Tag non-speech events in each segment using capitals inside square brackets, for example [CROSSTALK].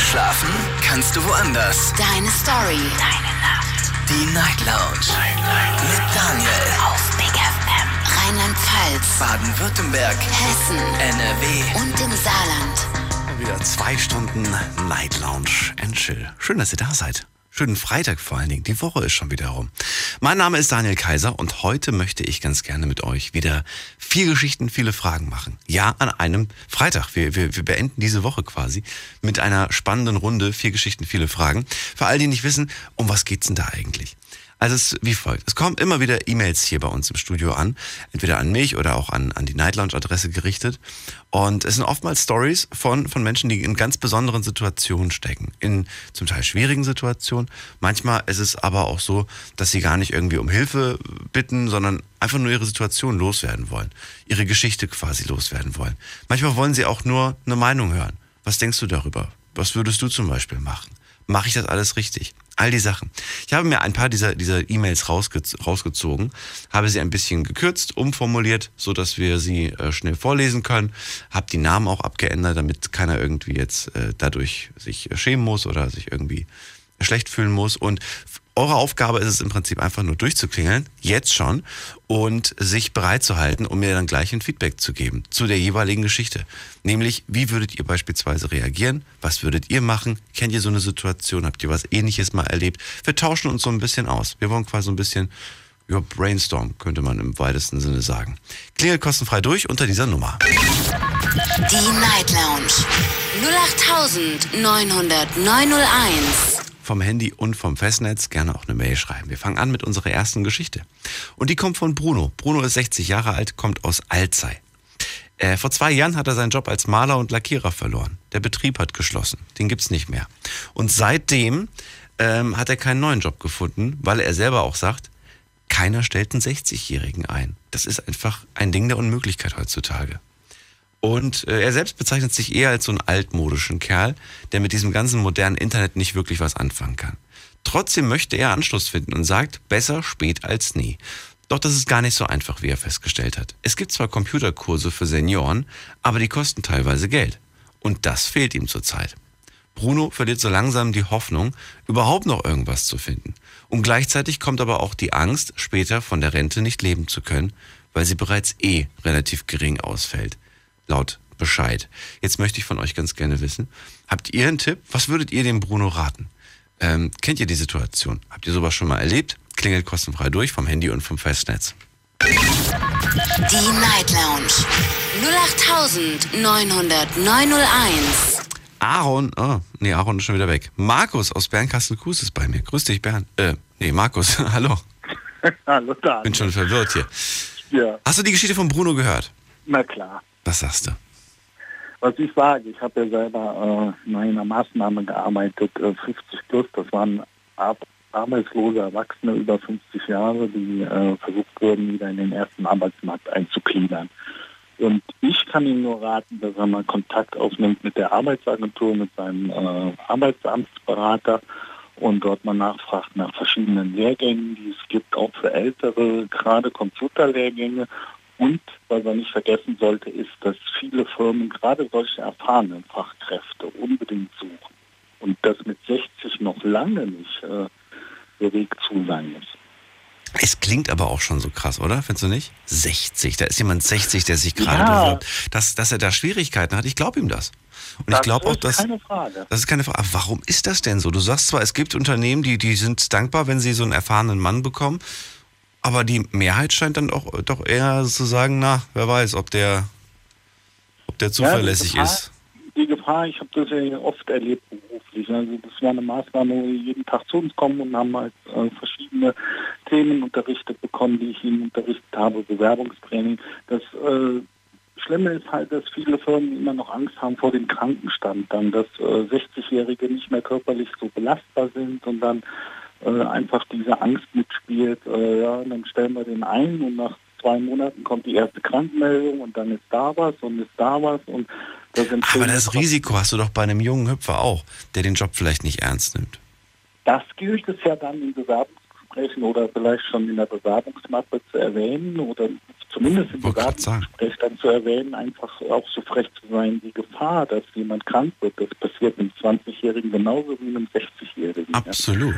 Schlafen kannst du woanders. Deine Story. Deine Nacht. Die Night Lounge. Night, Night. Mit Daniel. Auf Big FM. Rheinland-Pfalz. Baden-Württemberg. Hessen. NRW. Und im Saarland. Wieder zwei Stunden Night Lounge and Chill. Schön, dass ihr da seid. Schönen Freitag vor allen Dingen. Die Woche ist schon wieder rum. Mein Name ist Daniel Kaiser und heute möchte ich ganz gerne mit euch wieder vier Geschichten, viele Fragen machen. Ja, an einem Freitag. Wir, wir, wir beenden diese Woche quasi mit einer spannenden Runde. Vier Geschichten, viele Fragen. Für all die nicht wissen, um was geht's denn da eigentlich? Also es ist wie folgt. Es kommen immer wieder E-Mails hier bei uns im Studio an, entweder an mich oder auch an, an die Night Lounge Adresse gerichtet. Und es sind oftmals Stories von, von Menschen, die in ganz besonderen Situationen stecken. In zum Teil schwierigen Situationen. Manchmal ist es aber auch so, dass sie gar nicht irgendwie um Hilfe bitten, sondern einfach nur ihre Situation loswerden wollen. Ihre Geschichte quasi loswerden wollen. Manchmal wollen sie auch nur eine Meinung hören. Was denkst du darüber? Was würdest du zum Beispiel machen? Mache ich das alles richtig? All die Sachen. Ich habe mir ein paar dieser dieser E-Mails rausge rausgezogen, habe sie ein bisschen gekürzt, umformuliert, so dass wir sie äh, schnell vorlesen können, habe die Namen auch abgeändert, damit keiner irgendwie jetzt äh, dadurch sich schämen muss oder sich irgendwie schlecht fühlen muss und eure Aufgabe ist es im Prinzip einfach nur durchzuklingeln, jetzt schon, und sich bereit zu halten, um mir dann gleich ein Feedback zu geben zu der jeweiligen Geschichte. Nämlich, wie würdet ihr beispielsweise reagieren? Was würdet ihr machen? Kennt ihr so eine Situation? Habt ihr was ähnliches mal erlebt? Wir tauschen uns so ein bisschen aus. Wir wollen quasi so ein bisschen ja, Brainstorm, könnte man im weitesten Sinne sagen. Klingelt kostenfrei durch unter dieser Nummer. Die Night Lounge. 08900 vom Handy und vom Festnetz gerne auch eine Mail schreiben. Wir fangen an mit unserer ersten Geschichte. Und die kommt von Bruno. Bruno ist 60 Jahre alt, kommt aus Alzey. Äh, vor zwei Jahren hat er seinen Job als Maler und Lackierer verloren. Der Betrieb hat geschlossen. Den gibt's nicht mehr. Und seitdem ähm, hat er keinen neuen Job gefunden, weil er selber auch sagt, keiner stellt einen 60-Jährigen ein. Das ist einfach ein Ding der Unmöglichkeit heutzutage. Und äh, er selbst bezeichnet sich eher als so einen altmodischen Kerl, der mit diesem ganzen modernen Internet nicht wirklich was anfangen kann. Trotzdem möchte er Anschluss finden und sagt, besser spät als nie. Doch das ist gar nicht so einfach, wie er festgestellt hat. Es gibt zwar Computerkurse für Senioren, aber die kosten teilweise Geld. Und das fehlt ihm zurzeit. Bruno verliert so langsam die Hoffnung, überhaupt noch irgendwas zu finden. Und gleichzeitig kommt aber auch die Angst, später von der Rente nicht leben zu können, weil sie bereits eh relativ gering ausfällt laut Bescheid. Jetzt möchte ich von euch ganz gerne wissen, habt ihr einen Tipp? Was würdet ihr dem Bruno raten? Ähm, kennt ihr die Situation? Habt ihr sowas schon mal erlebt? Klingelt kostenfrei durch vom Handy und vom Festnetz. Die Night Lounge 0890901. Aaron, oh, nee, Aaron ist schon wieder weg. Markus aus Bernkastel-Kues ist bei mir. Grüß dich, Bernd. Äh, nee, Markus, [LAUGHS] hallo. [LAUGHS] Hallo, da. Bin schon verwirrt hier. Ja, Hast du die Geschichte von Bruno gehört? Na klar. Was sagst du? Was ich sage, ich habe ja selber äh, in einer Maßnahme gearbeitet, äh, 50 plus, das waren Ar arbeitslose Erwachsene über 50 Jahre, die äh, versucht wurden, wieder in den ersten Arbeitsmarkt einzugliedern. Und ich kann ihm nur raten, dass er mal Kontakt aufnimmt mit der Arbeitsagentur, mit seinem äh, Arbeitsamtsberater und dort mal nachfragt nach verschiedenen Lehrgängen, die es gibt, auch für Ältere, gerade Computerlehrgänge. Und was er nicht vergessen sollte, ist, dass viele Firmen gerade solche erfahrenen Fachkräfte unbedingt suchen. Und dass mit 60 noch lange nicht äh, der Weg zu sein ist. Es klingt aber auch schon so krass, oder? Findest du nicht? 60, da ist jemand 60, der sich gerade Ja. bewirbt. Dass, dass er da Schwierigkeiten hat, ich glaube ihm das. Und ich Das glaube auch, ist dass. keine Frage. Das ist keine Frage. Aber warum ist das denn so? Du sagst zwar, es gibt Unternehmen, die, die sind dankbar, wenn sie so einen erfahrenen Mann bekommen, aber die Mehrheit scheint dann auch doch eher zu sagen, na, wer weiß, ob der, ob der zuverlässig ja, die Gefahr, ist. Die Gefahr, ich habe das ja oft erlebt beruflich. Also das war eine Maßnahme, wo die jeden Tag zu uns kommen und haben halt äh, verschiedene Themen unterrichtet bekommen, die ich ihnen unterrichtet habe, Bewerbungstraining. Das äh, Schlimme ist halt, dass viele Firmen immer noch Angst haben vor dem Krankenstand, dann, dass äh, 60-Jährige nicht mehr körperlich so belastbar sind und dann äh, einfach diese Angst mitspielt, äh, ja, dann stellen wir den ein und nach zwei Monaten kommt die erste Krankmeldung und dann ist da was und ist da was und das Aber entstehen das Risiko hast du doch bei einem jungen Hüpfer auch, der den Job vielleicht nicht ernst nimmt. Das gilt es ja dann im ansprechen oder vielleicht schon in der Bewerbungsmappe zu erwähnen oder zumindest im. Bewerbungsgespräch dann zu erwähnen, einfach auch so frech zu sein, die Gefahr, dass jemand krank wird. Das passiert einem 20-Jährigen genauso wie einem 60-Jährigen. ja.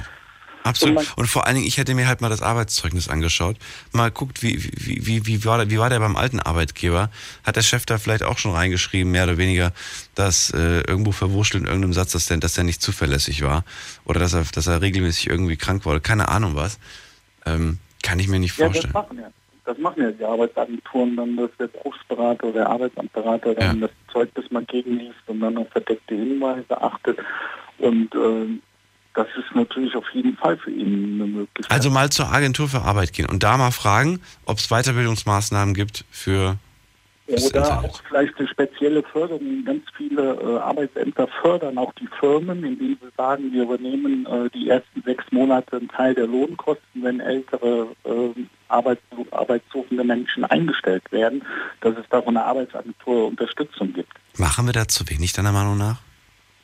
Absolut. Und Und vor allen Dingen, ich hätte mir halt mal das Arbeitszeugnis angeschaut. Mal guckt, wie, wie, wie, wie, war, der, wie war der beim alten Arbeitgeber? Hat der Chef da vielleicht auch schon reingeschrieben, mehr oder weniger, dass äh, irgendwo verwurschtelt in irgendeinem Satz, dass der, dass der nicht zuverlässig war? Oder dass er, dass er regelmäßig irgendwie krank war? Oder keine Ahnung was. Ähm, kann ich mir nicht Ja, das vorstellen. machen ja. Das machen ja die Arbeitsagenturen dann, dass der Berufsberater oder der Arbeitsamtberater dann Ja. das Zeugnis mal gegenliest und dann auf verdeckte Hinweise achtet. Und äh, das ist natürlich auf jeden Fall für ihn eine Möglichkeit. Also mal zur Agentur für Arbeit gehen und da mal fragen, ob es Weiterbildungsmaßnahmen gibt für Oder auch vielleicht eine spezielle Förderung. Ganz viele äh, Arbeitsämter fördern auch die Firmen, indem sie sagen, wir übernehmen äh, die ersten sechs Monate einen Teil der Lohnkosten, wenn ältere äh, Arbeits arbeitssuchende Menschen eingestellt werden, dass es da von der Arbeitsagentur Unterstützung gibt. Machen wir da zu wenig deiner Meinung nach?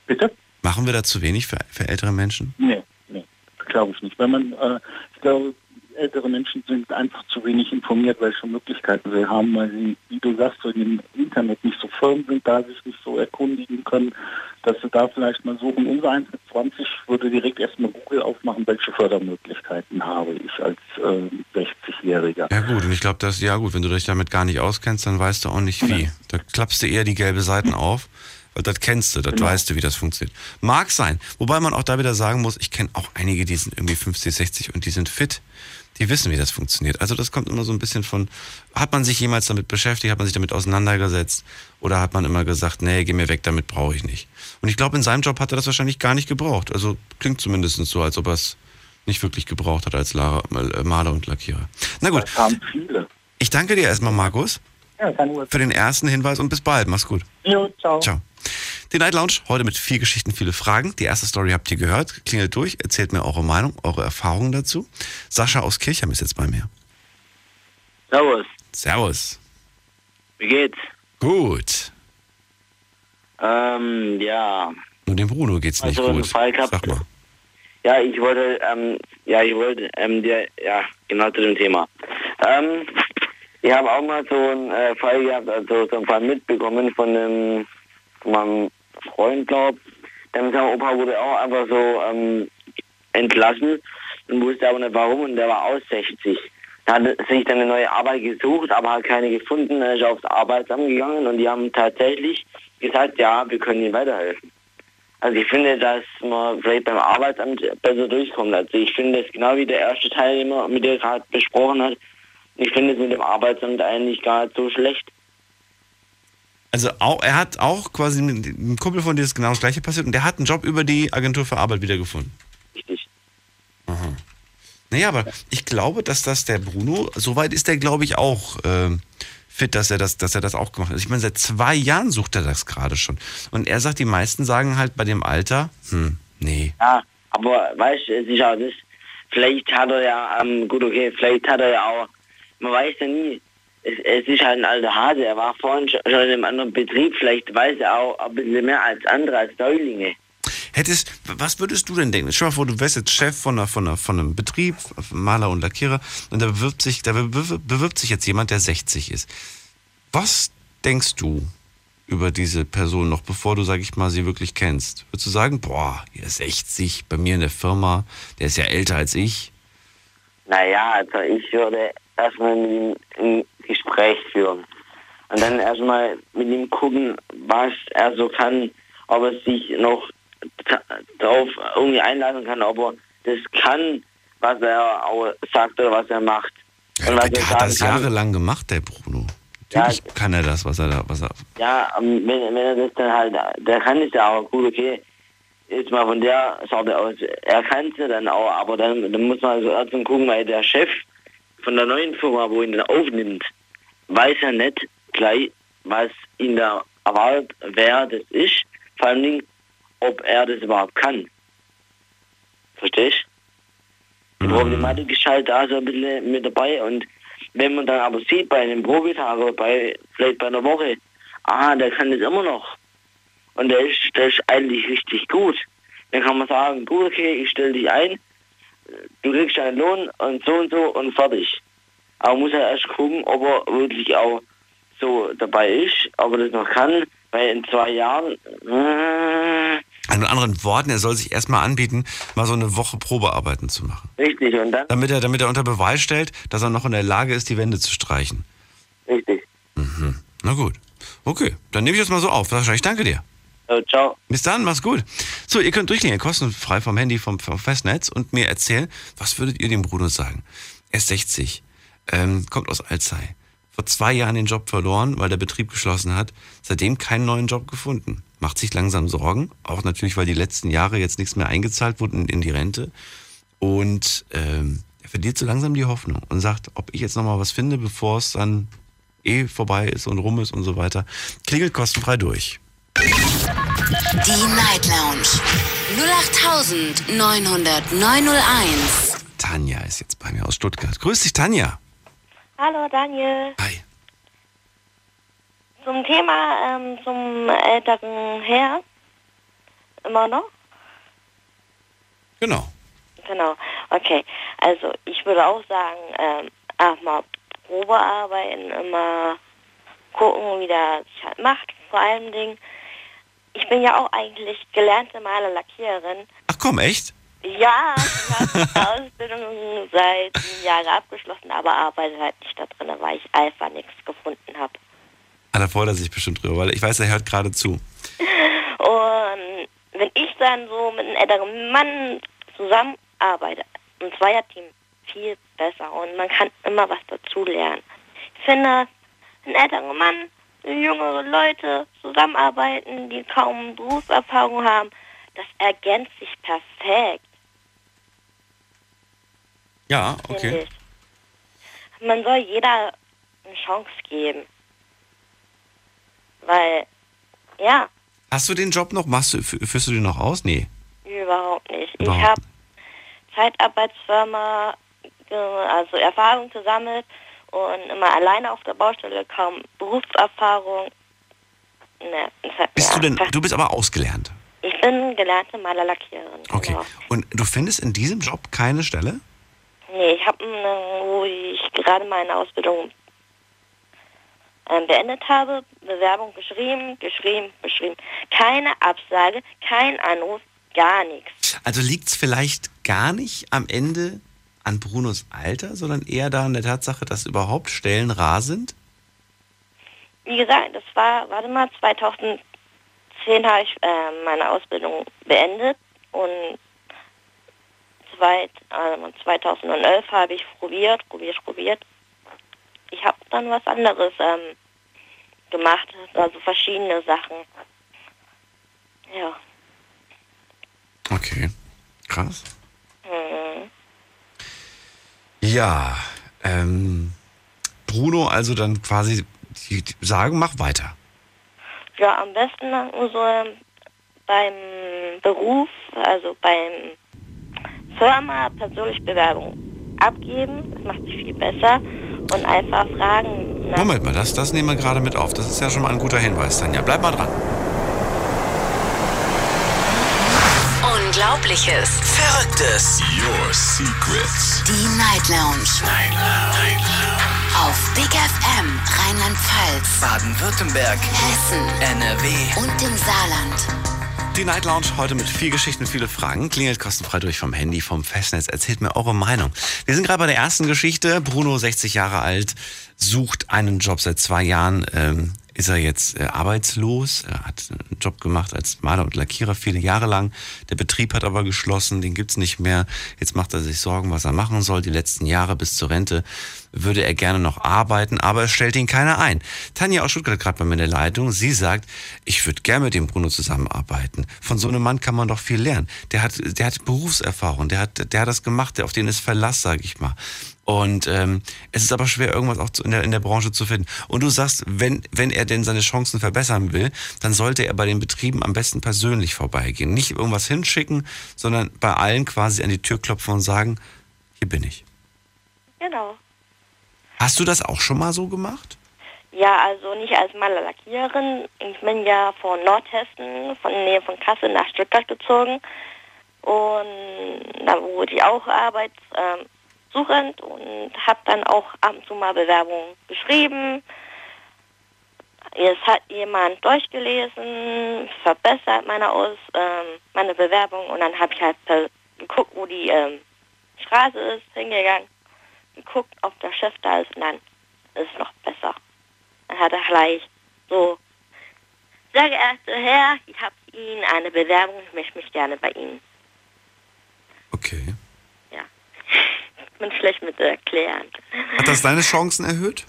Bitte? Machen wir da zu wenig für, für ältere Menschen? Nee, nee, glaube ich nicht. Wenn man, äh, ich glaube, ältere Menschen sind einfach zu wenig informiert, welche Möglichkeiten sie haben, weil sie, wie du sagst, so im Internet nicht so firm sind, da sich nicht so erkundigen können, dass sie da vielleicht mal suchen. Unser 1 mit 20 würde direkt erstmal Google aufmachen, welche Fördermöglichkeiten habe ich als äh, 60-Jähriger. Ja gut, und ich glaube, dass, ja gut, wenn du dich damit gar nicht auskennst, dann weißt du auch nicht wie. Da klappst du eher die gelbe Seiten auf, weil das kennst du, das Genau. weißt du, wie das funktioniert. Mag sein. Wobei man auch da wieder sagen muss, ich kenne auch einige, die sind irgendwie 50, 60 und die sind fit. Die wissen, wie das funktioniert. Also das kommt immer so ein bisschen von, hat man sich jemals damit beschäftigt, hat man sich damit auseinandergesetzt oder hat man immer gesagt, nee, geh mir weg, damit brauche ich nicht. Und ich glaube, in seinem Job hat er das wahrscheinlich gar nicht gebraucht. Also klingt zumindest so, als ob er es nicht wirklich gebraucht hat als äh, Maler und Lackierer. Na gut, ich danke dir erstmal, Markus, Ja, keine Ursache. für den ersten Hinweis und bis bald. Mach's gut. Jo, ciao. Ciao. Die Night Lounge, heute mit vier Geschichten, viele Fragen. Die erste Story habt ihr gehört. Klingelt durch, erzählt mir eure Meinung, eure Erfahrungen dazu. Sascha aus Kirchheim ist jetzt bei mir. Servus, Servus. wie geht's? Gut. Ähm, ja. Nur dem Bruno geht's nicht Also, gut. Fall gehabt. Sag mal. Ja, ich wollte, ähm, ja, ich wollte, ähm, dir, ja, genau zu dem Thema. Ähm, ich habe auch mal so einen äh, Fall gehabt, also so einen Fall mitbekommen von einem, von meinem Freund, glaub. Der mit seinem Opa wurde auch einfach so, ähm, entlassen und wusste aber nicht warum und der war aus 60. Er hat sich dann eine neue Arbeit gesucht, aber hat keine gefunden. Er ist aufs Arbeitsamt gegangen und die haben tatsächlich gesagt, ja, wir können ihm weiterhelfen. Also ich finde, dass man vielleicht beim Arbeitsamt besser durchkommt. Also ich finde es genau wie der erste Teilnehmer, mit der gerade besprochen hat. Ich finde es mit dem Arbeitsamt eigentlich gar nicht so schlecht. Also auch, er hat auch quasi mit einem Kumpel von dir ist genau das gleiche passiert und der hat einen Job über die Agentur für Arbeit wiedergefunden. Richtig. Naja, aber ich glaube, dass das der Bruno, soweit ist der, glaube ich, auch ähm, fit, dass er das, dass er das auch gemacht hat. Ich meine, seit zwei Jahren sucht er das gerade schon. Und er sagt, die meisten sagen halt bei dem Alter, hm, nee. Ja, aber weißt du, auch das, vielleicht hat er ja, ähm, gut okay, vielleicht hat er ja auch, man weiß ja nie, es, es ist halt ein alter Hase, er war vorhin schon schon in einem anderen Betrieb, vielleicht weiß er auch ein bisschen mehr als andere, als Neulinge. Hättest, was würdest du denn denken? Stell dir mal vor, du wärst jetzt Chef von, einer, von, einer, von einem Betrieb, Maler und Lackierer, und da bewirbt sich, da bewirbt, bewirbt sich jetzt jemand, der 60 ist. Was denkst du über diese Person noch, bevor du, sag ich mal, sie wirklich kennst? Würdest du sagen, boah, der ist 60, bei mir in der Firma, der ist ja älter als ich? Naja, also ich würde erstmal mit ihm ein Gespräch führen. Und dann erstmal mit ihm gucken, was er so kann, ob er sich noch darauf irgendwie einlassen kann, ob er das kann, was er auch sagt oder was er macht. Ja, was der er hat das jahrelang gemacht, der Bruno. Ja, Natürlich kann er das, was er da, was er. Ja, ähm, wenn, wenn er das dann halt, der kann es ja auch gut, okay. Jetzt mal von der Sorte aus, er kann es ja dann auch, aber dann, dann muss man also erst mal gucken, weil der Chef von der neuen Firma, wo ihn dann aufnimmt, weiß ja nicht gleich, was ihn da erwartet, wer das ist, vor allen Dingen, ob er das überhaupt kann. Verstehst? Du? Die Problematik ist halt da so ein bisschen mit dabei? Und wenn man dann aber sieht bei einem Probetag oder bei, vielleicht bei einer Woche, ah, der kann das immer noch. Und der ist, der ist eigentlich richtig gut, dann kann man sagen, gut, okay, ich stelle dich ein, du kriegst deinen Lohn und so und so und fertig. Aber muss ja erst gucken, ob er wirklich auch so dabei ist, ob er das noch kann, weil in zwei Jahren, äh, In anderen Worten, er soll sich erstmal anbieten, mal so eine Woche Probearbeiten zu machen. richtig, und dann, Damit er, damit er unter Beweis stellt, dass er noch in der Lage ist, die Wände zu streichen. richtig. Na gut. Okay, dann nehme ich das mal so auf. Sascha, ich danke dir. So, ciao. Bis dann, mach's gut. So, ihr könnt durchgehen, kostenfrei vom Handy, vom, vom Festnetz und mir erzählen, was würdet ihr dem Bruno sagen? Er ist 60, ähm, kommt aus Alzey. Vor zwei Jahren den Job verloren, weil der Betrieb geschlossen hat. Seitdem keinen neuen Job gefunden. Macht sich langsam Sorgen. Auch natürlich, weil die letzten Jahre jetzt nichts mehr eingezahlt wurden in die Rente. Und ähm, er verliert so langsam die Hoffnung und sagt, ob ich jetzt nochmal was finde, bevor es dann eh vorbei ist und rum ist und so weiter. Klingelt kostenfrei durch. Die Night Lounge 08901. Tanja ist jetzt bei mir aus Stuttgart. Grüß dich, Tanja. Hallo Daniel. Hi. Zum Thema ähm, zum älteren Herr. Immer noch? Genau. Genau. Okay. Also ich würde auch sagen, ähm, erstmal Probearbeiten, immer gucken, wie der sich halt macht. Vor allen Dingen, ich bin ja auch eigentlich gelernte Maler Lackiererin. Ach komm, echt? Ja, ich habe die Ausbildung [LAUGHS] seit einem Jahr abgeschlossen, aber arbeite halt nicht da drin, weil ich einfach nichts gefunden habe. Ah, da freut er sich bestimmt drüber, weil ich weiß, er hört gerade zu. [LAUGHS] Und wenn ich dann so mit einem älteren Mann zusammenarbeite, ein Zweierteam, viel besser und man kann immer was dazu lernen. Ich finde, ein älterer Mann, jüngere Leute zusammenarbeiten, die kaum Berufserfahrung haben, das ergänzt sich perfekt, Ja, okay. Man soll jeder eine Chance geben. Weil, ja, Hast du den Job noch? Machst du, fü- führst du den noch aus? Nee. Überhaupt nicht. Überhaupt ich habe Zeitarbeitsfirma, also Erfahrung gesammelt und immer alleine auf der Baustelle, kaum Berufserfahrung. Ne, hat Bist mir du denn, du bist aber ausgelernt. Ich bin gelernte Malerlackiererin. Okay. Genau. Und du findest in diesem Job keine Stelle? Nee, ich habe, wo ich gerade meine Ausbildung ähm, beendet habe, Bewerbung geschrieben, geschrieben, geschrieben. Keine Absage, kein Anruf, gar nichts. Also liegt es vielleicht gar nicht am Ende an Brunos Alter, sondern eher da an der Tatsache, dass überhaupt Stellen rar sind? Wie gesagt, das war, warte mal, 2010 habe ich äh, meine Ausbildung beendet und zweit, also 2011 habe ich probiert, probiert, probiert. Ich habe dann was anderes ähm, gemacht, also verschiedene Sachen. Ja. Okay. Krass. Mhm. Ja, ähm, Bruno also dann quasi die, die sagen, mach weiter. Ja, am besten so ähm, beim Beruf, also beim Firma persönlich Bewerbung abgeben. Das macht sich viel besser. Und einfach fragen. Moment mal, das, das nehmen wir gerade mit auf. Das ist ja schon mal ein guter Hinweis, Tanja. Bleib mal dran. Unglaubliches. Verrücktes. Your secrets. Die Night Lounge. Night Lounge. Auf Big FM Rheinland-Pfalz, Baden-Württemberg. Hessen NRW. und im Saarland. Die Night Lounge heute mit vier Geschichten, viele Fragen. Klingelt kostenfrei durch vom Handy, vom Festnetz. Erzählt mir eure Meinung. Wir sind gerade bei der ersten Geschichte. Bruno, 60 Jahre alt, sucht einen Job seit zwei Jahren. Ähm, ist er jetzt äh, arbeitslos. Er hat einen Job gemacht als Maler und Lackierer viele Jahre lang. Der Betrieb hat aber geschlossen, den gibt's nicht mehr. Jetzt macht er sich Sorgen, was er machen soll. Die letzten Jahre bis zur Rente würde er gerne noch arbeiten, aber es stellt ihn keiner ein. Tanja aus Stuttgart gerade bei mir in der Leitung. Sie sagt, ich würde gerne mit dem Bruno zusammenarbeiten. Von so einem Mann kann man doch viel lernen. Der hat, der hat Berufserfahrung, der hat, der hat das gemacht, der, auf den ist Verlass, sage ich mal. Und ähm, es ist aber schwer, irgendwas auch zu, in, der, in der Branche zu finden. Und du sagst, wenn, wenn er denn seine Chancen verbessern will, dann sollte er bei den Betrieben am besten persönlich vorbeigehen. Nicht irgendwas hinschicken, sondern bei allen quasi an die Tür klopfen und sagen, hier bin ich. Genau. Hast du das auch schon mal so gemacht? Ja, also nicht als Malerlackiererin. Ich bin ja von Nordhessen, von der Nähe von Kassel nach Stuttgart gezogen. Und da wurde ich auch arbeitssuchend und habe dann auch ab und zu mal Bewerbungen geschrieben. Es hat jemand durchgelesen, verbessert meine, Aus, ähm, meine Bewerbung und dann habe ich halt geguckt, wo die ähm, Straße ist, hingegangen, geguckt, ob der Chef da ist und dann ist es noch besser. Dann hat er gleich so, sehr geehrter Herr, ich habe Ihnen eine Bewerbung, ich möchte mich gerne bei Ihnen. Okay. Ja. Bin schlecht mit erklären. Hat das deine Chancen erhöht?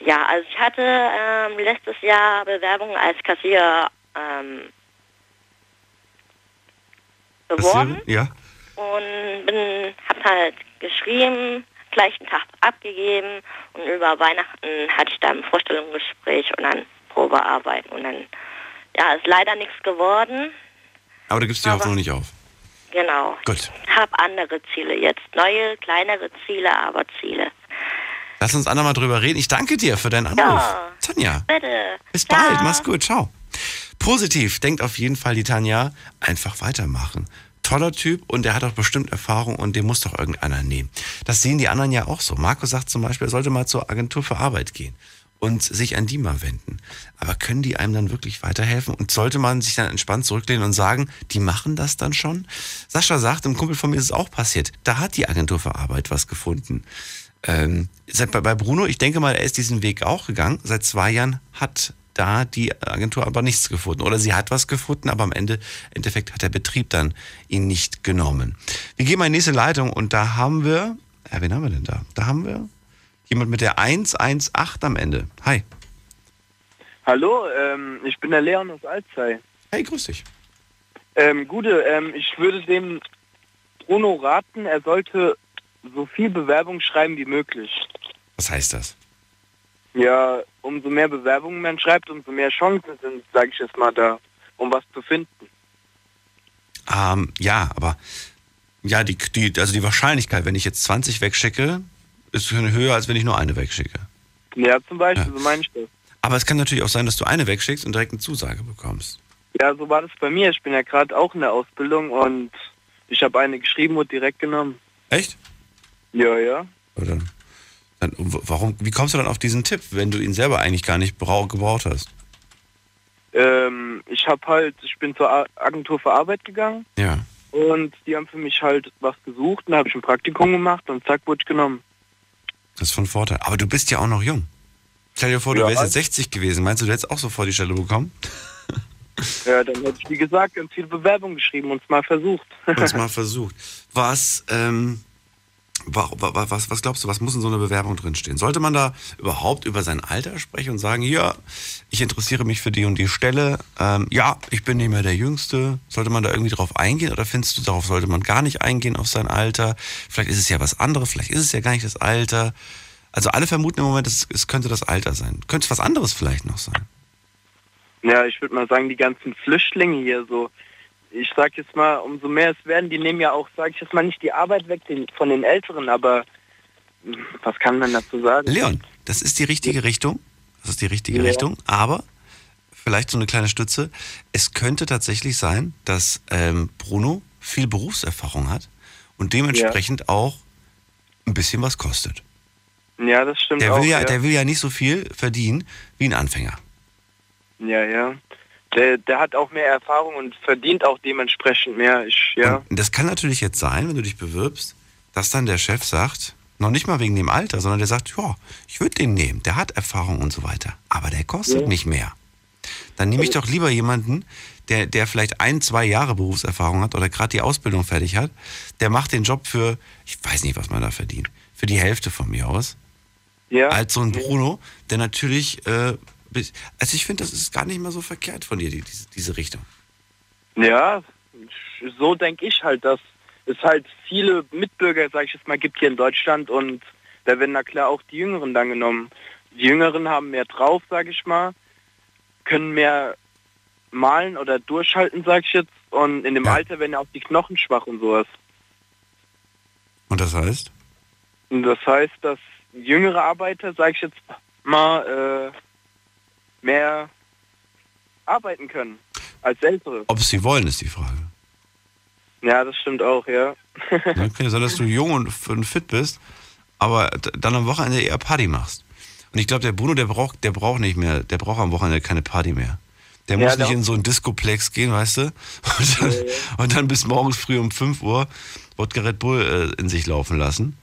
Ja, also ich hatte ähm, letztes Jahr Bewerbung als Kassier ähm, beworben Ja. und bin, hab halt geschrieben, gleichen Tag abgegeben und über Weihnachten hatte ich dann ein Vorstellungsgespräch und dann Probearbeit und dann, ja, ist leider nichts geworden. Aber du gibst die Aber- Hoffnung nicht auf. Genau. Gut. Ich habe andere Ziele jetzt, neue, kleinere Ziele, aber Ziele. Lass uns andermal drüber reden. Ich danke dir für deinen Anruf. Ja. Tanja, Bitte. bis Ciao. bald. Mach's gut. Ciao. Positiv. Denkt auf jeden Fall die Tanja. Einfach weitermachen. Toller Typ und der hat auch bestimmt Erfahrung und den muss doch irgendeiner nehmen. Das sehen die anderen ja auch so. Marco sagt zum Beispiel, er sollte mal zur Agentur für Arbeit gehen und sich an die mal wenden. Aber können die einem dann wirklich weiterhelfen? Und sollte man sich dann entspannt zurücklehnen und sagen, die machen das dann schon? Sascha sagt, im Kumpel von mir ist es auch passiert. Da hat die Agentur für Arbeit was gefunden. Ähm, seit- bei Bruno, ich denke mal, er ist diesen Weg auch gegangen. Seit zwei Jahren hat da die Agentur aber nichts gefunden. Oder sie hat was gefunden, aber am Ende, Endeffekt hat der Betrieb dann ihn nicht genommen. Wir gehen mal in die nächste Leitung und da haben wir, ja, wen haben wir denn da? Da haben wir jemand mit der 118 am Ende. Hi. Hallo, ähm, ich bin der Leon aus Alzey. Hey, grüß dich. Ähm, Gute, ähm, ich würde dem Bruno raten, er sollte so viel Bewerbung schreiben wie möglich. Was heißt das? Ja, umso mehr Bewerbungen man schreibt, umso mehr Chancen sind, sage ich jetzt mal, da, um was zu finden. Ähm, ja, aber ja, die, die, also die Wahrscheinlichkeit, wenn ich jetzt 20 wegschicke, ist höher, als wenn ich nur eine wegschicke. Ja, zum Beispiel, Ja. so meine ich das. Aber es kann natürlich auch sein, dass du eine wegschickst und direkt eine Zusage bekommst. Ja, so war das bei mir. Ich bin ja gerade auch in der Ausbildung und ich habe eine geschrieben und direkt genommen. Echt? Ja, ja. Oder dann, warum, wie kommst du dann auf diesen Tipp, wenn du ihn selber eigentlich gar nicht brau, gebraucht hast? Ähm, ich habe halt, ich bin zur Agentur für Arbeit gegangen Ja. und die haben für mich halt was gesucht und da habe ich ein Praktikum gemacht und zack, wurde ich genommen. Das ist von Vorteil. Aber du bist ja auch noch jung. Stell dir vor, du Ja, wärst also- jetzt 60 gewesen. Meinst du, du hättest auch sofort die Stelle bekommen? [LAUGHS] Ja, dann hätte ich, wie gesagt, ganz viele Bewerbungen geschrieben und es mal versucht. Uns [LAUGHS] mal versucht. Was, ähm, was, was glaubst du, was muss in so einer Bewerbung drinstehen? Sollte man da überhaupt über sein Alter sprechen und sagen, hier, ich interessiere mich für die und die Stelle, ähm, ja, ich bin nicht mehr der Jüngste. Sollte man da irgendwie drauf eingehen oder findest du, darauf sollte man gar nicht eingehen, auf sein Alter? Vielleicht ist es ja was anderes, vielleicht ist es ja gar nicht das Alter. Also alle vermuten im Moment, es, es könnte das Alter sein. Könnte es was anderes vielleicht noch sein? Ja, ich würde mal sagen, die ganzen Flüchtlinge hier so, ich sag jetzt mal, umso mehr es werden, die nehmen ja auch, sag ich jetzt mal, nicht die Arbeit weg den, von den Älteren, aber hm, was kann man dazu sagen? Leon, das ist die richtige Richtung. Das ist die richtige Ja. Richtung. Aber vielleicht so eine kleine Stütze. Es könnte tatsächlich sein, dass ähm, Bruno viel Berufserfahrung hat und dementsprechend auch ein bisschen was kostet. Ja, das stimmt Der auch. will ja, ja. der will ja nicht so viel verdienen wie ein Anfänger. ja, ja. Der, der hat auch mehr Erfahrung und verdient auch dementsprechend mehr. Ich, ja. Und das kann natürlich jetzt sein, wenn du dich bewirbst, dass dann der Chef sagt, noch nicht mal wegen dem Alter, sondern der sagt, ja, ich würde den nehmen, der hat Erfahrung und so weiter, aber der kostet Ja. nicht mehr. Dann nehme ich doch lieber jemanden, der, der vielleicht ein, zwei Jahre Berufserfahrung hat oder gerade die Ausbildung fertig hat, der macht den Job für, ich weiß nicht, was man da verdient, für die Hälfte von mir aus, ja. als so ein Bruno, der natürlich, äh, also ich finde, das ist gar nicht mal so verkehrt von dir, die, diese, diese Richtung. Ja, so denke ich halt, dass es halt viele Mitbürger, sag ich jetzt mal, gibt hier in Deutschland und da werden na klar auch die Jüngeren dann genommen. Die Jüngeren haben mehr drauf, sag ich mal, können mehr malen oder durchhalten, sag ich jetzt, und in dem Ja. Alter werden ja auch die Knochen schwach und sowas. Und das heißt? Und das heißt, dass jüngere Arbeiter, sag ich jetzt mal, äh, mehr arbeiten können als ältere. Ob sie wollen, ist die Frage. Ja, das stimmt auch, ja. Ne? Kann ja sein, dass du jung und, fit bist, aber dann am Wochenende eher Party machst. Und ich glaube, der Bruno, der braucht, der braucht nicht mehr, der braucht am Wochenende keine Party mehr. Der Ja, muss nicht in so einen Discoplex gehen, weißt du? [LAUGHS] Und dann, und dann bis morgens früh um 5 Uhr Wodka Red Bull äh, in sich laufen lassen.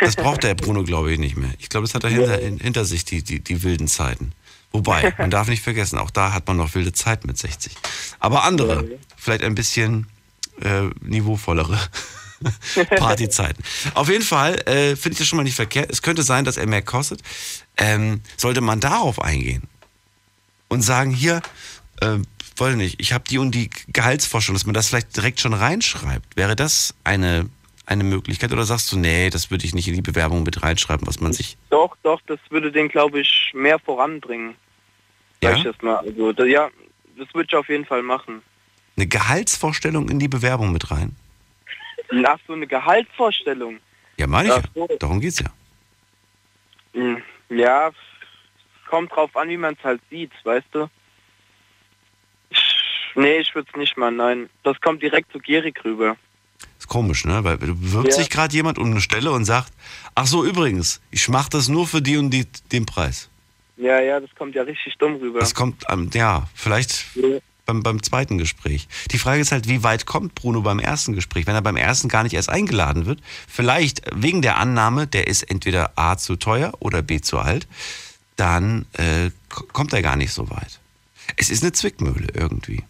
Das braucht der Bruno, glaube ich, nicht mehr. Ich glaube, das hat er hinter, hin- hinter sich, die, die, die wilden Zeiten. Wobei, [LAUGHS] man darf nicht vergessen, auch da hat man noch wilde Zeit mit 60. Aber andere, vielleicht ein bisschen äh, niveauvollere [LAUGHS] Partyzeiten. Auf jeden Fall äh, finde ich das schon mal nicht verkehrt. Es könnte sein, dass er mehr kostet. Ähm, sollte man darauf eingehen und sagen, hier, äh, weiß nicht, ich habe die und die Gehaltsvorstellung, dass man das vielleicht direkt schon reinschreibt. Wäre das eine, eine Möglichkeit oder sagst du, nee, das würde ich nicht in die Bewerbung mit reinschreiben, was man sich... Doch, doch, das würde den, glaube ich, mehr voranbringen. Sag Ja? ich das mal. Also, da, ja, das würde ich auf jeden Fall machen. Eine Gehaltsvorstellung in die Bewerbung mit rein? Ach, so eine Gehaltsvorstellung. Ja, meine ich Ach ja. so. Darum geht's ja. Hm, Ja, kommt drauf an, wie man es halt sieht, weißt du? Ich, nee, ich würde es nicht mal, nein. Das kommt direkt zu gierig rüber. Komisch, ne? Weil du bewirbt Ja. sich gerade jemand um eine Stelle und sagt, ach so, übrigens, ich mache das nur für die und die, den Preis. Ja, ja, das kommt ja richtig dumm rüber. Das kommt, ähm, ja, vielleicht Ja. beim, beim zweiten Gespräch. Die Frage ist halt, wie weit kommt Bruno beim ersten Gespräch? Wenn er beim ersten gar nicht erst eingeladen wird, vielleicht wegen der Annahme, der ist entweder A zu teuer oder B zu alt, dann äh, kommt er gar nicht so weit. Es ist eine Zwickmühle irgendwie.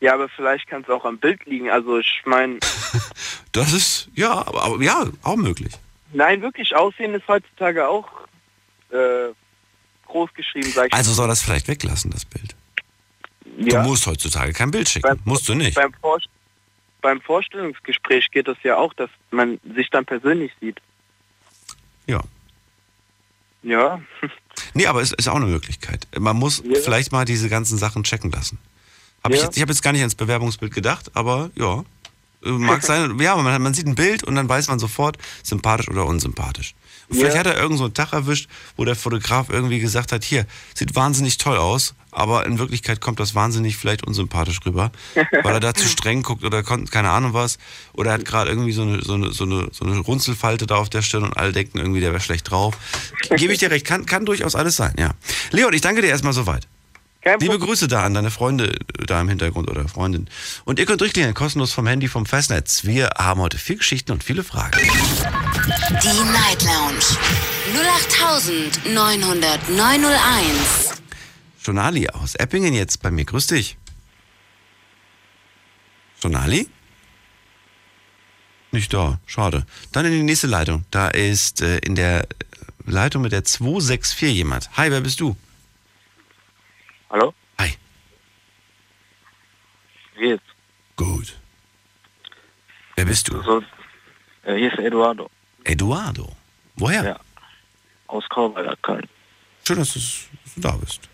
Ja, aber vielleicht kann es auch am Bild liegen. Also ich meine, [LAUGHS] Das ist, ja, aber, ja, auch möglich. nein, wirklich, Aussehen ist heutzutage auch äh, groß geschrieben, sag ich Also soll das vielleicht weglassen, das Bild. ja. Du musst heutzutage kein Bild schicken. Beim- musst du nicht. Beim, Vor beim Vorstellungsgespräch geht es ja auch, dass man sich dann persönlich sieht. Ja. Ja, Nee, aber es ist auch eine Möglichkeit. Man muss Ja. vielleicht mal diese ganzen Sachen checken lassen. Hab ich Ja. jetzt, ich habe jetzt gar nicht ans Bewerbungsbild gedacht, aber ja. äh, Mag sein, [LAUGHS] ja, man, man sieht ein Bild und dann weiß man sofort, sympathisch oder unsympathisch. Und vielleicht Ja. hat er irgend so einen Tag erwischt, wo der Fotograf irgendwie gesagt hat, hier, sieht wahnsinnig toll aus, aber in Wirklichkeit kommt das wahnsinnig vielleicht unsympathisch rüber, [LAUGHS] weil er da zu streng guckt oder keine Ahnung was. Oder er hat gerade irgendwie so eine, so, eine, so, eine, so eine Runzelfalte da auf der Stirn und alle denken irgendwie, der wäre schlecht drauf. Gebe ich dir recht, kann, kann durchaus alles sein, ja. Leon, ich danke dir erstmal soweit. Kein Liebe Problem. Grüße da an deine Freunde äh, da im Hintergrund oder Freundin. Und ihr könnt durchklingeln, kostenlos vom Handy, vom Festnetz. Wir haben heute viel Geschichten und viele Fragen. Die Night Lounge 0890901. Sonali aus Eppingen jetzt bei mir. Grüß dich. Sonali? Nicht da, schade. Dann in die nächste Leitung. Da ist äh, in der Leitung mit der 264 jemand. Hi, wer bist du? Hallo? Hi. Wie jetzt? Gut. Wer bist du? So, äh, hier ist Eduardo Eduardo. Woher? Ja. aus Kauweiler, Köln. Schön, dass, du da bist.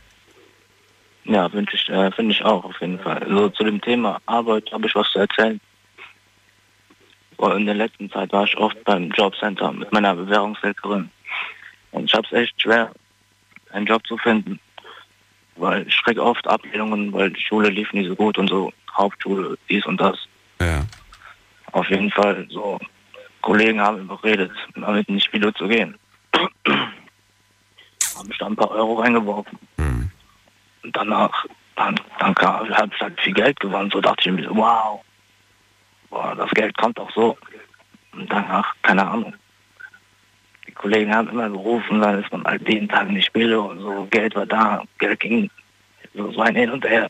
Ja, wünsche ich, äh, finde ich auch auf jeden Fall. So zu dem Thema Arbeit habe ich was zu erzählen. In der letzten Zeit war ich oft beim Jobcenter mit meiner Bewährungshelferin. Und ich habe es echt schwer, einen Job zu finden. Weil ich krieg oft Ablehnungen, weil die Schule lief nie so gut und so. Hauptschule, dies und das. Ja. Auf jeden Fall so. Kollegen haben überredet, damit nicht wieder zu gehen. [CLEARS THROAT] haben ich da ein paar Euro reingeworfen. Hm. Und danach, dann, dann kam, hab ich halt viel Geld gewonnen. So dachte ich mir, wow, boah, das Geld kommt auch so. Und danach, keine Ahnung. Kollegen haben immer gerufen, dann ist man halt jeden Tag in die Spiele und so. Geld war da, Geld ging so, so ein Hin und Her.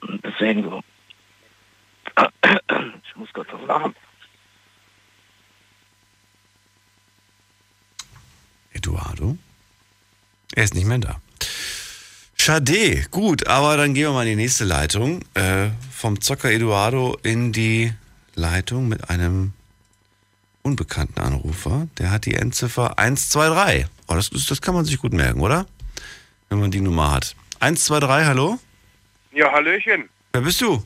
Und deswegen so. [CLEARS THROAT] Ich muss kurz was sagen. Eduardo? Er ist nicht mehr da. Schade, gut, aber dann gehen wir mal in die nächste Leitung. Äh, vom Zocker Eduardo in die Leitung mit einem unbekannten Anrufer. Der hat die Endziffer 123. Oh, das, ist, das kann man sich gut merken, oder? Wenn man die Nummer hat. 123, hallo? Ja, Hallöchen. Wer bist du?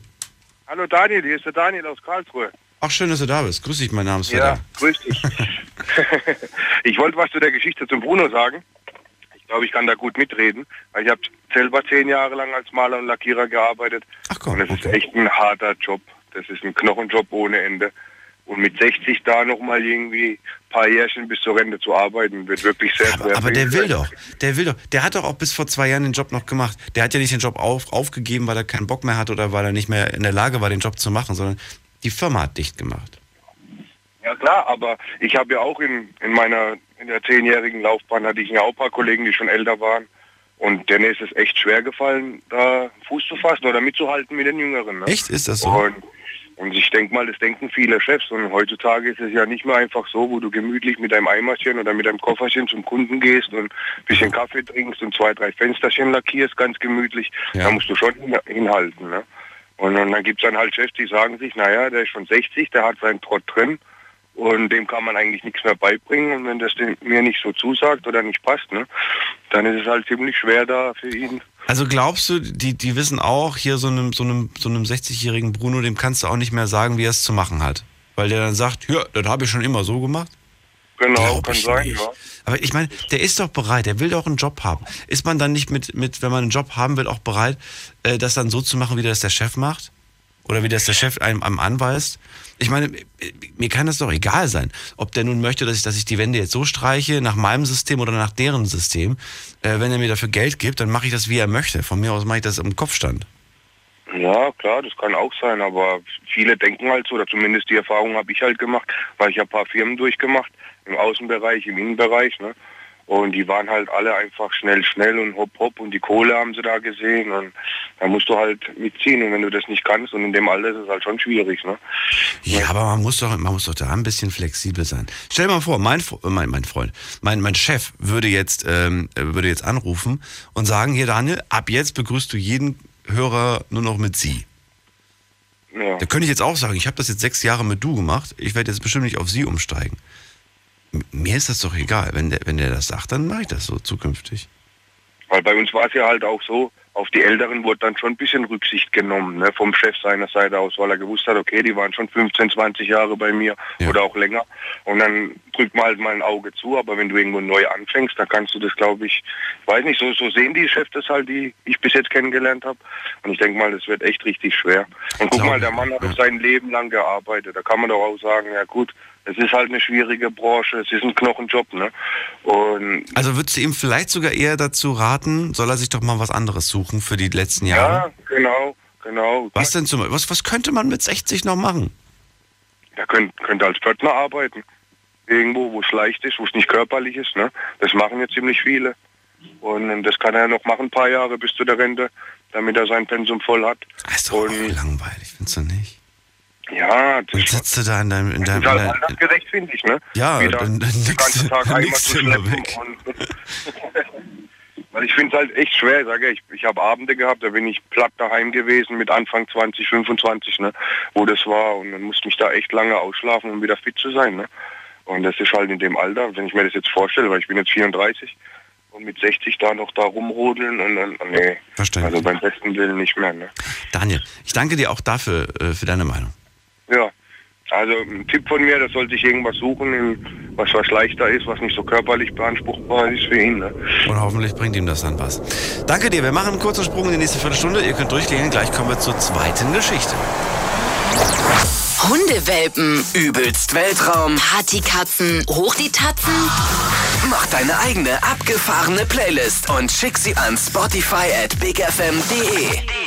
Hallo Daniel, hier ist der Daniel aus Karlsruhe. Ach, schön, dass du da bist. Grüß dich, mein Name ist Ja, grüß dich. [LAUGHS] ich wollte was zu der Geschichte zum Bruno sagen. Ich glaube, ich kann da gut mitreden, weil ich habe selber zehn Jahre lang als Maler und Lackierer gearbeitet. Ach komm, Und es ist okay. echt ein harter Job. Das ist ein Knochenjob ohne Ende. Und mit 60 da nochmal irgendwie ein paar Jährchen bis zur Rente zu arbeiten, wird wirklich sehr schwer. Aber für der will doch, der will doch. Der hat doch auch bis vor zwei Jahren den Job noch gemacht. Der hat ja nicht den Job auf, aufgegeben, weil er keinen Bock mehr hat oder weil er nicht mehr in der Lage war, den Job zu machen, sondern die Firma hat dicht gemacht. Ja klar, aber ich habe ja auch in, in meiner in der zehnjährigen Laufbahn hatte ich ja auch ein paar Kollegen, die schon älter waren. Und denen ist es echt schwer gefallen, da Fuß zu fassen oder mitzuhalten mit den Jüngeren. Ne? Echt? Ist das so? Und, und ich denke mal, das denken viele Chefs. Und heutzutage ist es ja nicht mehr einfach so, wo du gemütlich mit deinem Eimerchen oder mit deinem Kofferchen zum Kunden gehst und ein bisschen Kaffee trinkst und zwei, drei Fensterchen lackierst, ganz gemütlich. Ja. Da musst du schon hin, hinhalten. Ne? Und, dann- dann gibt es dann halt Chefs, die sagen sich, naja, der ist schon 60, der hat seinen Trott drin und dem kann man eigentlich nichts mehr beibringen. Und wenn das mir nicht so zusagt oder nicht passt, ne, dann ist es halt ziemlich schwer da für ihn. Also glaubst du, die, die wissen auch, hier so einem, so einem, so einem 60-jährigen Bruno, dem kannst du auch nicht mehr sagen, wie er es zu machen hat. Weil der dann sagt, ja, das habe ich schon immer so gemacht. Genau, Glaub kann ich sein, nicht. ja. Aber ich meine, der ist doch bereit, der will doch einen Job haben. Ist man dann nicht mit, mit wenn man einen Job haben will, auch bereit, äh, das dann so zu machen, wie das der Chef macht? Oder wie das der Chef einem, einem anweist? Ich meine, mir kann das doch egal sein, ob der nun möchte, dass ich, dass ich die Wände jetzt so streiche, nach meinem System oder nach deren System. Äh, wenn er mir dafür Geld gibt, dann mache ich das, wie er möchte. Von mir aus mache ich das im Kopfstand. Ja, klar, das kann auch sein, aber viele denken halt so, oder zumindest die Erfahrung habe ich halt gemacht, weil ich habe ein paar Firmen durchgemacht, im Außenbereich, im Innenbereich, ne? Und die waren halt alle einfach schnell, schnell und hopp, hopp und die Kohle haben sie da gesehen und da musst du halt mitziehen und wenn du das nicht kannst und in dem Alter ist es halt schon schwierig, ne? Ja, aber man muss doch, man muss doch da ein bisschen flexibel sein. Stell dir mal vor, mein, Fre- mein, mein Freund, mein, mein Chef würde jetzt, ähm, äh, würde jetzt anrufen und sagen, hier Daniel, ab jetzt begrüßt du jeden Hörer nur noch mit Sie. Ja. Da könnte ich jetzt auch sagen, ich habe das jetzt sechs Jahre mit du gemacht, ich werde jetzt bestimmt nicht auf Sie umsteigen. Mir ist das doch egal. Wenn der, wenn der das sagt, dann mache ich das so zukünftig. Weil bei uns war es ja halt auch so, auf die Älteren wurde dann schon ein bisschen Rücksicht genommen, ne, vom Chef seiner Seite aus, weil er gewusst hat, okay, die waren schon 15, 20 Jahre bei mir Ja. oder auch länger. Und dann drückt man halt mal ein Auge zu, aber wenn du irgendwo neu anfängst, dann kannst du das, glaube ich, weiß nicht, so, so sehen die Chefs das halt, die ich bis jetzt kennengelernt habe. Und ich denke mal, das wird echt richtig schwer. Und guck mal, ich, der Mann hat ja. sein Leben lang gearbeitet. Da kann man doch auch sagen, ja gut, es ist halt eine schwierige Branche, es ist ein Knochenjob, ne? Und Also würdest du ihm vielleicht sogar eher dazu raten, soll er sich doch mal was anderes suchen für die letzten Jahre? ja, genau, genau. Was denn zum was, was könnte man mit 60 noch machen? Der könnte, könnte als Pförtner arbeiten. Irgendwo, wo es leicht ist, wo es nicht körperlich ist. Ne? Das machen jetzt ziemlich viele. Und das kann er noch machen, ein paar Jahre bis zu der Rente, damit er sein Pensum voll hat. Das ist doch langweilig, findest du nicht? Ja, das Dann ist sitzt du da in deinem, in das deinem, in halt deinem altersgerecht, finde ich. Ne? Ja, Wieder dann- dann nix- Tag [LAUGHS] dann nix immer weg. [LAUGHS] Weil ich finde es halt echt schwer, sage ich. Ich habe Abende gehabt, da bin ich platt daheim gewesen mit Anfang 20, 25, ne, wo das war. Und dann musste ich da echt lange ausschlafen, um wieder fit zu sein. Ne? Und das ist halt in dem Alter, wenn ich mir das jetzt vorstelle, weil ich bin jetzt 34 und mit 60 da noch da rumrodeln und dann, nee, Verständlich. also beim besten Willen nicht mehr. Ne? Daniel, ich danke dir auch dafür, äh, für deine Meinung. Ja, also ein Tipp von mir, das soll sich irgendwas suchen, was was leichter ist, was nicht so körperlich beanspruchbar ist für ihn. Ne? Und hoffentlich bringt ihm das dann was. Danke dir. Wir machen einen kurzen Sprung in die nächste Viertelstunde. Ihr könnt durchgehen. Gleich kommen wir zur zweiten Geschichte. Hundewelpen, Übelst Weltraum. Partykatzen, hoch die Tatzen. Mach deine eigene abgefahrene Playlist und schick sie an Spotify at bigfm.de.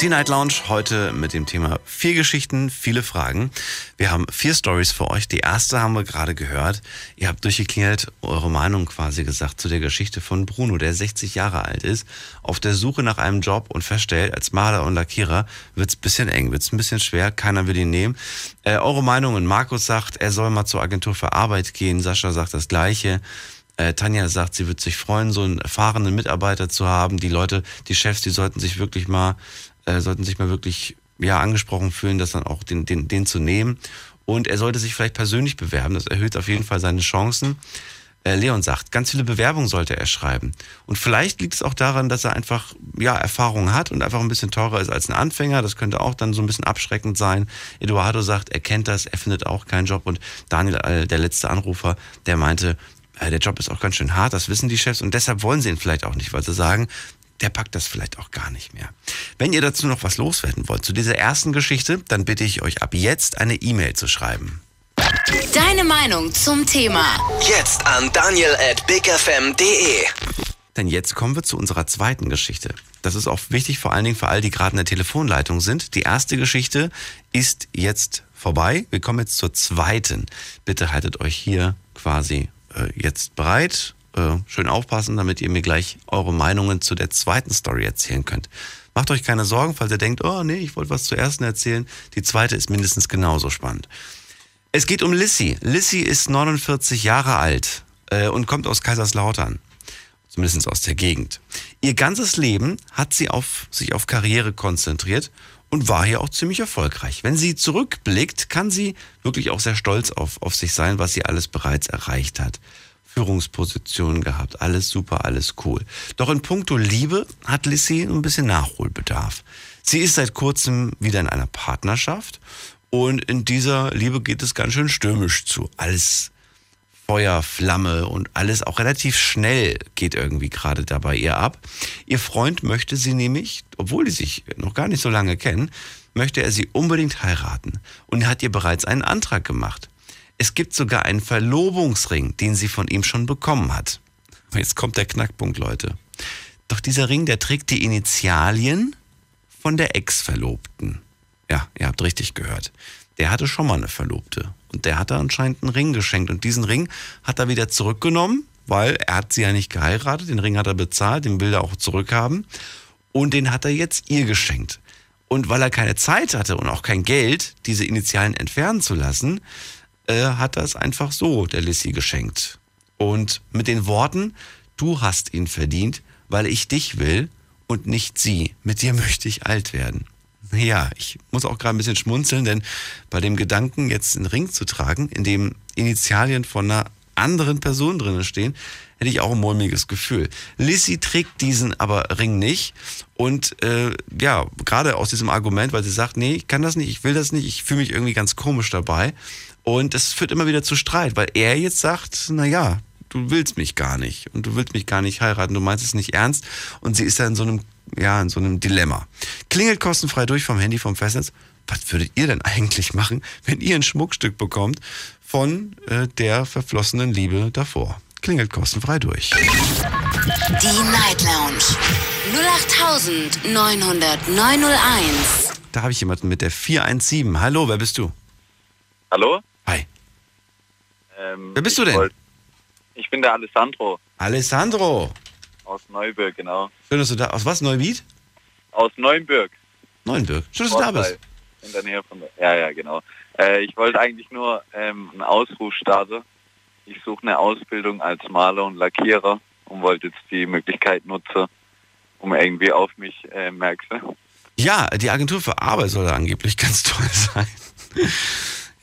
Die Night Lounge heute mit dem Thema vier Geschichten, viele Fragen. Wir haben vier Stories für euch. Die erste haben wir gerade gehört. Ihr habt durchgeklingelt, eure Meinung quasi gesagt zu der Geschichte von Bruno, der 60 Jahre alt ist, auf der Suche nach einem Job und feststellt, als Maler und Lackierer wird's bisschen eng, wird's ein bisschen schwer, keiner will ihn nehmen. Äh, eure Meinungen, Markus sagt, er soll mal zur Agentur für Arbeit gehen, Sascha sagt das Gleiche. Äh, Tanja sagt, sie würde sich freuen, so einen erfahrenen Mitarbeiter zu haben. Die Leute, die Chefs, die sollten sich wirklich mal, äh, sollten sich mal wirklich ja, angesprochen fühlen, das dann auch den, den, den zu nehmen. Und er sollte sich vielleicht persönlich bewerben. Das erhöht auf jeden Fall seine Chancen. Äh, Leon sagt, ganz viele Bewerbungen sollte er schreiben. Und vielleicht liegt es auch daran, dass er einfach ja, Erfahrung hat und einfach ein bisschen teurer ist als ein Anfänger. Das könnte auch dann so ein bisschen abschreckend sein. Eduardo sagt, er kennt das, er findet auch keinen Job. Und Daniel, äh, der letzte Anrufer, der meinte, äh, der Job ist auch ganz schön hart, das wissen die Chefs. Und deshalb wollen sie ihn vielleicht auch nicht, weil sie sagen, der packt das vielleicht auch gar nicht mehr. Wenn ihr dazu noch was loswerden wollt zu dieser ersten Geschichte, dann bitte ich euch ab jetzt eine E-Mail zu schreiben. Deine Meinung zum Thema. Jetzt an daniel at bigfm.de. Denn jetzt kommen wir zu unserer zweiten Geschichte. Das ist auch wichtig, vor allen Dingen für all die gerade in der Telefonleitung sind. Die erste Geschichte ist jetzt vorbei. Wir kommen jetzt zur zweiten. Bitte haltet euch hier quasi äh, jetzt bereit. Äh, schön aufpassen, damit ihr mir gleich eure Meinungen zu der zweiten Story erzählen könnt. Macht euch keine Sorgen, falls ihr denkt, oh nee, ich wollte was zur ersten erzählen. Die zweite ist mindestens genauso spannend. Es geht um Lissy. Lissy ist 49 Jahre alt äh, und kommt aus Kaiserslautern. Zumindest aus der Gegend. Ihr ganzes Leben hat sie auf, sich auf Karriere konzentriert und war hier auch ziemlich erfolgreich. Wenn sie zurückblickt, kann sie wirklich auch sehr stolz auf, auf sich sein, was sie alles bereits erreicht hat. Führungspositionen gehabt, alles super, alles cool. Doch in puncto Liebe hat Lissy ein bisschen Nachholbedarf. Sie ist seit kurzem wieder in einer Partnerschaft und in dieser Liebe geht es ganz schön stürmisch zu. Alles Feuer, Flamme und alles auch relativ schnell geht irgendwie gerade dabei ihr ab. Ihr Freund möchte sie nämlich, obwohl die sich noch gar nicht so lange kennen, möchte er sie unbedingt heiraten und hat ihr bereits einen Antrag gemacht. Es gibt sogar einen Verlobungsring, den sie von ihm schon bekommen hat. Jetzt kommt der Knackpunkt, Leute. Doch dieser Ring, der trägt die Initialien von der Ex-Verlobten. Ja, ihr habt richtig gehört. Der hatte schon mal eine Verlobte. Und der hat da anscheinend einen Ring geschenkt. Und diesen Ring hat er wieder zurückgenommen, weil er hat sie ja nicht geheiratet. Den Ring hat er bezahlt, den will er auch zurückhaben. Und den hat er jetzt ihr geschenkt. Und weil er keine Zeit hatte und auch kein Geld, diese Initialen entfernen zu lassen, äh, hat er es einfach so der Lissy geschenkt. Und mit den Worten, du hast ihn verdient, weil ich dich will und nicht sie. Mit dir [LAUGHS] möchte ich alt werden. Ja, ich muss auch gerade ein bisschen schmunzeln, denn bei dem Gedanken, jetzt einen Ring zu tragen, in dem Initialien von einer anderen Person drinnen stehen, hätte ich auch ein mulmiges Gefühl. Lissy trägt diesen aber Ring nicht und äh, ja, gerade aus diesem Argument, weil sie sagt, nee, ich kann das nicht, ich will das nicht, ich fühle mich irgendwie ganz komisch dabei und es führt immer wieder zu Streit, weil er jetzt sagt, na ja, du willst mich gar nicht und du willst mich gar nicht heiraten, du meinst es nicht ernst und sie ist da in so einem ja, in so einem Dilemma. Klingelt kostenfrei durch vom Handy vom Festnetz. Was würdet ihr denn eigentlich machen, wenn ihr ein Schmuckstück bekommt von äh, der verflossenen Liebe davor? Klingelt kostenfrei durch. Die Night Lounge 0890901. Da habe ich jemanden mit der 417. Hallo, wer bist du? Hallo? Ähm, Wer bist du denn? wollt- ich bin der Alessandro Alessandro. aus Neuburg, genau. Schön, dass du da. Aus was? Neubiet? Aus Neuenburg. Neuenburg. Schön, dass du da bist. In der Nähe von. Ja, ja, genau. Äh, ich wollte eigentlich nur ähm, einen Ausruf starten. Ich suche eine Ausbildung als Maler und Lackierer und wollte jetzt die Möglichkeit nutzen, um irgendwie auf mich äh, merkst du? Ja, die Agentur für Arbeit soll da angeblich [LAUGHS] ganz toll sein.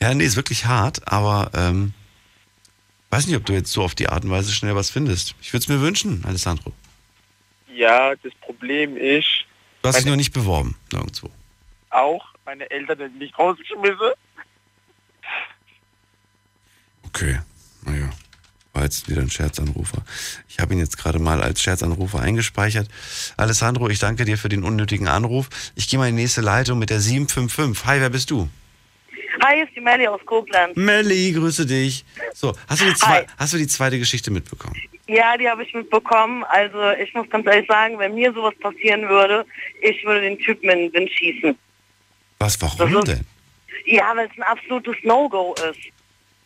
ja, nee, ist wirklich hart, aber ähm, weiß nicht, ob du jetzt so auf die Art und Weise schnell was findest. Ich würde es mir wünschen, Alessandro. Ja, das Problem ist, Du hast dich noch nicht beworben, nirgendwo. auch meine Eltern haben mich rausgeschmissen. Okay, naja. War jetzt wieder ein Scherzanrufer. Ich habe ihn jetzt gerade mal als Scherzanrufer eingespeichert. Alessandro, ich danke dir für den unnötigen Anruf. Ich gehe mal in die nächste Leitung mit der 755. Hi, wer bist du? Hi, ist die Melli aus Koblenz. Melli, grüße dich. So, hast du die, zwei, hast du die zweite Geschichte mitbekommen? Ja, die habe ich mitbekommen. Also ich muss ganz ehrlich sagen, wenn mir sowas passieren würde, ich würde den Typen in den Wind schießen. Was, warum ist- denn? Ja, weil es ein absolutes No-Go ist.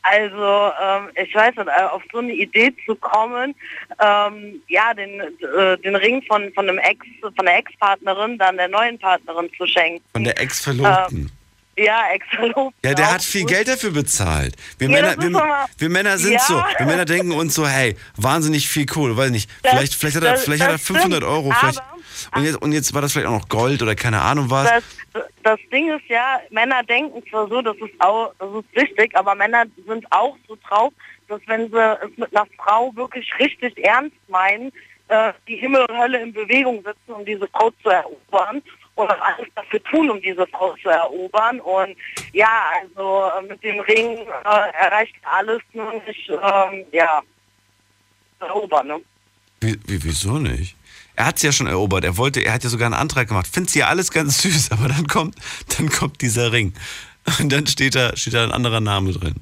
Also ähm, ich weiß nicht, äh, auf so eine Idee zu kommen, ähm, ja, den, äh, den Ring von, von einem Ex, von der Ex-Partnerin dann der neuen Partnerin zu schenken. Von der Ex-Verlobten. Ja, Ex-Verlobter. Ja, der hat viel Geld dafür bezahlt. Wir, Ja, Männer, das wir, wir Männer sind Ja. so. Wir Männer denken uns so, hey, wahnsinnig viel Kohle, weiß nicht. Das- vielleicht vielleicht hat er, das- vielleicht hat er das 500 stimmt, Euro. Und, jetzt, und jetzt war das vielleicht auch noch Gold oder keine Ahnung was. Das, das Ding ist ja, Männer denken zwar so, das ist auch, das ist richtig, aber Männer sind auch so drauf, dass wenn sie es mit einer Frau wirklich richtig ernst meinen, äh, die Himmel und Hölle in Bewegung setzen, um diese Frau zu erobern und auch alles dafür tun, um diese Frau zu erobern. Und ja, also äh, mit dem Ring äh, erreicht er alles nur nicht, ähm, ja, erobern. Ne? Wie, wie, wieso nicht? Er hat es ja schon erobert. Er wollte, er hat ja sogar einen Antrag gemacht. Find's ja alles ganz [LAUGHS] süß, aber dann kommt, dann kommt dieser Ring. Und dann steht da, steht da ein anderer Name drin.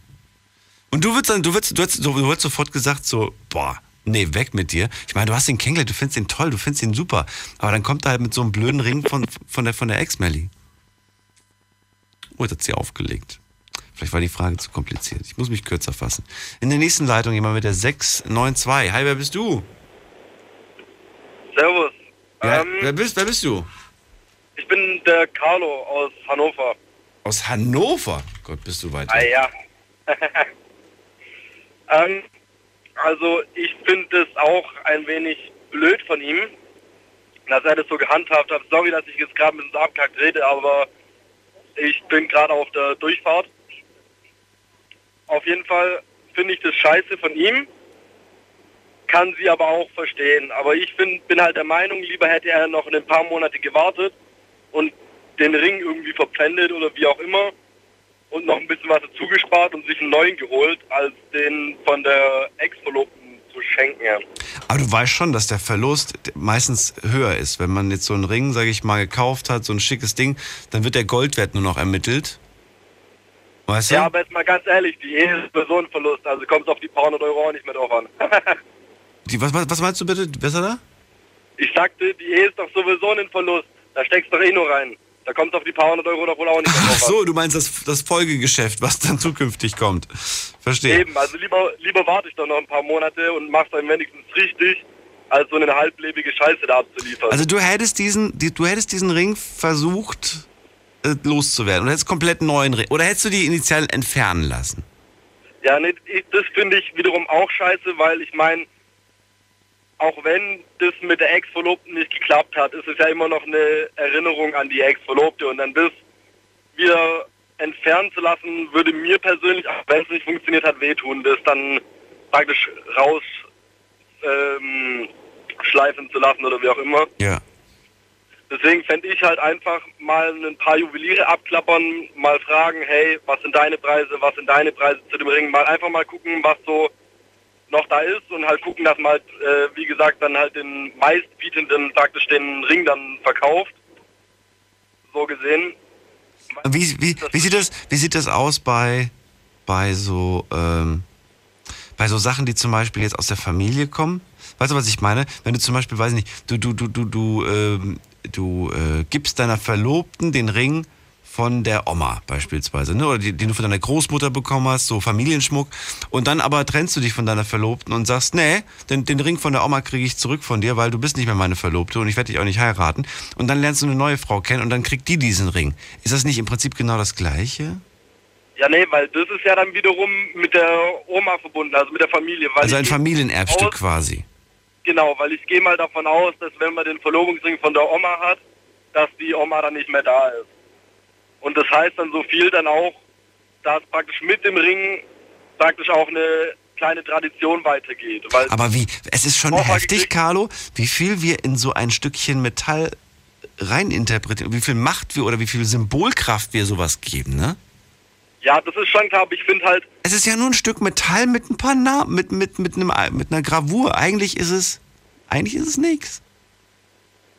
Und du würdest dann, du würdest, du hättest, du hättest sofort gesagt so, boah, nee, weg mit dir. Ich meine, du hast den kennengelernt, du findest ihn toll, du findest ihn super. Aber dann kommt er halt mit so einem blöden Ring von, von der, von der Ex-Melli. Oh, jetzt hat sie aufgelegt. Vielleicht war die Frage zu kompliziert. Ich muss mich kürzer fassen. In der nächsten Leitung jemand mit der 692. Hi, wer bist du? Servus. Ja, Ähm, wer, bist, wer bist du? ich bin der Carlo aus Hannover. Aus Hannover? Gott, bist du weit. Ah weg. ja. [LAUGHS] ähm, also ich finde es auch ein wenig blöd von ihm, dass er das so gehandhabt hat. Sorry, dass ich jetzt gerade mit dem Abkackt rede, aber ich bin gerade auf der Durchfahrt. Auf jeden Fall finde ich das scheiße von ihm, kann sie aber auch verstehen. Aber ich find, bin halt der Meinung, lieber hätte er noch ein paar Monate gewartet und den Ring irgendwie verpfändet oder wie auch immer und noch ein bisschen was dazu gespart und sich einen neuen geholt, als den von der Ex-Verlobten zu schenken. Aber du weißt schon, dass der Verlust meistens höher ist. Wenn man jetzt so einen Ring, sage ich mal, gekauft hat, so ein schickes Ding, dann wird der Goldwert nur noch ermittelt. Weißt du? Ja, aber jetzt mal ganz ehrlich, die Ehe ist so ein Verlust, also kommt auf die paar hundert Euro auch nicht mehr drauf an. [LAUGHS] Die, was, was was meinst du bitte? Besser da? ich sagte, die Ehe ist doch sowieso ein Verlust, da steckst du doch eh nur rein. Da kommt auf die paar hundert Euro doch wohl auch nicht mehr Ach drauf an. so, du meinst das, das Folgegeschäft, was dann zukünftig kommt. Verstehe. Eben, also lieber, lieber warte ich doch noch ein paar Monate und mach's dann wenigstens richtig, als so eine halblebige Scheiße da abzuliefern. Also du hättest diesen, die, du hättest diesen Ring versucht äh, loszuwerden. Oder hättest komplett neuen Ring. Oder hättest du die Initialen entfernen lassen? Ja, nee, das finde ich wiederum auch scheiße, weil ich meine, auch wenn das mit der Ex-Verlobten nicht geklappt hat, ist es ja immer noch eine Erinnerung an die Ex-Verlobte und dann das wieder entfernen zu lassen, würde mir persönlich, auch wenn es nicht funktioniert hat, wehtun, das dann praktisch raus ähm, schleifen zu lassen oder wie auch immer. Ja. Deswegen fände ich halt einfach mal ein paar Juweliere abklappern, mal fragen, hey, was sind deine Preise, was sind deine Preise zu dem Ring, mal einfach mal gucken, was so noch da ist und halt gucken, dass man halt, äh, wie gesagt, dann halt den meistbietenden praktisch den Ring dann verkauft. So gesehen. Wie, wie, wie, sieht das, wie sieht das aus bei, bei so ähm, bei so Sachen, die zum Beispiel jetzt aus der Familie kommen? Weißt du, was ich meine? Wenn du zum Beispiel, weiß ich nicht, du, du, du, du, du, ähm, du äh, gibst deiner Verlobten den Ring von der Oma beispielsweise, ne? oder die, den du von deiner Großmutter bekommen hast, so Familienschmuck. Und dann aber trennst du dich von deiner Verlobten und sagst, nee, den, den Ring von der Oma kriege ich zurück von dir, weil du bist nicht mehr meine Verlobte und ich werde dich auch nicht heiraten. Und dann lernst du eine neue Frau kennen und dann kriegt die diesen Ring. Ist das nicht im Prinzip genau das Gleiche? Ja, nee, weil das ist ja dann wiederum mit der Oma verbunden, also mit der Familie. Also ein Familienerbstück aus- quasi. Genau, weil ich gehe mal davon aus, dass wenn man den Verlobungsring von der Oma hat, dass die Oma dann nicht mehr da ist. Und das heißt dann so viel dann auch, dass praktisch mit dem Ring praktisch auch eine kleine Tradition weitergeht. Aber wie, es ist schon heftig, Carlo, wie viel wir in so ein Stückchen Metall reininterpretieren, wie viel Macht wir oder wie viel Symbolkraft wir sowas geben, ne? ja, das ist schon klar, aber ich finde halt, Es ist ja nur ein Stück Metall mit ein paar Namen, mit, mit, mit, einem, mit einer Gravur. Eigentlich ist es, eigentlich ist es nichts.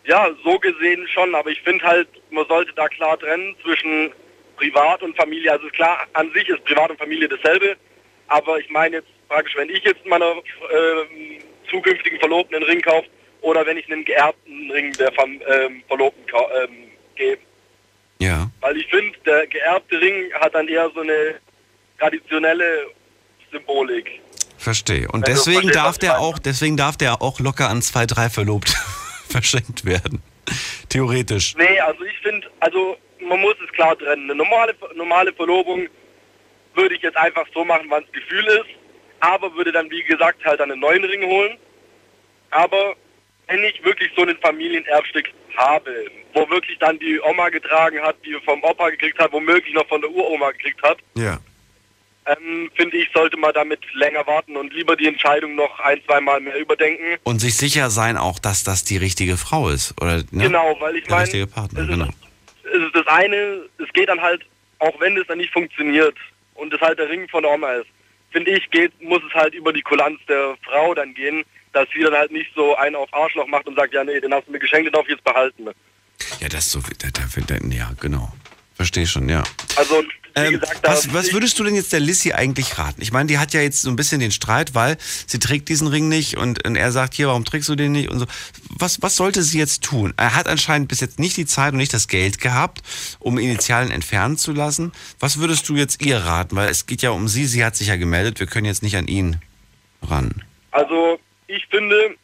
ja, so gesehen schon, aber ich finde halt, man sollte da klar trennen zwischen Privat und Familie. Also klar, an sich ist Privat und Familie dasselbe, aber ich meine jetzt praktisch, wenn ich jetzt meiner ähm, zukünftigen Verlobten einen Ring kaufe oder wenn ich einen geerbten Ring der Fam ähm, Verlobten ähm, gebe. Ja. Weil ich finde, der geerbte Ring hat dann eher so eine traditionelle Symbolik. Verstehe. Und Wenn deswegen darf der auch, deswegen darf der auch locker an zwei, drei Verlobte [LAUGHS] verschenkt werden. Theoretisch. Nee, also ich finde, also man muss es klar trennen. Eine normale, normale Verlobung würde ich jetzt einfach so machen, wann das Gefühl ist, aber würde dann, wie gesagt, halt einen neuen Ring holen. Aber wenn ich wirklich so ein Familienerbstück habe, wo wirklich dann die Oma getragen hat, die vom Opa gekriegt hat, womöglich noch von der Uroma gekriegt hat, Ja. Ähm, finde ich, sollte man damit länger warten und lieber die Entscheidung noch ein, zweimal mehr überdenken. Und sich sicher sein auch, dass das die richtige Frau ist. Oder, ne? Genau, weil ich meine, richtige Partner, genau. es ist das eine, es geht dann halt, auch wenn es dann nicht funktioniert und es halt der Ring von der Oma ist, finde ich, geht, muss es halt über die Kulanz der Frau dann gehen, dass sie dann halt nicht so einen auf Arschloch macht und sagt, ja nee, den hast du mir geschenkt, den darf ich jetzt behalten. Ja, das ist so, da, da, da, ja, genau. Verstehe schon, ja. Also, Ähm, gesagt, was, was würdest du denn jetzt der Lissy eigentlich raten? Ich meine, die hat ja jetzt so ein bisschen den Streit, weil sie trägt diesen Ring nicht und, und er sagt, hier, warum trägst du den nicht und so. Was, was sollte sie jetzt tun? Er hat anscheinend bis jetzt nicht die Zeit und nicht das Geld gehabt, um Initialen entfernen zu lassen. Was würdest du jetzt ihr raten? Weil es geht ja um sie, sie hat sich ja gemeldet, wir können jetzt nicht an ihn ran. Also ich finde,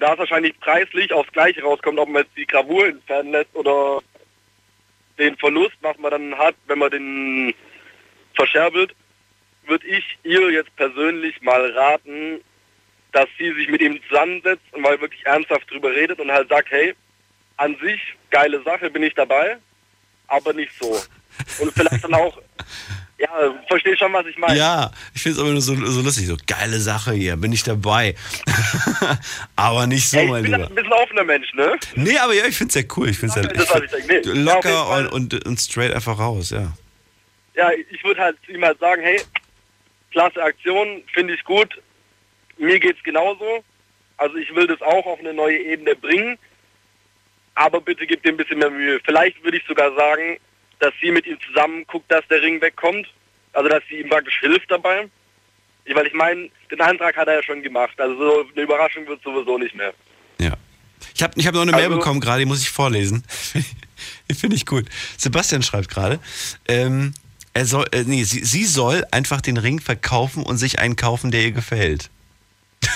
da es wahrscheinlich preislich aufs Gleiche rauskommt, ob man jetzt die Gravur entfernen lässt oder den Verlust, was man dann hat, wenn man den verscherbelt, würde ich ihr jetzt persönlich mal raten, dass sie sich mit ihm zusammensetzt und mal wirklich ernsthaft drüber redet und halt sagt, hey, an sich geile Sache, bin ich dabei, aber nicht so. Und vielleicht dann auch, ja, verstehe schon, was ich meine. Ja, ich finde es aber nur so, so lustig, so geile Sache hier, bin ich dabei. [LAUGHS] aber nicht so, ich mein bin Lieber. ein bisschen offener Mensch, ne? Nee, aber ja, ich finde es sehr cool. Ich finde es ich denke. Nee, ja, auf jeden locker Fall. und, und, und straight einfach raus, ja. ja, ich würde halt ihm halt sagen, hey, klasse Aktion, finde ich gut. Mir geht's genauso. Also ich will das auch auf eine neue Ebene bringen. Aber bitte gib dir ein bisschen mehr Mühe. Vielleicht würde ich sogar sagen, dass sie mit ihm zusammen guckt, dass der Ring wegkommt. Also dass sie ihm praktisch hilft dabei. Weil ich meine, den Antrag hat er ja schon gemacht. Also so eine Überraschung wird sowieso nicht mehr. Ich habe ich hab noch eine Mail Also- bekommen gerade, die muss ich vorlesen. [LAUGHS] Die finde ich gut. Sebastian schreibt gerade, ähm, er soll, äh, nee, sie, sie soll einfach den Ring verkaufen und sich einen kaufen, der ihr gefällt. [LAUGHS]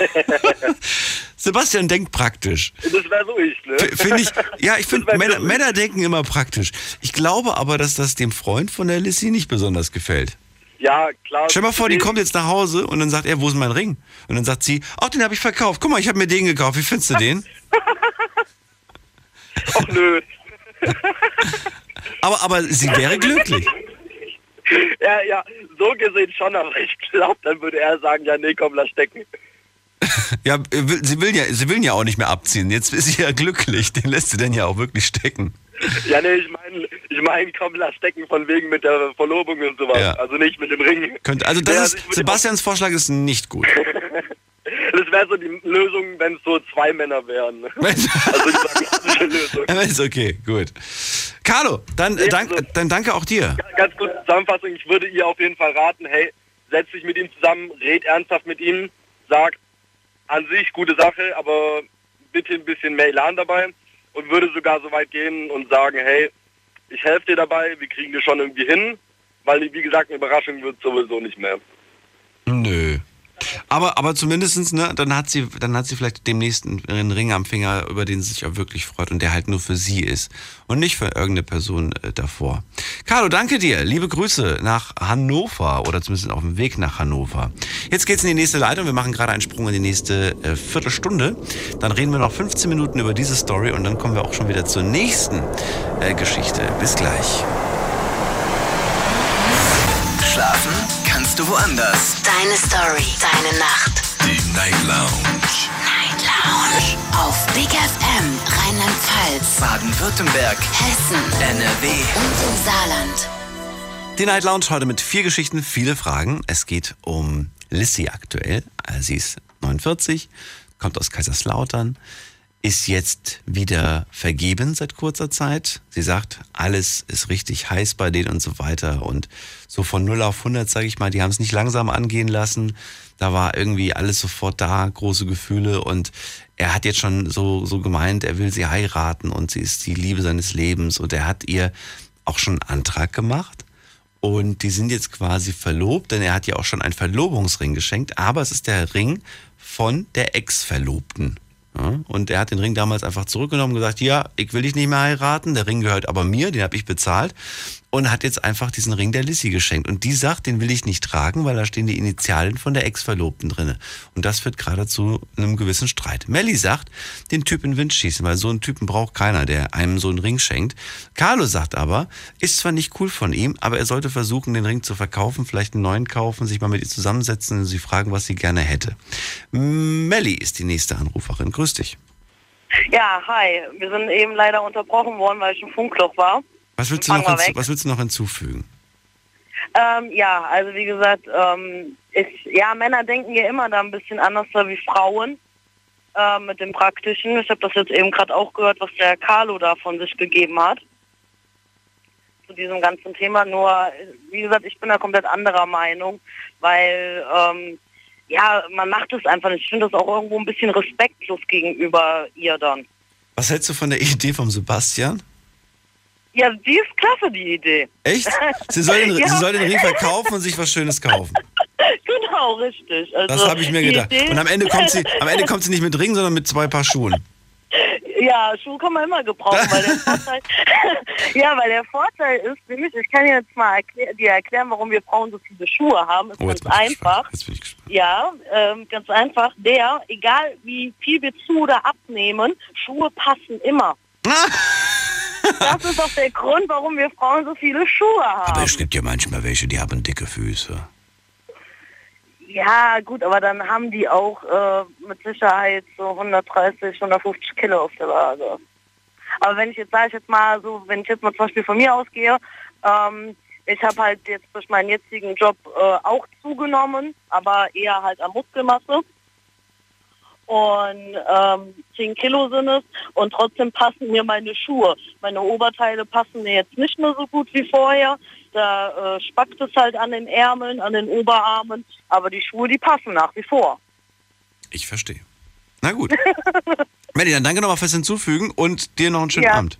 [LAUGHS] Sebastian denkt praktisch. Das wäre so ich, ne? Finde ich, ja, ich finde, Männer, so. Männer denken immer praktisch. Ich glaube aber, dass das dem Freund von der Lissy nicht besonders gefällt. Ja, klar. Stell mal vor, die kommt jetzt nach Hause und dann sagt er, wo ist mein Ring? Und dann sagt sie, ach, den habe ich verkauft. Guck mal, ich habe mir den gekauft. Wie findest du den? [LAUGHS] Ach nö. Aber, aber sie wäre glücklich. Ja, ja, so gesehen schon, aber ich glaube, dann würde er sagen, ja, nee, komm, lass stecken. [LAUGHS] Ja, sie will ja, sie will ja auch nicht mehr abziehen. Jetzt ist sie ja glücklich. Den lässt sie denn ja auch wirklich stecken. Ja, nee, ich meine, ich mein, komm, lass stecken von wegen mit der Verlobung und sowas. Ja. Also nicht mit dem Ring. Könnte, also das Ja, ist, würde Sebastians Vorschlag ist nicht gut. [LAUGHS] Das wäre so die Lösung, wenn es so zwei Männer wären. [LAUGHS] also die pragmatische Lösung. Ist okay, gut. Carlo, dann, äh, dank, dann danke auch dir. Ganz kurz Zusammenfassung, ich würde ihr auf jeden Fall raten, hey, setz dich mit ihm zusammen, red ernsthaft mit ihm, sag an sich gute Sache, aber bitte ein bisschen mehr Elan dabei und würde sogar so weit gehen und sagen, hey, ich helfe dir dabei, wir kriegen das schon irgendwie hin, weil wie gesagt, eine Überraschung wird sowieso nicht mehr. Nö. Aber, aber zumindestens, ne, dann hat sie, dann hat sie vielleicht demnächst einen Ring am Finger, über den sie sich auch wirklich freut und der halt nur für sie ist und nicht für irgendeine Person äh, davor. Carlo, danke dir. Liebe Grüße nach Hannover oder zumindest auf dem Weg nach Hannover. Jetzt geht's in die nächste Leitung. Wir machen gerade einen Sprung in die nächste äh, Viertelstunde. Dann reden wir noch 15 Minuten über diese Story und dann kommen wir auch schon wieder zur nächsten äh, Geschichte. Bis gleich. Schlafen du woanders. Deine Story, deine Nacht. Die Night Lounge. Night Lounge. Auf Big FM, Rheinland-Pfalz, Baden-Württemberg, Hessen, NRW. und im Saarland. Die Night Lounge heute mit vier Geschichten, viele Fragen. Es geht um Lissy aktuell. Sie ist 49, kommt aus Kaiserslautern, ist jetzt wieder vergeben seit kurzer Zeit. Sie sagt, alles ist richtig heiß bei denen und so weiter. Und so von 0 auf 100, sage ich mal, die haben es nicht langsam angehen lassen. Da war irgendwie alles sofort da, große Gefühle. Und er hat jetzt schon so, so gemeint, er will sie heiraten und sie ist die Liebe seines Lebens. Und er hat ihr auch schon einen Antrag gemacht. Und die sind jetzt quasi verlobt, denn er hat ja auch schon einen Verlobungsring geschenkt, aber es ist der Ring von der Ex-Verlobten. Ja, und er hat den Ring damals einfach zurückgenommen und gesagt, ja, ich will dich nicht mehr heiraten, der Ring gehört aber mir, den habe ich bezahlt. Und hat jetzt einfach diesen Ring der Lissy geschenkt. Und die sagt, den will ich nicht tragen, weil da stehen die Initialen von der Ex-Verlobten drinne. Und das führt gerade zu einem gewissen Streit. Melly sagt, den Typ in den Wind schießen, weil so einen Typen braucht keiner, der einem so einen Ring schenkt. Carlo sagt aber, ist zwar nicht cool von ihm, aber er sollte versuchen, den Ring zu verkaufen, vielleicht einen neuen kaufen, sich mal mit ihr zusammensetzen und sie fragen, was sie gerne hätte. Melly ist die nächste Anruferin. Grüß dich. Ja, hi. Wir sind eben leider unterbrochen worden, weil ich im Funkloch war. Was willst du, noch, hinzu, was willst du noch hinzufügen? Ähm, ja, also wie gesagt, ähm, ich, ja, Männer denken ja immer da ein bisschen anders wie Frauen äh, mit dem Praktischen. Ich habe das jetzt eben gerade auch gehört, was der Carlo da von sich gegeben hat zu diesem ganzen Thema. Nur, wie gesagt, ich bin da komplett anderer Meinung, weil ähm, ja, man macht es einfach nicht. Ich finde das auch irgendwo ein bisschen respektlos gegenüber ihr dann. Was hältst du von der Idee vom Sebastian? Ja, die ist klasse, die Idee. Echt? Sie soll den, [LAUGHS] ja. sie soll den Ring verkaufen und sich was Schönes kaufen. [LAUGHS] Genau, richtig. Also, Das habe ich mir gedacht. Idee- Und am Ende kommt sie, am Ende [LAUGHS] kommt sie nicht mit Ring, sondern mit zwei Paar Schuhen. Ja, Schuhe kann man immer gebrauchen, weil der Vorteil, ja, weil der Vorteil ist, nämlich, ich kann jetzt mal erklär, dir erklären, warum wir Frauen so viele Schuhe haben. Ist Oh, ganz einfach. Ja, ähm, ganz einfach. Der, egal wie viel wir zu oder abnehmen, Schuhe passen immer. Das ist auch der Grund, warum wir Frauen so viele Schuhe haben. Aber es gibt ja manchmal welche, die haben dicke Füße. Ja, gut, aber dann haben die auch äh, mit Sicherheit so 130, 150 Kilo auf der Waage. Aber wenn ich jetzt, sage ich jetzt mal so, wenn ich jetzt mal zum Beispiel von mir ausgehe, ähm, ich habe halt jetzt durch meinen jetzigen Job äh, auch zugenommen, aber eher halt an Muskelmasse. Und ähm, 10 Kilo sind es und trotzdem passen mir meine Schuhe. Meine Oberteile passen mir jetzt nicht mehr so gut wie vorher. Da äh, spackt es halt an den Ärmeln, an den Oberarmen, aber die Schuhe, die passen nach wie vor. Ich verstehe. Na gut. [LAUGHS] Melly, dann danke nochmal fürs Hinzufügen und dir noch einen schönen Ja. Abend.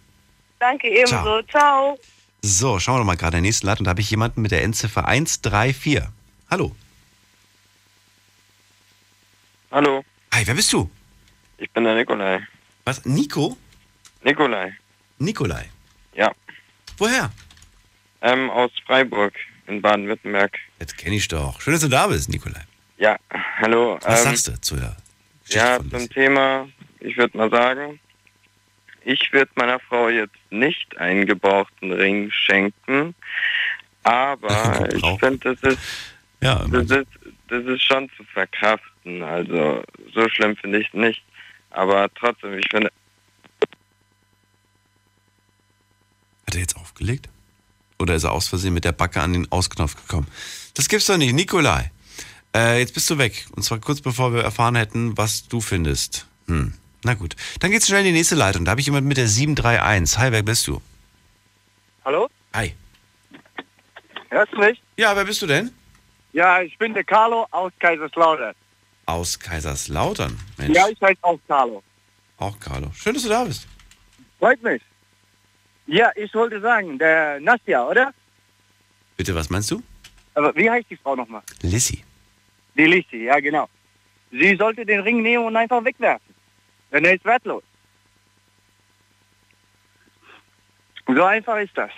Danke ebenso. Ciao. So, schauen wir doch mal gerade in der nächsten Leitung. Da habe ich jemanden mit der Endziffer 134. Hallo. Hallo, Hi, wer bist du? ich bin der Nikolai. Was? Nico? Nikolai. Nikolai. Ja. Woher? Ähm, aus Freiburg in Baden-Württemberg. Jetzt kenne ich doch. Schön, dass du da bist, Nikolai. Ja, hallo. Was ähm, sagst du zu der Ja, zum Thema, ich würde mal sagen, ich würde meiner Frau jetzt nicht einen gebrauchten Ring schenken, aber [LAUGHS] ich finde, das ist, ja, das ist, das ist schon zu verkraften. Also so schlimm finde ich es nicht. Aber trotzdem, ich finde, Hat er jetzt aufgelegt? Oder ist er aus Versehen mit der Backe an den Ausknopf gekommen? Das gibt's doch nicht. Nikolai, äh, jetzt bist du weg. Und zwar kurz bevor wir erfahren hätten, was du findest. Hm. Na gut. Dann geht's schnell in die nächste Leitung. Da habe ich jemanden mit der 731. Hi, wer bist du? Hallo? Hi. Hörst du mich? Ja, wer bist du denn? Ja, ich bin der Carlo aus Kaiserslautern. Aus Kaiserslautern. Mensch, Ja, ich heiße auch Carlo. auch Carlo. Schön, dass du da bist. Freut mich. Ja, ich wollte sagen, der Nastja, oder? Bitte, was meinst du? Aber wie heißt die Frau nochmal? Lissy. Die Lissy, ja genau. Sie sollte den Ring nehmen und einfach wegwerfen. Denn er ist wertlos. So einfach ist das.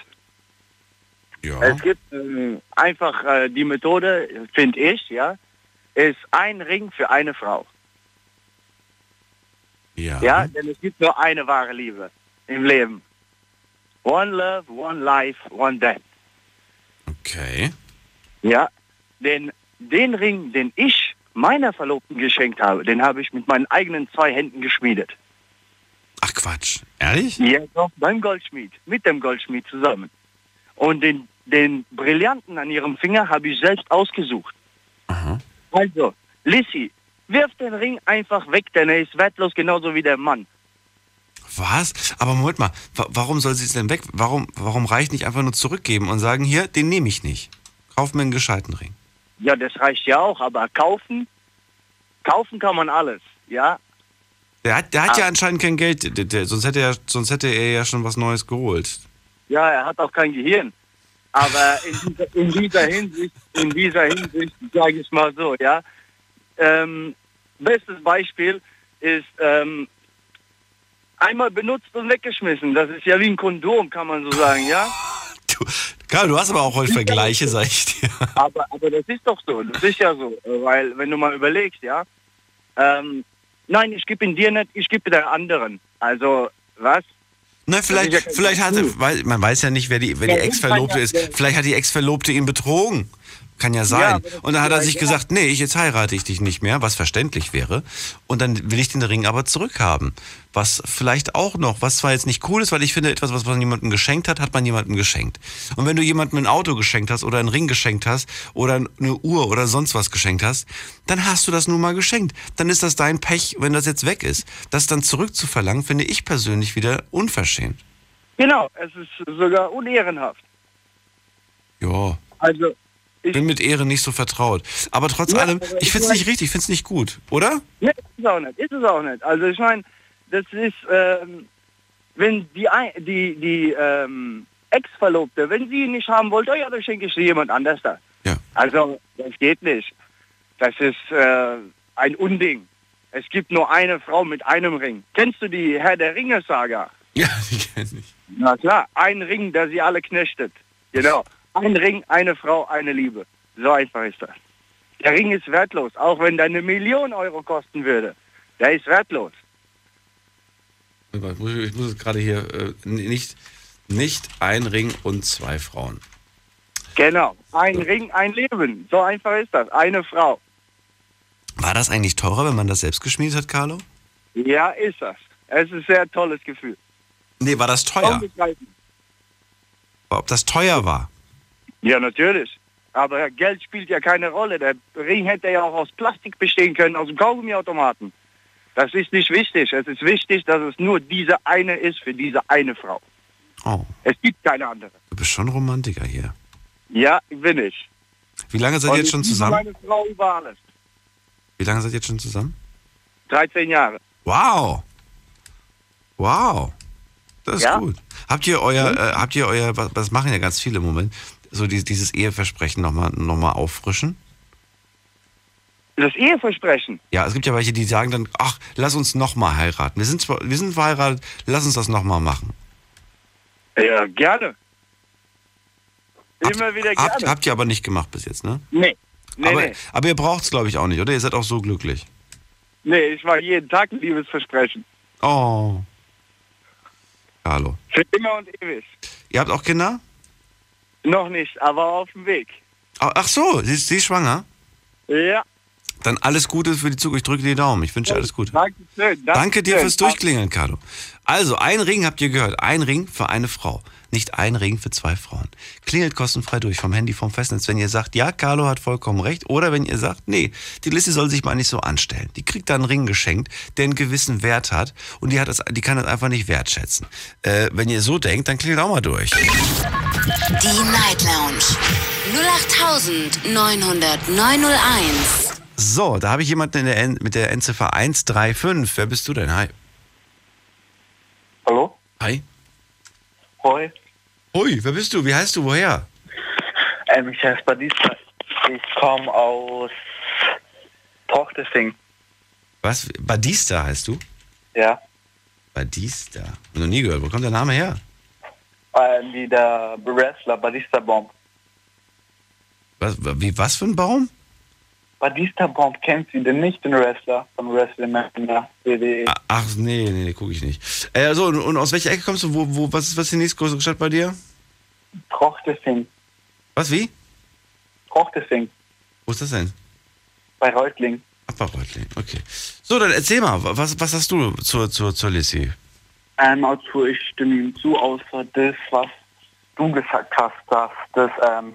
Ja. Es gibt ähm, einfach äh, die Methode, finde ich, ja, ist ein Ring für eine Frau. Ja. Ja, denn es gibt nur eine wahre Liebe im Leben. One love, one life, one death. Okay. Ja, denn den Ring, den ich meiner Verlobten geschenkt habe, den habe ich mit meinen eigenen zwei Händen geschmiedet. Ach Quatsch. Ehrlich? Ja, doch, beim Goldschmied, mit dem Goldschmied zusammen. Und den, den Brillanten an ihrem Finger habe ich selbst ausgesucht. Also, Lissy, wirf den Ring einfach weg, denn er ist wertlos, genauso wie der Mann. Was? Aber Moment mal, wa- warum soll sie es denn weg? Warum, warum reicht nicht einfach nur zurückgeben und sagen, hier, den nehme ich nicht. Kauf mir einen gescheiten Ring. Ja, das reicht ja auch, aber kaufen, kaufen kann man alles, ja. Der hat, der hat Ah. ja anscheinend kein Geld, der, der, sonst, hätte er, sonst hätte er ja schon was Neues geholt. Ja, er hat auch kein Gehirn. Aber in dieser, in dieser Hinsicht, in dieser Hinsicht, sage ich mal so, ja. Ähm, bestes Beispiel, ist ähm, einmal benutzt und weggeschmissen. Das ist ja wie ein Kondom, kann man so sagen, ja? Karl, du hast aber auch heute Vergleiche, sag ich dir. Aber, aber das ist doch so, das ist ja so. Weil, wenn du mal überlegst, ja, ähm, nein, ich gebe ihn dir nicht, ich gebe der anderen. Also, was? Na, vielleicht, ja vielleicht hat er, weil, man weiß ja nicht, wer die, wer die Ja, Ex-Verlobte kann ja- ist. Vielleicht hat die Ex-Verlobte ihn betrogen. Kann ja Ja, sein. das und dann hat er sich ja- gesagt, nee, jetzt heirate ich dich nicht mehr, was verständlich wäre. Und dann will ich den Ring aber zurückhaben. Was vielleicht auch noch, was zwar jetzt nicht cool ist, weil ich finde, etwas, was man jemandem geschenkt hat, hat man jemandem geschenkt. Und wenn du jemandem ein Auto geschenkt hast oder einen Ring geschenkt hast oder eine Uhr oder sonst was geschenkt hast, dann hast du das nun mal geschenkt. Dann ist das dein Pech, wenn das jetzt weg ist. Das dann zurückzuverlangen, finde ich persönlich wieder unverschämt. Genau, es ist sogar unehrenhaft. Ja. Also, bin mit Ehre nicht so vertraut. Aber trotz Ja, allem, aber ich ich finde es nicht richtig, ich finde es nicht gut, oder? Ne, ist es auch nicht, ist es auch nicht. Also ich meine, das ist, ähm, wenn die, die, die ähm, Ex-Verlobte, wenn sie ihn nicht haben wollte, oh ja, dann schenke ich sie jemand anders da. Ja. Also, das geht nicht. Das ist äh, ein Unding. Es gibt nur eine Frau mit einem Ring. Kennst du die Herr der Ringe-Saga? Ja, [LAUGHS] die kenne ich. Na klar, ein Ring, der sie alle knechtet. Genau. Ein Ring, eine Frau, eine Liebe. So einfach ist das. Der Ring ist wertlos, auch wenn der eine Million Euro kosten würde. Der ist wertlos. Ich muss, es gerade hier äh, nicht, nicht ein Ring und zwei Frauen. Genau. Ein Ring, ein Leben. So einfach ist das. Eine Frau. War das eigentlich teurer, wenn man das selbst geschmiedet hat, Carlo? Ja, ist das. Es ist ein sehr tolles Gefühl. Nee, war das teuer? Unbeschreiblich. Ob das teuer war? Ja, natürlich. Aber Geld spielt ja keine Rolle. Der Ring hätte ja auch aus Plastik bestehen können, aus dem Kaugummiautomaten. Das ist nicht wichtig. Es ist wichtig, dass es nur diese eine ist für diese eine Frau. Oh, Es gibt keine andere. du bist schon Romantiker hier. Ja, bin ich. Wie lange seid ihr jetzt schon zusammen? Meine Frau über alles. Wie lange seid ihr jetzt schon zusammen? 13 Jahre. Wow. Wow. Das ist Ja. gut. Habt ihr euer, äh, habt ihr euer, was, was machen ja ganz viele im Moment, so die, dieses Eheversprechen nochmal noch mal auffrischen? Das Eheversprechen. Ja, es gibt ja welche, die sagen dann, ach, lass uns nochmal heiraten. Wir sind zwar, wir sind verheiratet, lass uns das nochmal machen. Ja, gerne. Immer wieder gerne. Habt, habt ihr aber nicht gemacht bis jetzt, ne? Nee. Nee, aber, nee. aber ihr braucht es, glaube ich, auch nicht, oder? Ihr seid auch so glücklich. Nee, ich mache jeden Tag ein Liebesversprechen. Oh. Hallo. Für immer und ewig. Ihr habt auch Kinder? Noch nicht, aber auf dem Weg. Ach ach so, sie ist, sie ist schwanger? Ja. Dann alles Gute für die Zukunft. Ich drücke dir die Daumen. Ich wünsche dir alles Gute. Danke schön. Danke dir fürs Durchklingeln, Carlo. Also, ein Ring habt ihr gehört. Ein Ring für eine Frau. Nicht ein Ring für zwei Frauen. Klingelt kostenfrei durch vom Handy, vom Festnetz, wenn ihr sagt, ja, Carlo hat vollkommen recht. Oder wenn ihr sagt, nee, die Liste soll sich mal nicht so anstellen. Die kriegt da einen Ring geschenkt, der einen gewissen Wert hat. Und die, hat das, die kann das einfach nicht wertschätzen. Äh, wenn ihr so denkt, dann klingelt auch mal durch. Die Night Lounge 0890901. So, da habe ich jemanden in der mit der Endziffer 135. Wer bist du denn? Hi. Hallo? Hi. Hoi. Hui, wer bist du? Wie heißt du? Woher? Ähm, ich heiße Badista. Ich komme aus Tochtesing. Was? Badista heißt du? Ja. Badista. Hab noch nie gehört. Wo kommt der Name her? Äh, wie der Wrestler Badista Bomb. Was, wie, was für ein Baum? Badista Bomb kennt sie denn nicht, den Wrestler von der WWE. Ach, nee, nee, nee gucke ich nicht. Äh, so, und, und aus welcher Ecke kommst du? Wo, wo, was, ist, was ist die nächstgrößere Stadt bei dir? Trochtesing. Was, wie? Trochtesing. Wo ist das denn? Bei Reutling. Ach, bei Reutling, okay. So, dann erzähl mal, was, was hast du zur, zur, zur Lissy? Ähm, also ich stimme ihm zu, außer das, was du gesagt hast, dass das, ähm,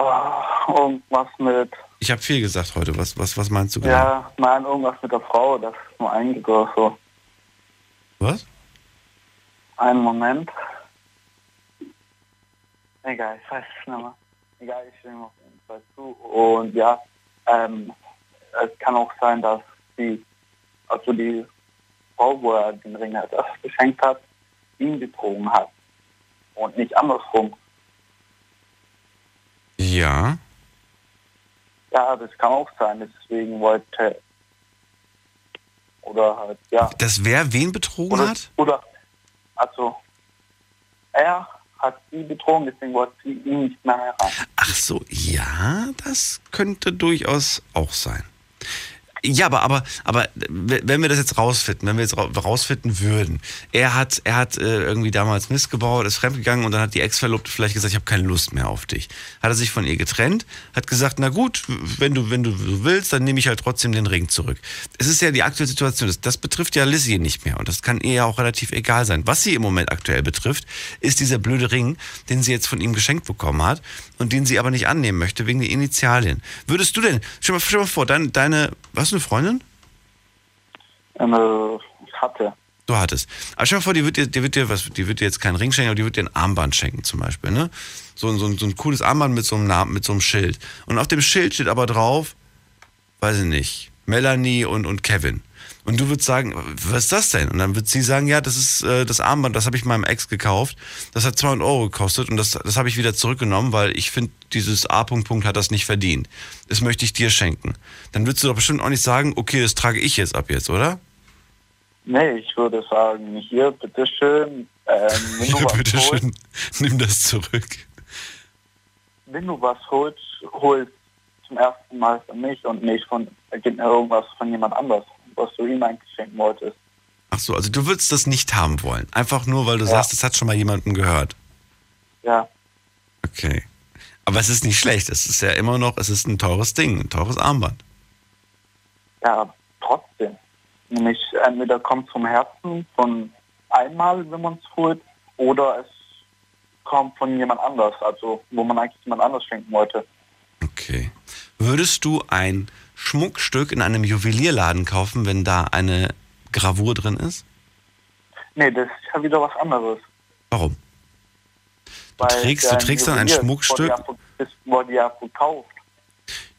oh, irgendwas mit, Ich habe viel gesagt heute. Was, was, was meinst du genau? ja, nein, irgendwas mit der Frau, das ist nur eingeht oder so. Was? Einen Moment. Egal, ich weiß es nicht mehr. Egal, ich stimme auf jeden Fall zu. Und ja, ähm, es kann auch sein, dass die, also die Frau, wo er den Ring erst geschenkt hat, ihn betrogen hat. Und nicht andersrum. Ja. Ja, das kann auch sein. Deswegen wollte Oder halt, ja. Das wer wen betrogen Oder, hat? oder, also, er hat sie betrogen, deswegen wollte sie ihn nicht mehr heiraten. Ach so, ja, das könnte durchaus auch sein. Ja, aber, aber, aber wenn wir das jetzt rausfinden, wenn wir jetzt ra- rausfinden würden, er hat, er hat äh, irgendwie damals Mist gebaut, ist fremdgegangen und dann hat die Ex-Verlobte vielleicht gesagt, ich habe keine Lust mehr auf dich. Hat er sich von ihr getrennt, hat gesagt, na gut, wenn du, wenn du willst, dann nehme ich halt trotzdem den Ring zurück. Es ist ja die aktuelle Situation, das, das betrifft ja Lizzie nicht mehr und das kann ihr ja auch relativ egal sein. Was sie im Moment aktuell betrifft, ist dieser blöde Ring, den sie jetzt von ihm geschenkt bekommen hat und den sie aber nicht annehmen möchte wegen der Initialien. Würdest du denn, stell mal, stell mal vor, dein, deine, was, eine Freundin? Ähm, äh, ich hatte. Du hattest. Aber stell mal vor, die wird dir, die wird dir, was, die wird dir jetzt keinen Ring schenken, aber die wird dir ein Armband schenken zum Beispiel, ne? So, ein- so, so ein cooles Armband mit so einem Namen, mit so einem Schild. Und auf dem Schild steht aber drauf, weiß ich nicht, Melanie und, und Kevin. Und du würdest sagen, was ist das denn? Und dann wird sie sagen, ja, das ist äh, das Armband, das habe ich meinem Ex gekauft. Das hat 200 Euro gekostet und das, das habe ich wieder zurückgenommen, weil ich finde, dieses A. -Punkt -Punkt hat das nicht verdient. Das möchte ich dir schenken. Dann würdest du doch bestimmt auch nicht sagen, okay, das trage ich jetzt ab jetzt, oder? Nee, ich würde sagen, hier, bitteschön, ähm, [LAUGHS] wenn, du Ja, was bitte holst, schön, nimm das zurück. wenn du was holst, holst zum ersten Mal für mich und nicht von irgendwas von jemand anders, was du ihm eigentlich schenken wolltest. Ach so, also du würdest das nicht haben wollen. Einfach nur, weil du Ja. sagst, das hat schon mal jemandem gehört. Ja, Okay. Aber es ist nicht schlecht. Es ist ja immer noch, es ist ein teures Ding, ein teures Armband. ja, trotzdem. Nämlich entweder kommt vom Herzen von einmal, wenn man es holt, oder es kommt von jemand anders, also wo man eigentlich jemand anders schenken wollte. Okay. Würdest du ein Schmuckstück in einem Juwelierladen kaufen, wenn da eine Gravur drin ist? Nee, das ist ja wieder was anderes. Warum? Du Weil trägst, du trägst dann ein Schmuckstück. Wurde ja, das wurde ja verkauft.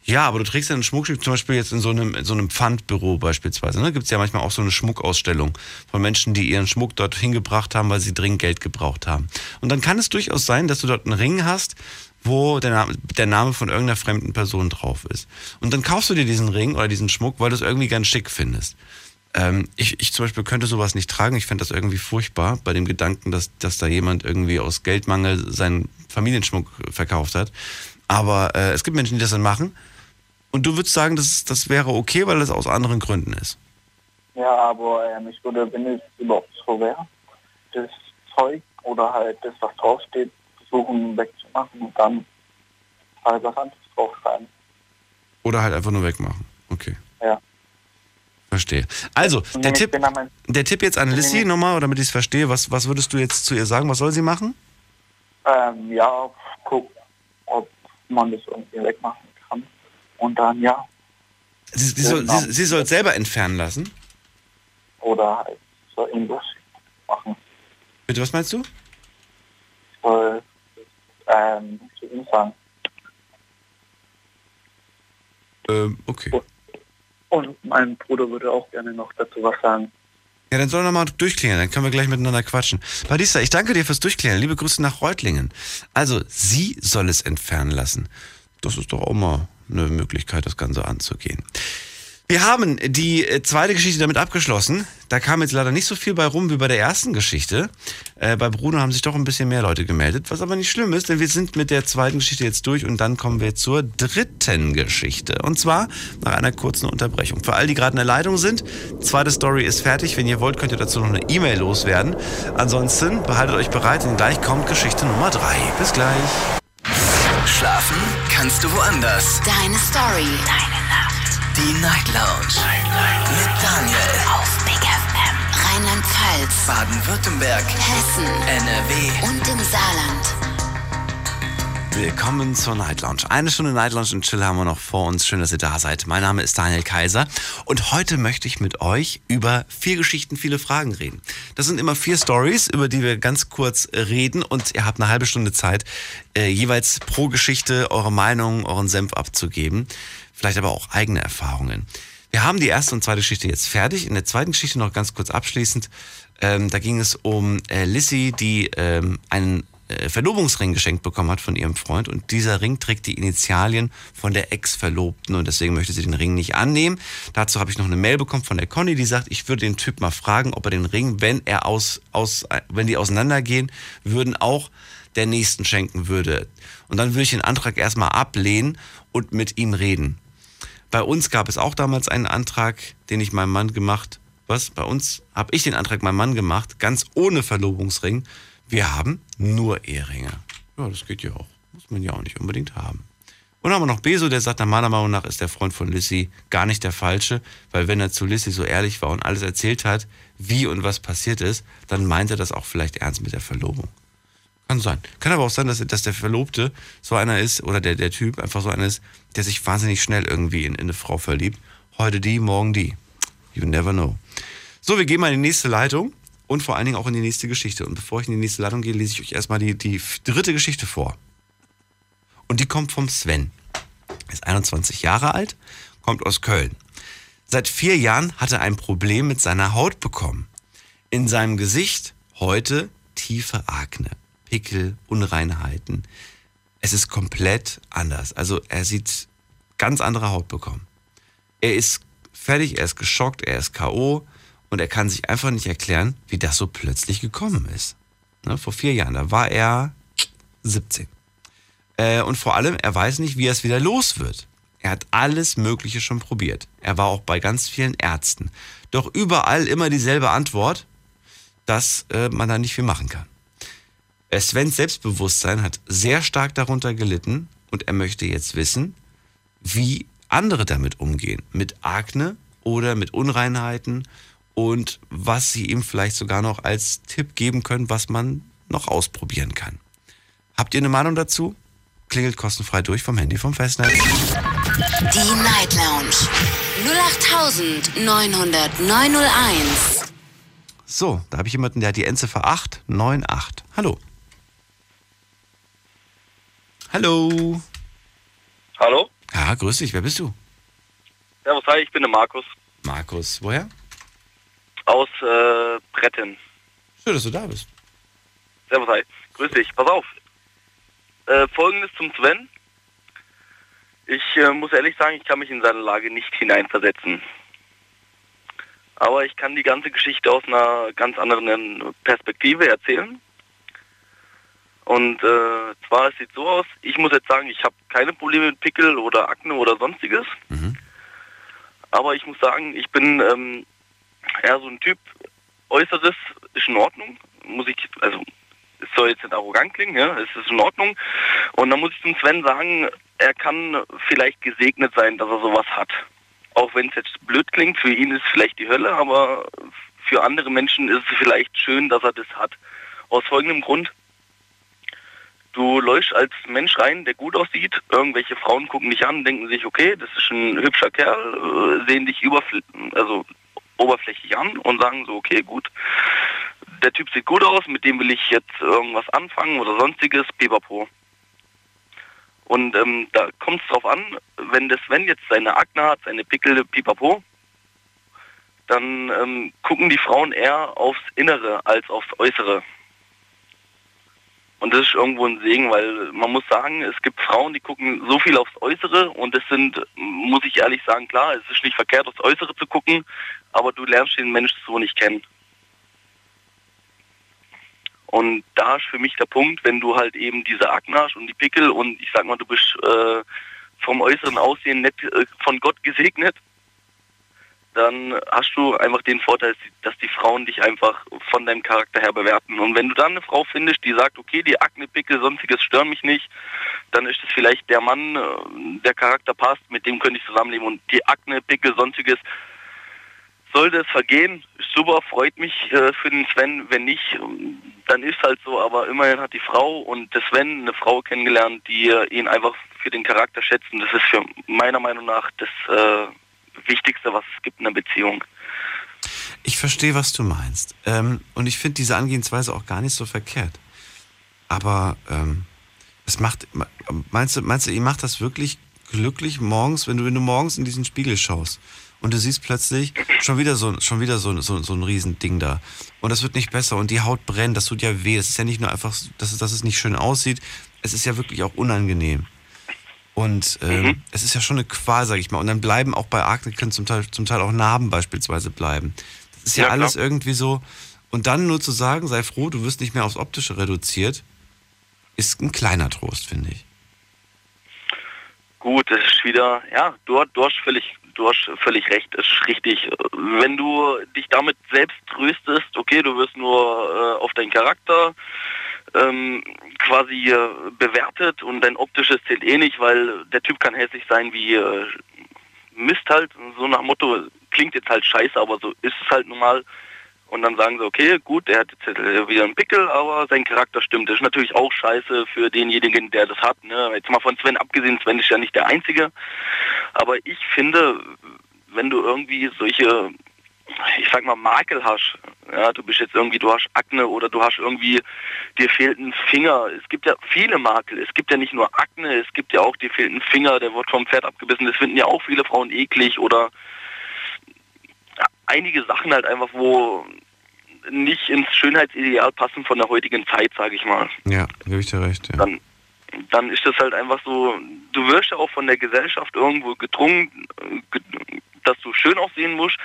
Ja, aber du trägst ja ein Schmuckstück, zum Beispiel jetzt in so einem, in so einem Pfandbüro beispielsweise. Ne? Gibt es ja manchmal auch so eine Schmuckausstellung von Menschen, die ihren Schmuck dort hingebracht haben, weil sie dringend Geld gebraucht haben. Und dann kann es durchaus sein, dass du dort einen Ring hast, wo der Name, der Name von irgendeiner fremden Person drauf ist. Und dann kaufst du dir diesen Ring oder diesen Schmuck, weil du es irgendwie ganz schick findest. Ähm, ich, ich zum Beispiel könnte sowas nicht tragen. Ich fände das irgendwie furchtbar bei dem Gedanken, dass, dass da jemand irgendwie aus Geldmangel seinen Familienschmuck verkauft hat. Aber äh, es gibt Menschen, die das dann machen. Und du würdest sagen, das, das wäre okay, weil das aus anderen Gründen ist. Ja, aber ähm, ich würde, wenn es überhaupt so wäre, das Zeug oder halt das, was draufsteht, versuchen wegzumachen und dann halt was anderes draufschreiben. Oder halt einfach nur wegmachen. Okay. Ja. Verstehe. Also, der Tipp, er der Tipp jetzt an Lissy nochmal, damit ich es verstehe, was, was würdest du jetzt zu ihr sagen? Was soll sie machen? Ähm, ja, guck, ob man das irgendwie wegmachen kann. Und dann ja, Sie, sie, soll, Genau. sie, sie soll selber entfernen lassen. oder halt so irgendwas machen. Bitte, was meinst du? Soll ähm, sagen. Ähm, okay. Und mein Bruder würde auch gerne noch dazu was sagen. Ja, dann soll er nochmal durchklingeln, dann können wir gleich miteinander quatschen. Badista, ich danke dir fürs Durchklingeln. Liebe Grüße nach Reutlingen. Also, sie soll es entfernen lassen. Das ist doch auch mal eine Möglichkeit, das Ganze anzugehen. Wir haben die äh, zweite Geschichte damit abgeschlossen. Da kam jetzt leider nicht so viel bei rum wie bei der ersten Geschichte. Äh, bei Bruno haben sich doch ein bisschen mehr Leute gemeldet, was aber nicht schlimm ist, denn wir sind mit der zweiten Geschichte jetzt durch und dann kommen wir zur dritten Geschichte. Und zwar nach einer kurzen Unterbrechung. Für all die gerade in der Leitung sind, zweite Story ist fertig. Wenn ihr wollt, könnt ihr dazu noch eine E-Mail loswerden. Ansonsten behaltet euch bereit, denn gleich kommt Geschichte Nummer drei. Bis gleich. Schlafen kannst du woanders. Deine Story. Deine. Die Night Lounge. Mit Daniel. Auf Big FM. Rheinland-Pfalz. Baden-Württemberg. Hessen. NRW. Und im Saarland. Willkommen zur Night Lounge. Eine Stunde Night Lounge und Chill haben wir noch vor uns. Schön, dass ihr da seid. Mein Name ist Daniel Kaiser und heute möchte ich mit euch über vier Geschichten, viele Fragen reden. Das sind immer vier Stories, über die wir ganz kurz reden und ihr habt eine halbe Stunde Zeit, äh, jeweils pro Geschichte eure Meinung, euren Senf abzugeben. Vielleicht aber auch eigene Erfahrungen. Wir haben die erste und zweite Geschichte jetzt fertig. In der zweiten Geschichte noch ganz kurz abschließend. Ähm, da ging es um äh, Lissy, die ähm, einen äh, Verlobungsring geschenkt bekommen hat von ihrem Freund und dieser Ring trägt die Initialien von der Ex-Verlobten und deswegen möchte sie den Ring nicht annehmen. Dazu habe ich noch eine Mail bekommen von der Conny, die sagt, ich würde den Typ mal fragen, ob er den Ring, wenn er aus, aus wenn die auseinandergehen würden, auch der nächsten schenken würde. Und dann würde ich den Antrag erstmal ablehnen und mit ihm reden. Bei uns gab es auch damals einen Antrag, den ich meinem Mann gemacht. Was? Bei uns habe ich den Antrag meinem Mann gemacht, ganz ohne Verlobungsring. Wir haben nur Eheringe. Ja, das geht ja auch. Muss man ja auch nicht unbedingt haben. Und dann haben wir noch Beso, der sagt, nach meiner Meinung nach ist der Freund von Lissy gar nicht der Falsche, weil wenn er zu Lissy so ehrlich war und alles erzählt hat, wie und was passiert ist, dann meint er das auch vielleicht ernst mit der Verlobung. Kann sein. Kann aber auch sein, dass, dass der Verlobte so einer ist, oder der, der Typ einfach so einer ist, der sich wahnsinnig schnell irgendwie in, in eine Frau verliebt. Heute die, morgen die. You never know. So, wir gehen mal in die nächste Leitung und vor allen Dingen auch in die nächste Geschichte. Und bevor ich in die nächste Leitung gehe, lese ich euch erstmal die, die dritte Geschichte vor. Und die kommt vom Sven. Er ist 21 Jahre alt, kommt aus Köln. Seit vier Jahren hat er ein Problem mit seiner Haut bekommen. In seinem Gesicht heute tiefe Akne. Pickel, Unreinheiten. Es ist komplett anders. Also er sieht ganz andere Haut bekommen. Er ist fertig, er ist geschockt, er ist K.O. und er kann sich einfach nicht erklären, wie das so plötzlich gekommen ist. Ne, vor vier Jahren, da war er 17. Äh, und vor allem, er weiß nicht, wie er es wieder los wird. Er hat alles Mögliche schon probiert. Er war auch bei ganz vielen Ärzten. Doch überall immer dieselbe Antwort, dass äh, man da nicht viel machen kann. Svens Selbstbewusstsein hat sehr stark darunter gelitten und er möchte jetzt wissen, wie andere damit umgehen. Mit Akne oder mit Unreinheiten und was sie ihm vielleicht sogar noch als Tipp geben können, was man noch ausprobieren kann. Habt ihr eine Meinung dazu? Klingelt kostenfrei durch vom Handy vom Festnetz. Die Night Lounge 0890901. So, da habe ich jemanden, der hat die Endziffer 898. Hallo. Hallo. Hallo? Ja, grüß dich. Wer bist du? Servus, hi, ich bin der Markus. Markus, woher? Aus äh, Bretten. Schön, dass du da bist. Servus, hi. Grüß dich. Pass auf. Äh, Folgendes zum Sven. Ich äh, muss ehrlich sagen, ich kann mich in seine Lage nicht hineinversetzen. Aber ich kann die ganze Geschichte aus einer ganz anderen Perspektive erzählen. Und äh, zwar, es sieht so aus, ich muss jetzt sagen, ich habe keine Probleme mit Pickel oder Akne oder sonstiges. Mhm. Aber ich muss sagen, ich bin ähm, eher so ein Typ, Äußeres ist in Ordnung. Muss ich, also es soll jetzt nicht arrogant klingen, ja, es ist in Ordnung. Und dann muss ich zum Sven sagen, er kann vielleicht gesegnet sein, dass er sowas hat. Auch wenn es jetzt blöd klingt, für ihn ist es vielleicht die Hölle, aber für andere Menschen ist es vielleicht schön, dass er das hat. Aus folgendem Grund, du läufst als Mensch rein, der gut aussieht, irgendwelche Frauen gucken dich an, denken sich, okay, das ist ein hübscher Kerl, äh, sehen dich also oberflächlich an und sagen so, okay, gut, der Typ sieht gut aus, mit dem will ich jetzt irgendwas anfangen oder sonstiges, pipapo. Und ähm, da kommt es drauf an, wenn das Sven jetzt seine Akne hat, seine Pickel, pipapo, dann ähm, gucken die Frauen eher aufs Innere als aufs Äußere. Und das ist irgendwo ein Segen, weil man muss sagen, es gibt Frauen, die gucken so viel aufs Äußere und das sind, muss ich ehrlich sagen, klar, es ist nicht verkehrt, aufs Äußere zu gucken, aber du lernst den Menschen so nicht kennen. Und da ist für mich der Punkt, wenn du halt eben diese Akne hast und die Pickel und ich sag mal, du bist äh, vom äußeren Aussehen nicht äh, von Gott gesegnet, dann hast du einfach den Vorteil, dass die Frauen dich einfach von deinem Charakter her bewerten. Und wenn du dann eine Frau findest, die sagt, okay, die Akne, Pickel, sonstiges stören mich nicht, dann ist es vielleicht der Mann, äh, der Charakter passt, mit dem könnte ich zusammenleben. Und die Akne, Pickel, sonstiges, sollte es vergehen, super, freut mich äh, für den Sven. Wenn nicht, dann ist halt so. Aber immerhin hat die Frau und der Sven eine Frau kennengelernt, die äh, ihn einfach für den Charakter schätzen. Das ist für meiner Meinung nach das äh, Wichtigste, was es gibt in einer Beziehung. Ich verstehe, was du meinst. Ähm, und ich finde diese Angehensweise auch gar nicht so verkehrt. Aber ähm, es macht, meinst du, meinst du, ihr macht das wirklich glücklich morgens, wenn du, wenn du morgens in diesen Spiegel schaust und du siehst plötzlich schon wieder so, schon wieder so, so, so ein Riesending da. Und das wird nicht besser und die Haut brennt, das tut ja weh. Es ist ja nicht nur einfach, dass dass es nicht schön aussieht, es ist ja wirklich auch unangenehm. Und ähm, Mhm. es ist ja schon eine Qual, sag ich mal. Und dann bleiben auch bei Akne können zum Teil, zum Teil auch Narben beispielsweise bleiben. Das ist ja, Ja, klar. alles irgendwie so. Und dann nur zu sagen, sei froh, du wirst nicht mehr aufs Optische reduziert, ist ein kleiner Trost, finde ich. Gut, das ist wieder, ja, du, du hast völlig, du hast völlig recht, das ist richtig. Wenn du dich damit selbst tröstest, okay, du wirst nur äh, auf deinen Charakter ähm, quasi äh, bewertet und dein optisches zählt eh nicht, weil der Typ kann hässlich sein wie äh, Mist halt, so nach Motto, klingt jetzt halt scheiße, aber so ist es halt normal. Und dann sagen sie, okay, gut, der hat jetzt äh, wieder einen Pickel, aber sein Charakter stimmt. Das ist natürlich auch scheiße für denjenigen, der das hat. Ne? Jetzt mal von Sven abgesehen, Sven ist ja nicht der Einzige. Aber ich finde, wenn du irgendwie solche, ich sag mal, Makel hast, ja, du bist jetzt irgendwie, du hast Akne oder du hast irgendwie, dir fehlt ein Finger. Es gibt ja viele Makel. Es gibt ja nicht nur Akne, es gibt ja auch, dir fehlt ein Finger, der wird vom Pferd abgebissen. Das finden ja auch viele Frauen eklig oder einige Sachen halt einfach, wo nicht ins Schönheitsideal passen von der heutigen Zeit, sage ich mal. Ja, gebe ich dir recht. Ja. Dann, dann ist das halt einfach so, du wirst ja auch von der Gesellschaft irgendwo gedrungen, ge- dass du schön aussehen musst.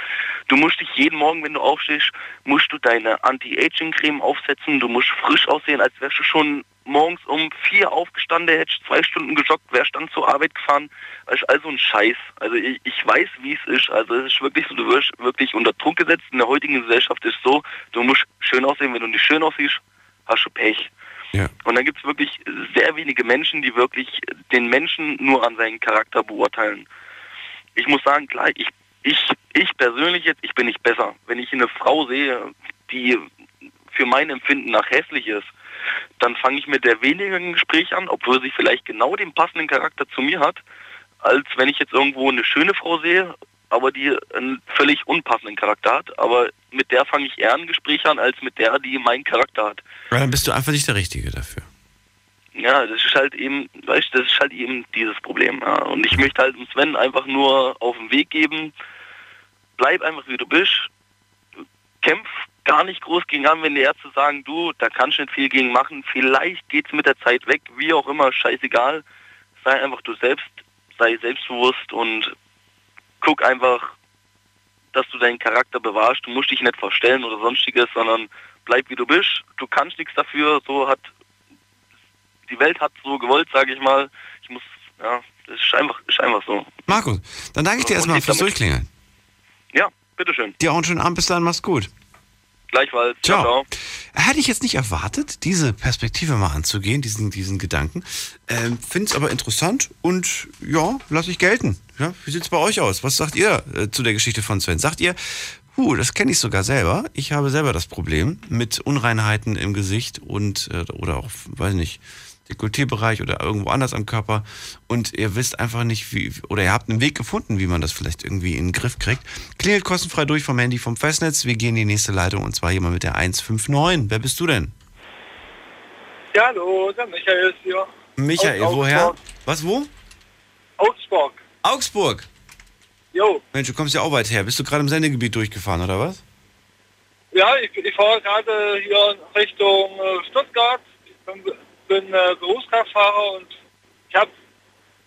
Du musst dich jeden Morgen, wenn du aufstehst, musst du deine Anti-Aging-Creme aufsetzen. Du musst frisch aussehen, als wärst du schon morgens um vier aufgestanden, hättest zwei Stunden gejoggt, wärst dann zur Arbeit gefahren. Das ist also ein Scheiß. Also ich, ich weiß, wie es ist. Also es ist wirklich so, du wirst wirklich unter Druck gesetzt. In der heutigen Gesellschaft ist so, du musst schön aussehen. Wenn du nicht schön aussiehst, hast du Pech. Ja. Und dann gibt es wirklich sehr wenige Menschen, die wirklich den Menschen nur an seinen Charakter beurteilen. Ich muss sagen, klar, ich, ich, ich persönlich jetzt, ich bin nicht besser. Wenn ich eine Frau sehe, die für mein Empfinden nach hässlich ist, dann fange ich mit der weniger ein Gespräch an, obwohl sie vielleicht genau den passenden Charakter zu mir hat, als wenn ich jetzt irgendwo eine schöne Frau sehe, aber die einen völlig unpassenden Charakter hat. Aber mit der fange ich eher ein Gespräch an, als mit der, die meinen Charakter hat. Dann bist du einfach nicht der Richtige dafür. Ja, das ist halt eben, weißt das ist halt eben dieses Problem. Ja. Und ich möchte halt Sven einfach nur auf den Weg geben, bleib einfach wie du bist, kämpf gar nicht groß gegen an, wenn die Ärzte sagen, du, da kannst du nicht viel gegen machen, vielleicht geht's mit der Zeit weg, wie auch immer, scheißegal. Sei einfach du selbst, sei selbstbewusst und guck einfach, dass du deinen Charakter bewahrst. Du musst dich nicht verstellen oder sonstiges, sondern bleib wie du bist. Du kannst nichts dafür, so hat die Welt hat so gewollt, sage ich mal. Ich muss, ja, das ist einfach, ist einfach so. Markus, dann danke ich dir erstmal fürs damit- Durchklingeln. Ja, bitteschön. Dir auch einen schönen Abend, bis dann, mach's gut. Gleichfalls. Ciao. Hätte ich jetzt nicht erwartet, diese Perspektive mal anzugehen, diesen, diesen Gedanken. Ähm, Finde es aber interessant und ja, lasse ich gelten. Ja, wie sieht's bei euch aus? Was sagt ihr äh, zu der Geschichte von Sven? Sagt ihr, huh, das kenne ich sogar selber. Ich habe selber das Problem mit Unreinheiten im Gesicht und äh, oder auch, weiß nicht, Dekolleté-Bereich oder irgendwo anders am Körper und ihr wisst einfach nicht, wie, oder ihr habt einen Weg gefunden, wie man das vielleicht irgendwie in den Griff kriegt. Klingelt kostenfrei durch vom Handy vom Festnetz. Wir gehen in die nächste Leitung und zwar jemand mit der 159. Wer bist du denn? Ja, hallo, der Michael ist hier. Michael, Aus woher? Augsburg. Was, wo? Augsburg. Augsburg. Jo. Mensch, du kommst ja auch weit her. Bist du gerade im Sendegebiet durchgefahren, oder was? Ja, ich, ich fahre gerade hier Richtung äh, Stuttgart. Ich bin, bin äh, Berufskraftfahrer und ich habe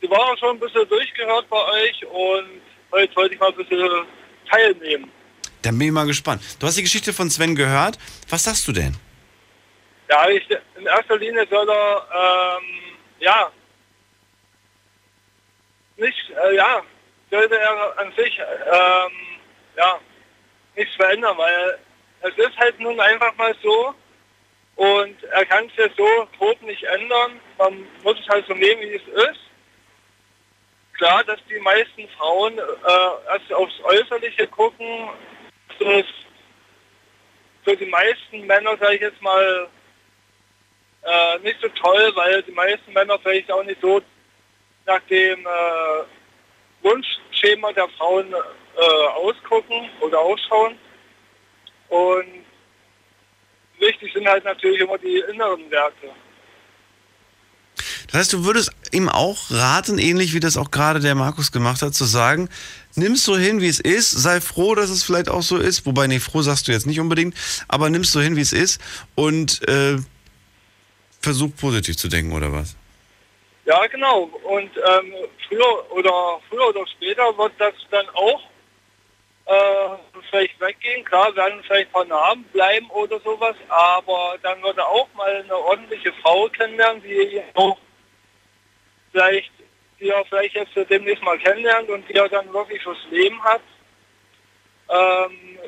die Woche schon ein bisschen durchgehört bei euch und heute wollte ich mal ein bisschen teilnehmen. Dann bin ich mal gespannt. Du hast die Geschichte von Sven gehört. Was sagst du denn? Ja, ich, in erster Linie soll er, ähm, ja, nicht, äh, ja, sollte er an sich, ähm, ja, nichts verändern, weil es ist halt nun einfach mal so und er kann es ja so tot nicht ändern. Man muss es halt so nehmen, wie es ist. Klar, dass die meisten Frauen äh, erst aufs Äußerliche gucken, das ist für die meisten Männer, sage ich jetzt mal, äh, nicht so toll, weil die meisten Männer vielleicht auch nicht so nach dem äh, Wunschschema der Frauen äh, ausgucken oder ausschauen. Und wichtig sind halt natürlich immer die inneren Werte. Das heißt, du würdest ihm auch raten, ähnlich wie das auch gerade der Markus gemacht hat, zu sagen, nimm's so hin, wie es ist, sei froh, dass es vielleicht auch so ist, wobei, nee, froh sagst du jetzt nicht unbedingt, aber nimm's so hin, wie es ist und äh, versuch positiv zu denken, oder was? Ja, genau. Und ähm, früher oder früher oder später wird das dann auch äh, vielleicht weggehen. Klar, werden vielleicht ein paar Namen bleiben oder sowas, aber dann wird er auch mal eine ordentliche Frau kennenlernen, die auch vielleicht, die er vielleicht jetzt demnächst mal kennenlernt und die er dann wirklich fürs Leben hat. Ähm,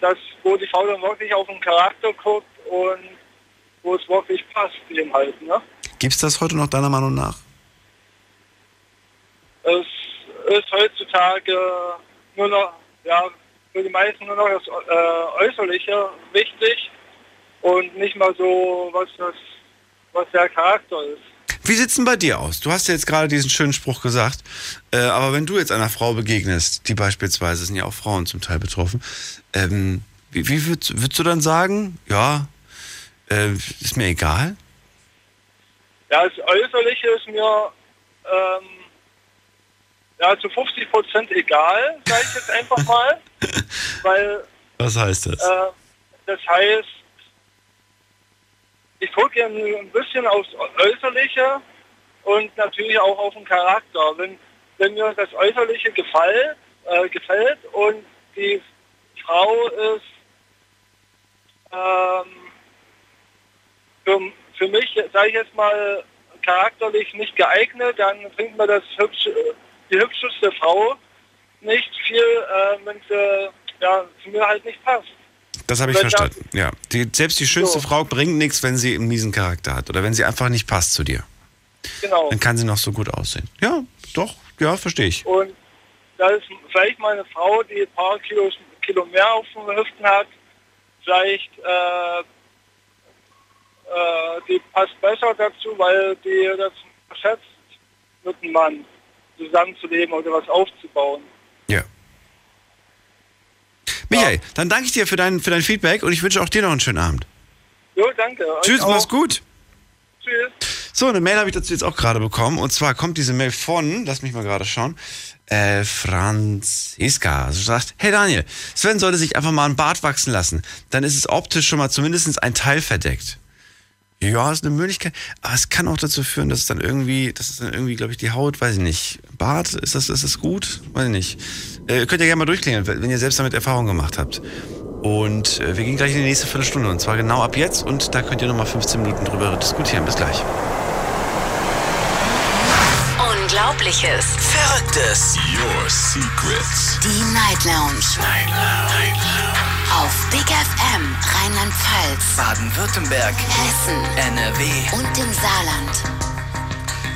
das, wo die Frau dann wirklich auf den Charakter guckt und wo es wirklich passt, dem halt, ne? Gibt's das heute noch deiner Meinung nach? Es ist heutzutage nur noch, ja, für die meisten nur noch das äh, Äußerliche wichtig und nicht mal so, was das, was der Charakter ist. Wie sieht's denn bei dir aus? Du hast ja jetzt gerade diesen schönen Spruch gesagt, äh, aber wenn du jetzt einer Frau begegnest, die beispielsweise, sind ja auch Frauen zum Teil betroffen, ähm, wie, wie würdest, würdest du dann sagen, ja, äh, ist mir egal? Ja, das Äußerliche ist mir ähm, ja, zu 50 Prozent egal, sage ich jetzt einfach mal. [LAUGHS] weil Was heißt das? äh, das heißt, ich gucke ein bisschen aufs Äußerliche und natürlich auch auf den Charakter. Wenn, wenn mir das Äußerliche gefällt, äh, gefällt und die Frau ist ähm, für, für mich, sage ich jetzt mal, charakterlich nicht geeignet, dann bringt mir das hübsch, die hübscheste Frau nicht viel, äh, wenn sie ja, zu mir halt nicht passt. Das habe ich verstanden. Ja, die, selbst die schönste So. Frau bringt nichts, wenn sie einen miesen Charakter hat oder wenn sie einfach nicht passt zu dir. Genau. Dann kann sie noch so gut aussehen. Ja, doch, ja, verstehe ich. Und da ist vielleicht mal eine Frau, die ein paar Kilo, Kilo mehr auf den Hüften hat, vielleicht äh, äh, die passt besser dazu, weil die das schätzt, mit einem Mann zusammenzuleben oder was aufzubauen. Ja. Michael, dann danke ich dir für dein, für dein Feedback und ich wünsche auch dir noch einen schönen Abend. Jo, danke. Tschüss, mach's gut. Tschüss. So, eine Mail habe ich dazu jetzt auch gerade bekommen. Und zwar kommt diese Mail von, lass mich mal gerade schauen, äh, Franziska. Sie sagt, hey Daniel, Sven sollte sich einfach mal ein Bart wachsen lassen. Dann ist es optisch schon mal zumindest ein Teil verdeckt. Ja, ist eine Möglichkeit. Aber es kann auch dazu führen, dass es dann irgendwie, dass es dann irgendwie, glaube ich, die Haut, weiß ich nicht. Bart, ist das, ist das gut? Weiß ich nicht. Äh, könnt ihr gerne mal durchklingeln, wenn ihr selbst damit Erfahrung gemacht habt. Und äh, wir gehen gleich in die nächste Viertelstunde. Und zwar genau ab jetzt. Und da könnt ihr nochmal 15 Minuten drüber diskutieren. Bis gleich. Unglaubliches. Verrücktes. Your secrets. Die Night Lounge. Night Lounge. Auf Big FM Rheinland-Pfalz, Baden-Württemberg. Hessen NRW. und im Saarland.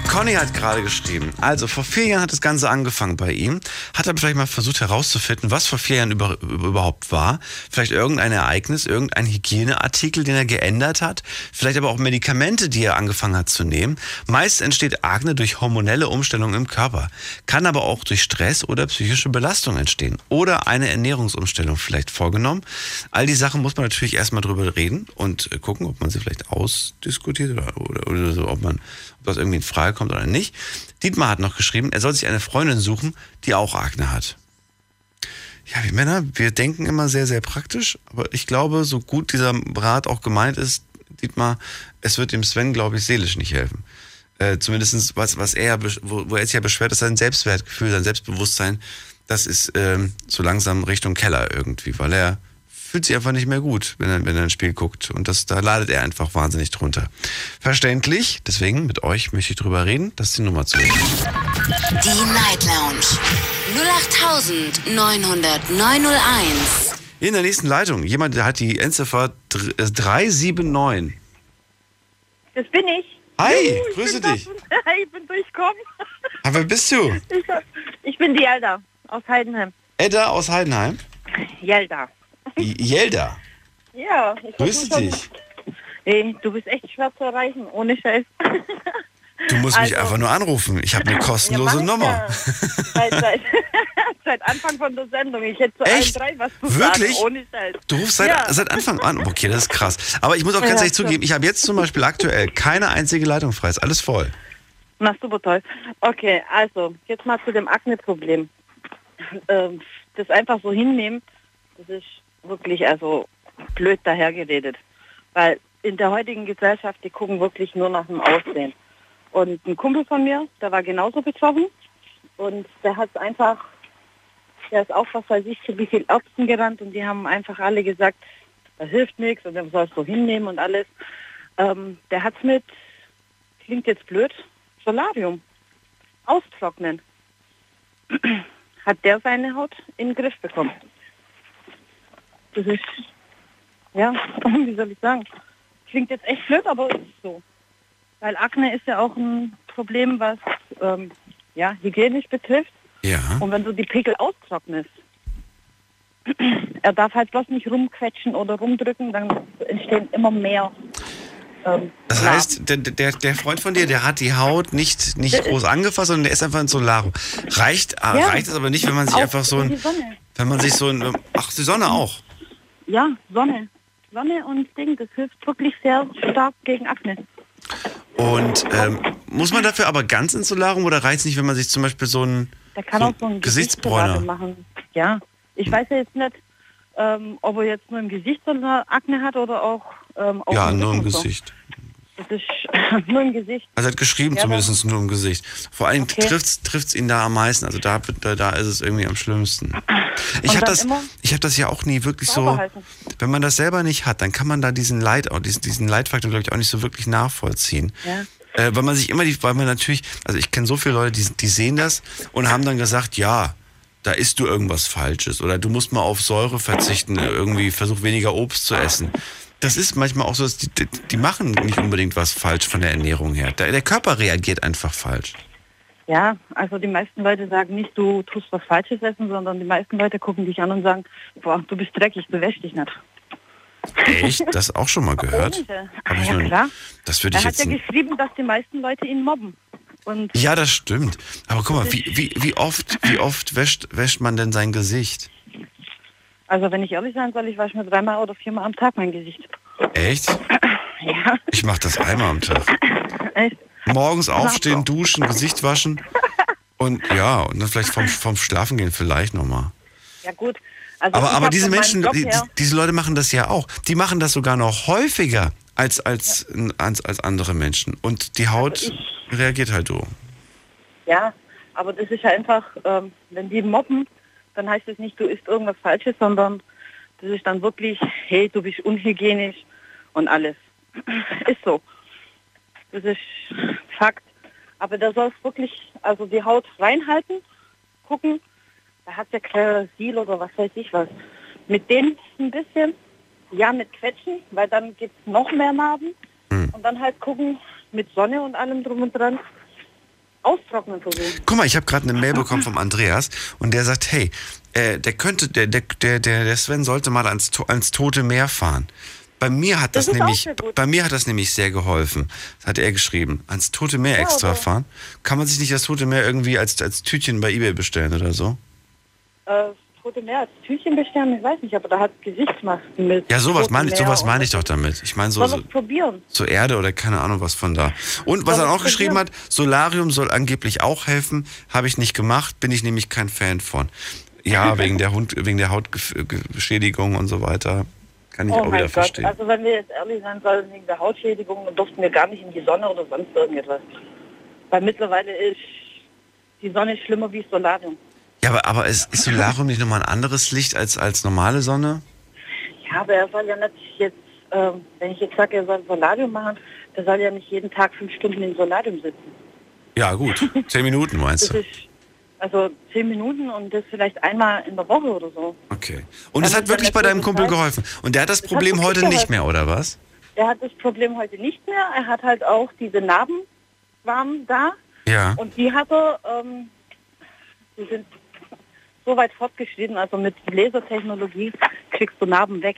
Conny hat gerade geschrieben, also vor vier Jahren hat das Ganze angefangen bei ihm, hat er vielleicht mal versucht herauszufinden, was vor vier Jahren über, über, überhaupt war. Vielleicht irgendein Ereignis, irgendein Hygieneartikel, den er geändert hat, vielleicht aber auch Medikamente, die er angefangen hat zu nehmen. Meist entsteht Akne durch hormonelle Umstellungen im Körper, kann aber auch durch Stress oder psychische Belastung entstehen oder eine Ernährungsumstellung vielleicht vorgenommen. All die Sachen muss man natürlich erstmal drüber reden und äh, gucken, ob man sie vielleicht ausdiskutiert oder, oder, oder so, ob man das irgendwie in Frage kommt oder nicht. Dietmar hat noch geschrieben, er soll sich eine Freundin suchen, die auch Akne hat. Ja, wir Männer, wir denken immer sehr, sehr praktisch, aber ich glaube, so gut dieser Rat auch gemeint ist, Dietmar, es wird dem Sven, glaube ich, seelisch nicht helfen. Äh, zumindest was, was er, wo, wo er sich ja beschwert, ist sein Selbstwertgefühl, sein Selbstbewusstsein, das ist ähm, so langsam Richtung Keller irgendwie, weil er fühlt sich einfach nicht mehr gut, wenn er, wenn er ein Spiel guckt. Und das, da leidet er einfach wahnsinnig drunter. Verständlich, deswegen mit euch möchte ich drüber reden. Das ist die Nummer zu. Die Night Lounge 0890901. In der nächsten Leitung, jemand, der hat die Endziffer dr- äh, 379. Das bin ich. Hi, Juhu, ich grüße dich. da- [LAUGHS] Ich bin durchgekommen. Aber wer bist du? Ich, ich bin die Elda aus Heidenheim. Edda aus Heidenheim. Jelda. Jelda. Ja. Ich Grüße schon- dich. Ey, du bist echt schwer zu erreichen, ohne Scheiß. Du musst mich Also- einfach nur anrufen. Ich habe eine [LAUGHS] kostenlose Ja, Nummer. ja. Seit, seit, [LAUGHS] seit Anfang von der Sendung. Ich hätte zu Echt? allen drei was zu Wirklich? sagen, ohne Scheiß. Du rufst seit, ja. seit Anfang an. Okay, das ist krass. Aber ich muss auch ganz ehrlich klar. zugeben, ich habe jetzt zum Beispiel aktuell keine einzige Leitung frei. Ist alles voll. Na super toll. Okay, also jetzt mal zu dem Akne-Problem. Ähm, das einfach so hinnehmen, das ist wirklich also blöd dahergeredet. Weil in der heutigen Gesellschaft, die gucken wirklich nur nach dem Aussehen. Und ein Kumpel von mir, der war genauso betroffen und der hat einfach, der ist auch was weiß ich, zu wie viel Ärzten gerannt und die haben einfach alle gesagt, da hilft nichts und der soll es so hinnehmen und alles. Ähm, der hat's mit, klingt jetzt blöd, Solarium austrocknen. [CLEARS THROAT] Hat der seine Haut in den Griff bekommen. Das ist, ja, [LAUGHS] wie soll ich sagen, klingt jetzt echt blöd, aber ist so. Weil Akne ist ja auch ein Problem, was ähm, ja, hygienisch betrifft. Ja. Und wenn du die Pickel austrocknest, [CLEARS THROAT] er darf halt bloß nicht rumquetschen oder rumdrücken, dann entstehen immer mehr. Ähm, Das heißt, der, der, der Freund von dir, der hat die Haut nicht, nicht groß angefasst, sondern der ist einfach ein Solarium. Reicht, äh, Ja. reicht es aber nicht, wenn man sich einfach so ein, wenn man sich so ein, ach, die Sonne auch. Ja, Sonne. Sonne und Ding, das hilft wirklich sehr stark gegen Akne. Und ähm, muss man dafür aber ganz ins Solarium oder reicht es nicht, wenn man sich zum Beispiel so ein, Der kann so auch so ein Gesichtsbräuner. Machen. Ja, ich weiß ja jetzt nicht, ähm, ob er jetzt nur im Gesicht so eine Akne hat oder auch ähm, auf Ja, nur im und so. Das ist [LAUGHS] nur im Gesicht. Also er hat geschrieben Ja, zumindest nur im Gesicht. Vor allem Okay. trifft's trifft's ihn da am meisten. Also da, da, da ist es irgendwie am schlimmsten. Ich habe das, ich hab das ja auch nie wirklich so. Wenn man das selber nicht hat, dann kann man da diesen Leid, auch diesen, diesen Leidfaktor, glaube ich, auch nicht so wirklich nachvollziehen. Ja. Äh, weil man sich immer die, weil man natürlich, also ich kenne so viele Leute, die, die sehen das und haben dann gesagt, ja, da isst du irgendwas Falsches oder du musst mal auf Säure verzichten, irgendwie versuch weniger Obst zu essen. Das ist manchmal auch so, dass die, die, machen nicht unbedingt was falsch von der Ernährung her. Der, der Körper reagiert einfach falsch. Ja, also die meisten Leute sagen nicht, du tust was Falsches essen, sondern die meisten Leute gucken dich an und sagen, boah, du bist dreckig, du wäschst dich nicht. Echt? [LAUGHS] Das auch schon mal gehört? Hab ich ja, klar. Das würde Er ich hat jetzt. ja geschrieben, dass die meisten Leute ihn mobben. Und Ja, das stimmt. Aber guck mal, wie, wie, wie oft, wie oft wäscht, wäscht man denn sein Gesicht? Also wenn ich ehrlich sein soll, ich wasche mir dreimal oder viermal am Tag mein Gesicht. Echt? [CLEARS THROAT] Ja, Ich mache das einmal am Tag. [CLEARS THROAT] echt. Morgens aufstehen, duschen, Gesicht waschen. [LAUGHS] Und ja, und dann vielleicht vom, vom Schlafen gehen vielleicht nochmal. Ja gut. Also Aber, ich aber diese Menschen, die, diese Leute machen das ja auch. Die machen das sogar noch häufiger als, als, als, als andere Menschen. Und die Haut reagiert halt so. Ja, aber das ist ja einfach, ähm, wenn die mobben, dann heißt es nicht, du isst irgendwas Falsches, sondern das ist dann wirklich, hey, du bist unhygienisch und alles. [CLEARS THROAT] ist so. Das ist Fakt. Aber da soll es wirklich, also die Haut reinhalten, gucken, da hat ja Klerasil oder was weiß ich was. Mit dem ein bisschen, ja, mit Quetschen, weil dann gibt es noch mehr Narben. Und dann halt gucken, mit Sonne und allem drum und dran, austrocknen versuchen. Guck mal, ich habe gerade eine Mail [LAUGHS] bekommen vom Andreas und der sagt, hey, äh, der könnte, der, der, der, der Sven sollte mal ans, ans Tote Meer fahren. Bei mir hat das, Das nämlich, bei mir hat das nämlich sehr geholfen. Hat er geschrieben. Ans Tote Meer Ja, extra aber- fahren. Kann man sich nicht das Tote Meer irgendwie als, als Tütchen bei eBay bestellen oder so? Äh, Tote Meer als Tütchen bestellen, ich weiß nicht, aber da hat Gesichtsmasken mit. Ja, sowas meine ich, sowas meine ich doch damit. Ich meine so, so, probieren? so Erde oder keine Ahnung was von da. Und was er auch geschrieben hat? Solarium soll angeblich auch helfen. Habe ich nicht gemacht, bin ich nämlich kein Fan von. Ja, [LAUGHS] wegen der Hund, wegen der Hautbeschädigung und so weiter. Kann ich oh auch wieder Gott, verstehen. also wenn wir jetzt ehrlich sein sollen, wegen der Hautschädigung, dann durften wir gar nicht in die Sonne oder sonst irgendetwas. Weil mittlerweile ist die Sonne schlimmer wie Solarium. Ja, aber, aber ist, ist Solarium nicht nochmal ein anderes Licht als, als normale Sonne? Ja, aber er soll ja nicht jetzt, ähm, wenn ich jetzt sage, er soll Solarium machen, der soll ja nicht jeden Tag fünf Stunden im Solarium sitzen. Ja, gut. Zehn Minuten meinst Das du? also zehn Minuten und das vielleicht einmal in der Woche oder so. Okay. Und es Also hat wirklich bei er deinem Kumpel weiß- geholfen. Und der hat das Das hat Problem wirklich heute nicht mehr, oder was? Er hat das Problem heute nicht mehr. Er hat halt auch diese Narben waren da Ja. und die hat er, ähm, die sind so weit fortgeschritten, also mit Lasertechnologie kriegst du Narben weg.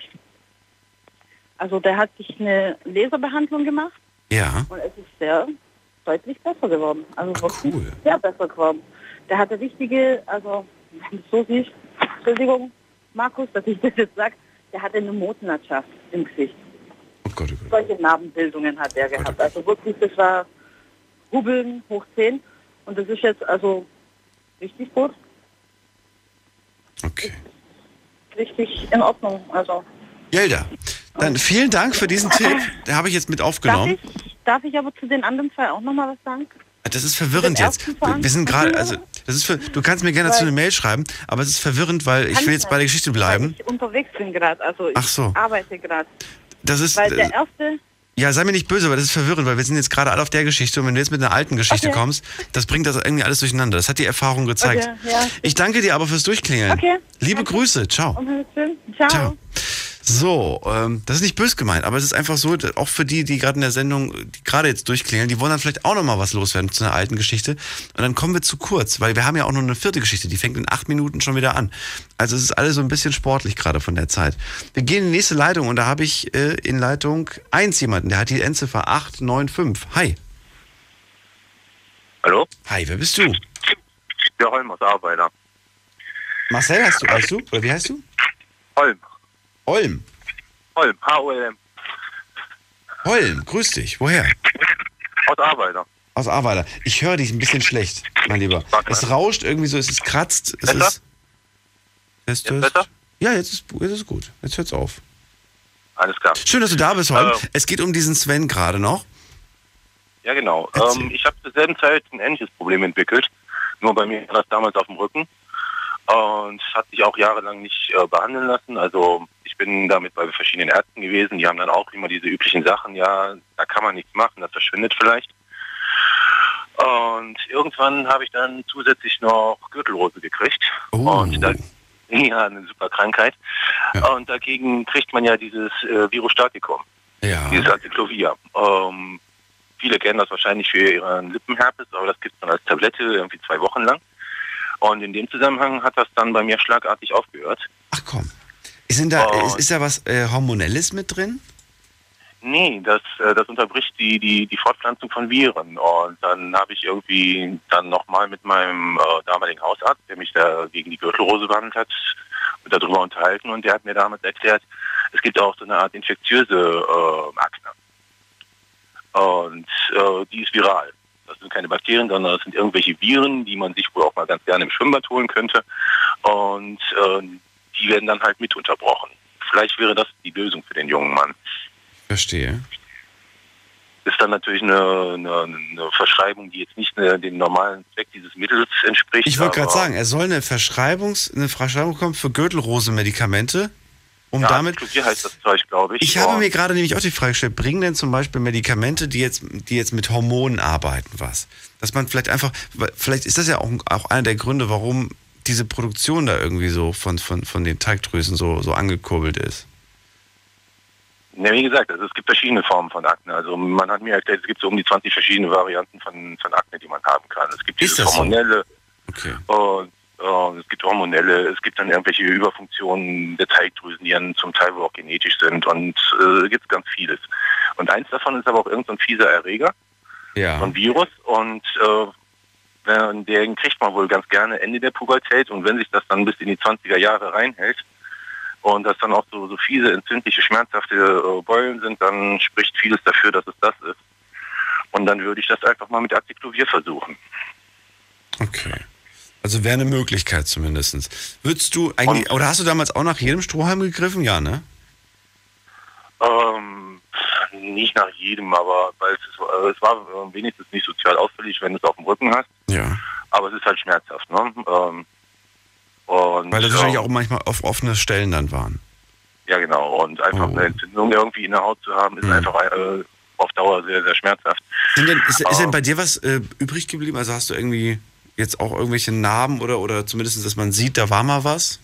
Also der hat sich eine Laserbehandlung gemacht Ja. und es ist sehr deutlich besser geworden. Also wirklich sehr besser geworden. Der hatte richtige, also so siehst, Entschuldigung, Markus, dass ich das jetzt sage, der hatte eine Motenlandschaft im Gesicht. Oh Solche Narbenbildungen hat er gehabt. Also wirklich, das war Hubbeln hoch 10 und das ist jetzt also richtig gut. Okay. Richtig in Ordnung. Also Jelda, dann vielen Dank für diesen Tipp. [LAUGHS] Den habe ich jetzt mit aufgenommen. darf ich, darf ich aber zu den anderen zwei auch nochmal was sagen? Das ist verwirrend jetzt. Wir sind gerade, also das ist für, du kannst mir gerne dazu eine Mail schreiben, aber es ist verwirrend, weil ich will jetzt bei der Geschichte bleiben. Ich unterwegs bin gerade, also ich Ach so. arbeite gerade. Das ist, Weil der äh, erste, ja, sei mir nicht böse, aber das ist verwirrend, weil wir sind jetzt gerade alle auf der Geschichte und wenn du jetzt mit einer alten Geschichte Okay. kommst, das bringt das irgendwie alles durcheinander. Das hat die Erfahrung gezeigt. Okay, ja. Ich danke dir aber fürs Durchklingeln. Okay. Liebe Grüße, ciao. um. Ciao. Ciao. So, ähm, das ist nicht böse gemeint, aber es ist einfach so, auch für die, die gerade in der Sendung, die gerade jetzt durchklingeln, die wollen dann vielleicht auch nochmal was loswerden zu einer alten Geschichte. Und dann kommen wir zu kurz, weil wir haben ja auch noch eine vierte Geschichte, die fängt in acht Minuten schon wieder an. Also es ist alles so ein bisschen sportlich gerade von der Zeit. Wir gehen in die nächste Leitung und da habe ich äh, in Leitung 1 jemanden, der hat die Endziffer 895. Hi. Hallo? Hi, wer bist du? Der Holm aus Arbeiter. Marcel heißt du, heißt du? Oder wie heißt du? Holm. Holm. Holm, H-O-L-M. Holm, grüß dich. Woher? Aus Arbeiter. Aus Ahrweiler. Ich höre dich ein bisschen schlecht, mein Lieber. Es rauscht irgendwie so, es ist kratzt. Es Besser? ist. Jetzt besser? Ja, jetzt ist, jetzt ist gut. Jetzt hört's auf. Alles klar. Schön, dass du da bist, Holm. Ähm. Es geht um diesen Sven gerade noch. Ja, genau. Ähm, ich habe zur selben Zeit ein ähnliches Problem entwickelt. Nur bei mir war das damals auf dem Rücken. Und hat sich auch jahrelang nicht äh, behandeln lassen. Also bin damit bei verschiedenen Ärzten gewesen. Die haben dann auch immer diese üblichen Sachen. Ja, da kann man nichts machen, das verschwindet vielleicht. Und irgendwann habe ich dann zusätzlich noch Gürtelrose gekriegt. Und da, [LAUGHS] ja, eine super Krankheit. Und dagegen kriegt man ja dieses äh, Virus Staticum. Ja. Dieses Acyclovir. Ähm, viele kennen das wahrscheinlich für ihren Lippenherpes, aber das gibt es dann als Tablette irgendwie zwei Wochen lang. Und in dem Zusammenhang hat das dann bei mir schlagartig aufgehört. Ist, denn da, Oh. ist, da was äh, Hormonelles mit drin? Nee, das, äh, das unterbricht die, die, die Fortpflanzung von Viren. Und dann habe ich irgendwie dann nochmal mit meinem äh, damaligen Hausarzt, der mich da gegen die Gürtelrose behandelt hat, und darüber unterhalten. Und der hat mir damals erklärt, es gibt auch so eine Art infektiöse äh, Akne. Und äh, die ist viral. Das sind keine Bakterien, sondern das sind irgendwelche Viren, die man sich wohl auch mal ganz gerne im Schwimmbad holen könnte. Und die werden dann halt mit unterbrochen. Vielleicht wäre das die Lösung für den jungen Mann. Verstehe. Ist dann natürlich eine, eine, eine Verschreibung, die jetzt nicht äh, dem normalen Zweck dieses Mittels entspricht. Ich wollte gerade sagen, er soll eine Verschreibungs, eine Verschreibung bekommen für Gürtelrose-Medikamente, um ja, damit heißt das Zeug, glaube ich. Ich habe mir gerade nämlich auch die Frage gestellt, bringen denn zum Beispiel Medikamente, die jetzt, die jetzt mit Hormonen arbeiten, was? Dass man vielleicht einfach, vielleicht ist das ja auch, auch einer der Gründe, warum diese Produktion da irgendwie so von, von, von den Teigdrüsen so, so angekurbelt ist. Ja, wie gesagt, also es gibt verschiedene Formen von Akne. Also man hat mir erklärt, es gibt so um die 20 verschiedene Varianten von, von Akne, die man haben kann. Es gibt dieses das so? hormonelle, Okay. und, es gibt hormonelle, es gibt dann irgendwelche Überfunktionen der Teigdrüsen, die dann zum Teil wohl auch genetisch sind und äh, gibt ganz vieles. Und eins davon ist aber auch irgendein so fieser Erreger, Ja. so ein Virus und äh, wenn- den kriegt man wohl ganz gerne Ende der Pubertät und wenn sich das dann bis in die 20er Jahre reinhält und das dann auch so, so fiese, entzündliche, schmerzhafte äh, Beulen sind, dann spricht vieles dafür, dass es das ist. Und dann würde ich das einfach mal mit Acyclovir versuchen. Okay. Also wäre eine Möglichkeit zumindest. Würdest du eigentlich, oder hast du damals auch nach jedem Strohhalm gegriffen? Ja, ne? Ähm, nicht nach jedem, aber weil es, äh, es war äh, wenigstens nicht sozial auffällig, wenn du es auf dem Rücken hast. Ja. Aber es ist halt schmerzhaft, ne? Ähm, und, Weil das wahrscheinlich ähm, auch manchmal auf offene Stellen dann waren. Ja, genau. Und einfach Oh. eine Entzündung irgendwie in der Haut zu haben, ist Mhm. einfach äh, auf Dauer sehr, sehr schmerzhaft. Sind denn, ist, ist denn Ähm, bei dir was äh, übrig geblieben? Also hast du irgendwie jetzt auch irgendwelche Narben oder, oder zumindest, dass man sieht, da war mal was?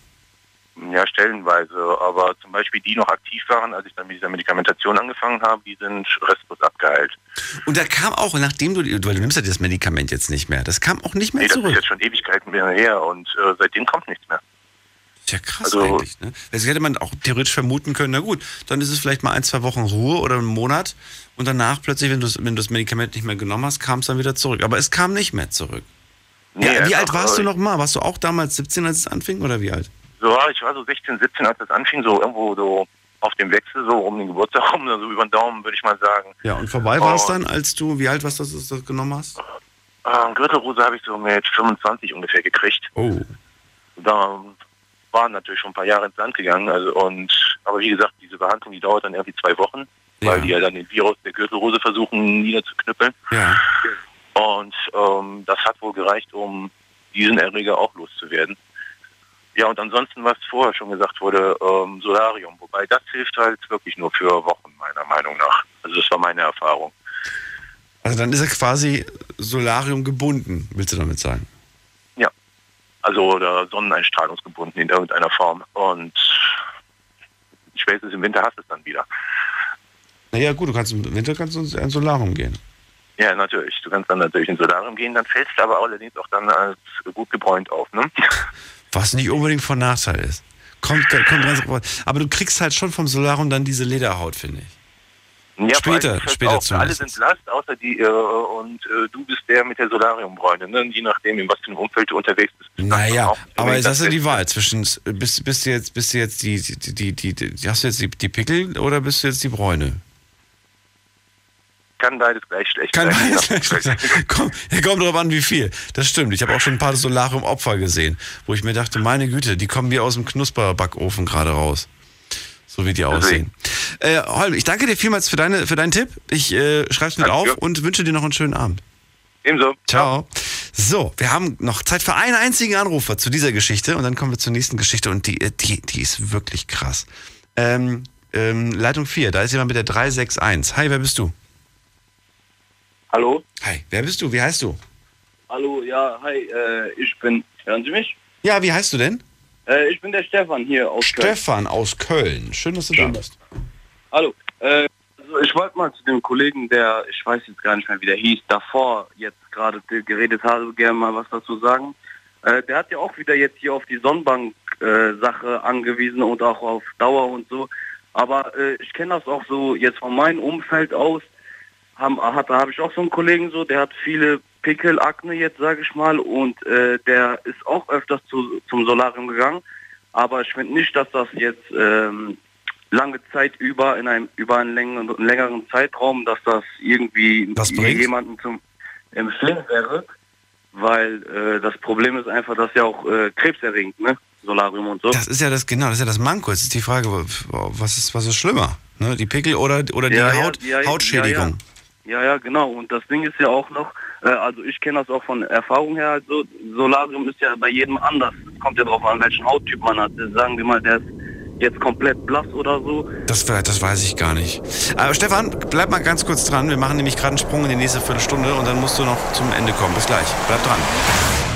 Ja, stellenweise. Aber zum Beispiel die noch aktiv waren, als ich dann mit dieser Medikamentation angefangen habe, die sind restlos abgeheilt. Und da kam auch, nachdem du, weil du nimmst ja das Medikament jetzt nicht mehr, das kam auch nicht mehr Nee, das ist zurück. jetzt schon Ewigkeiten mehr her und äh, seitdem kommt nichts mehr. Ist ja krass Also- eigentlich, ne? Das hätte man auch theoretisch vermuten können, na gut, dann ist es vielleicht mal ein, zwei Wochen Ruhe oder einen Monat und danach plötzlich, wenn du, das- wenn du das Medikament nicht mehr genommen hast, kam es dann wieder zurück. Aber es kam nicht mehr zurück. Nee, ja, wie alt warst du noch mal? Warst du auch damals 17, als es anfing oder wie alt? So, ich war so 16, 17, als das anfing, so irgendwo so auf dem Wechsel, so um den Geburtstag rum, also über den Daumen, würde ich mal sagen. Ja, und vorbei war es dann, als du, wie alt warst du, du das genommen hast? Äh, Gürtelrose habe ich so mit 25 ungefähr gekriegt. Oh. Da waren natürlich schon ein paar Jahre ins Land gegangen. Also und aber wie gesagt, diese Behandlung, die dauert dann irgendwie zwei Wochen, weil die ja dann den Virus der Gürtelrose versuchen niederzuknüppeln. Ja. Und ähm, das hat wohl gereicht, um diesen Erreger auch loszuwerden. Ja, und ansonsten, was vorher schon gesagt wurde, ähm, Solarium. Wobei das hilft halt wirklich nur für Wochen, meiner Meinung nach. Also das war meine Erfahrung. Also dann ist er quasi Solarium gebunden, willst du damit sagen? Ja. Also oder sonneneinstrahlungsgebunden in irgendeiner Form. Und spätestens im Winter hast du es dann wieder. Naja gut, du kannst im Winter kannst du ins Solarium gehen. Ja, natürlich. Du kannst dann natürlich ins Solarium gehen, dann fällst du aber allerdings auch dann als gut gebräunt auf, ne? [LAUGHS] Was nicht unbedingt von Nachteil ist. Kommt, kommt ganz aber du kriegst halt schon vom Solarium dann diese Lederhaut, finde ich. Ja, Später, später Alle zumindest. sind Last, außer die, äh, und äh, du bist der mit der Solariumbräune, ne? Je nachdem, in was für einem Umfeld du unterwegs bist. Naja, aber hast das du die Wahl zwischen, bist, bist du jetzt, bist du jetzt die, die, die, die, die, hast du jetzt die, die Pickel oder bist du jetzt die Bräune? Kann beides gleich schlecht Kann sein. beides gleich Umfeld. sein. [LAUGHS] Komm, kommt drauf an, wie viel. Das stimmt. Ich habe auch schon ein paar Solarium-Opfer gesehen, wo ich mir dachte, meine Güte, die kommen wie aus dem Knusperbackofen gerade raus. So wie die aussehen. Äh, Holm, ich danke dir vielmals für, deine, für deinen Tipp. Ich äh, schreib's mit auf und wünsche dir noch einen schönen Abend. Ebenso. Ciao. So, wir haben noch Zeit für einen einzigen Anrufer zu dieser Geschichte und dann kommen wir zur nächsten Geschichte und die, äh, die, die ist wirklich krass. Ähm, ähm, Leitung 4, da ist jemand mit der 361. Hi, wer bist du? Hallo? Hi, wer bist du? Wie heißt du? Hallo, ja, hi, äh, ich bin, hören Sie mich? Ja, wie heißt du denn? Äh, ich bin der Stefan hier aus Köln. Stefan aus Köln. Schön, dass du da bist. Hallo, äh, also ich wollte mal zu dem Kollegen, der, ich weiß jetzt gar nicht mehr, wie der hieß, davor jetzt gerade geredet habe, gerne mal was dazu sagen. Äh, der hat ja auch wieder jetzt hier auf die Sonnenbank-Sache angewiesen und auch auf Dauer und so. Aber äh, ich kenne das auch so jetzt von meinem Umfeld aus. Haben, hat, da habe ich auch so einen Kollegen so, der hat viele Pickel, Akne jetzt, sage ich mal, und äh, der ist auch öfters zu, zum Solarium gegangen. Aber ich finde nicht, dass das jetzt ähm, lange Zeit über in einem über einen längeren, längeren Zeitraum, dass das irgendwie jemanden zum empfehlen wäre, weil äh, das Problem ist einfach, dass ja auch äh, krebserregend, ne? Solarium und so. Das ist ja das, genau, das ist ja das Manko. Jetzt ist die Frage, was ist, was ist schlimmer? Ne? Die Pickel oder, oder die ja, Haut, ja, ja, Hautschädigung? Ja, ja, genau. Und das Ding ist ja auch noch, äh, also ich kenne das auch von Erfahrung her, also Solarium ist ja bei jedem anders. Es kommt ja drauf an, welchen Hauttyp man hat. Sagen wir mal, der ist jetzt komplett blass oder so. Das, das weiß ich gar nicht. Aber Stefan, bleib mal ganz kurz dran. Wir machen nämlich gerade einen Sprung in die nächste Viertelstunde und dann musst du noch zum Ende kommen. Bis gleich. Bleib dran.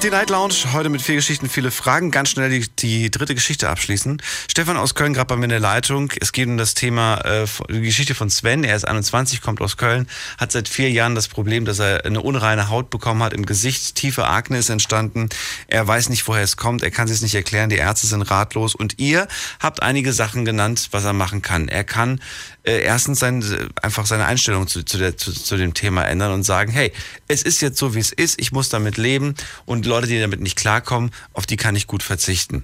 Die Night Lounge, heute mit vier Geschichten, viele Fragen. Ganz schnell die, die dritte Geschichte abschließen. Stefan aus Köln, gerade bei mir in der Leitung. Es geht um das Thema, äh, die Geschichte von Sven. Er ist 21, kommt aus Köln, hat seit vier Jahren das Problem, dass er eine unreine Haut bekommen hat im Gesicht. Tiefe Akne ist entstanden. Er weiß nicht, woher es kommt. Er kann sich nicht erklären. Die Ärzte sind ratlos. Und ihr habt einige Sachen genannt, was er machen kann. Er kann äh, erstens sein, einfach seine Einstellung zu, zu, der, zu, zu dem Thema ändern und sagen, hey, es ist jetzt so, wie es ist. Ich muss damit leben. Und Leute, die damit nicht klarkommen, auf die kann ich gut verzichten.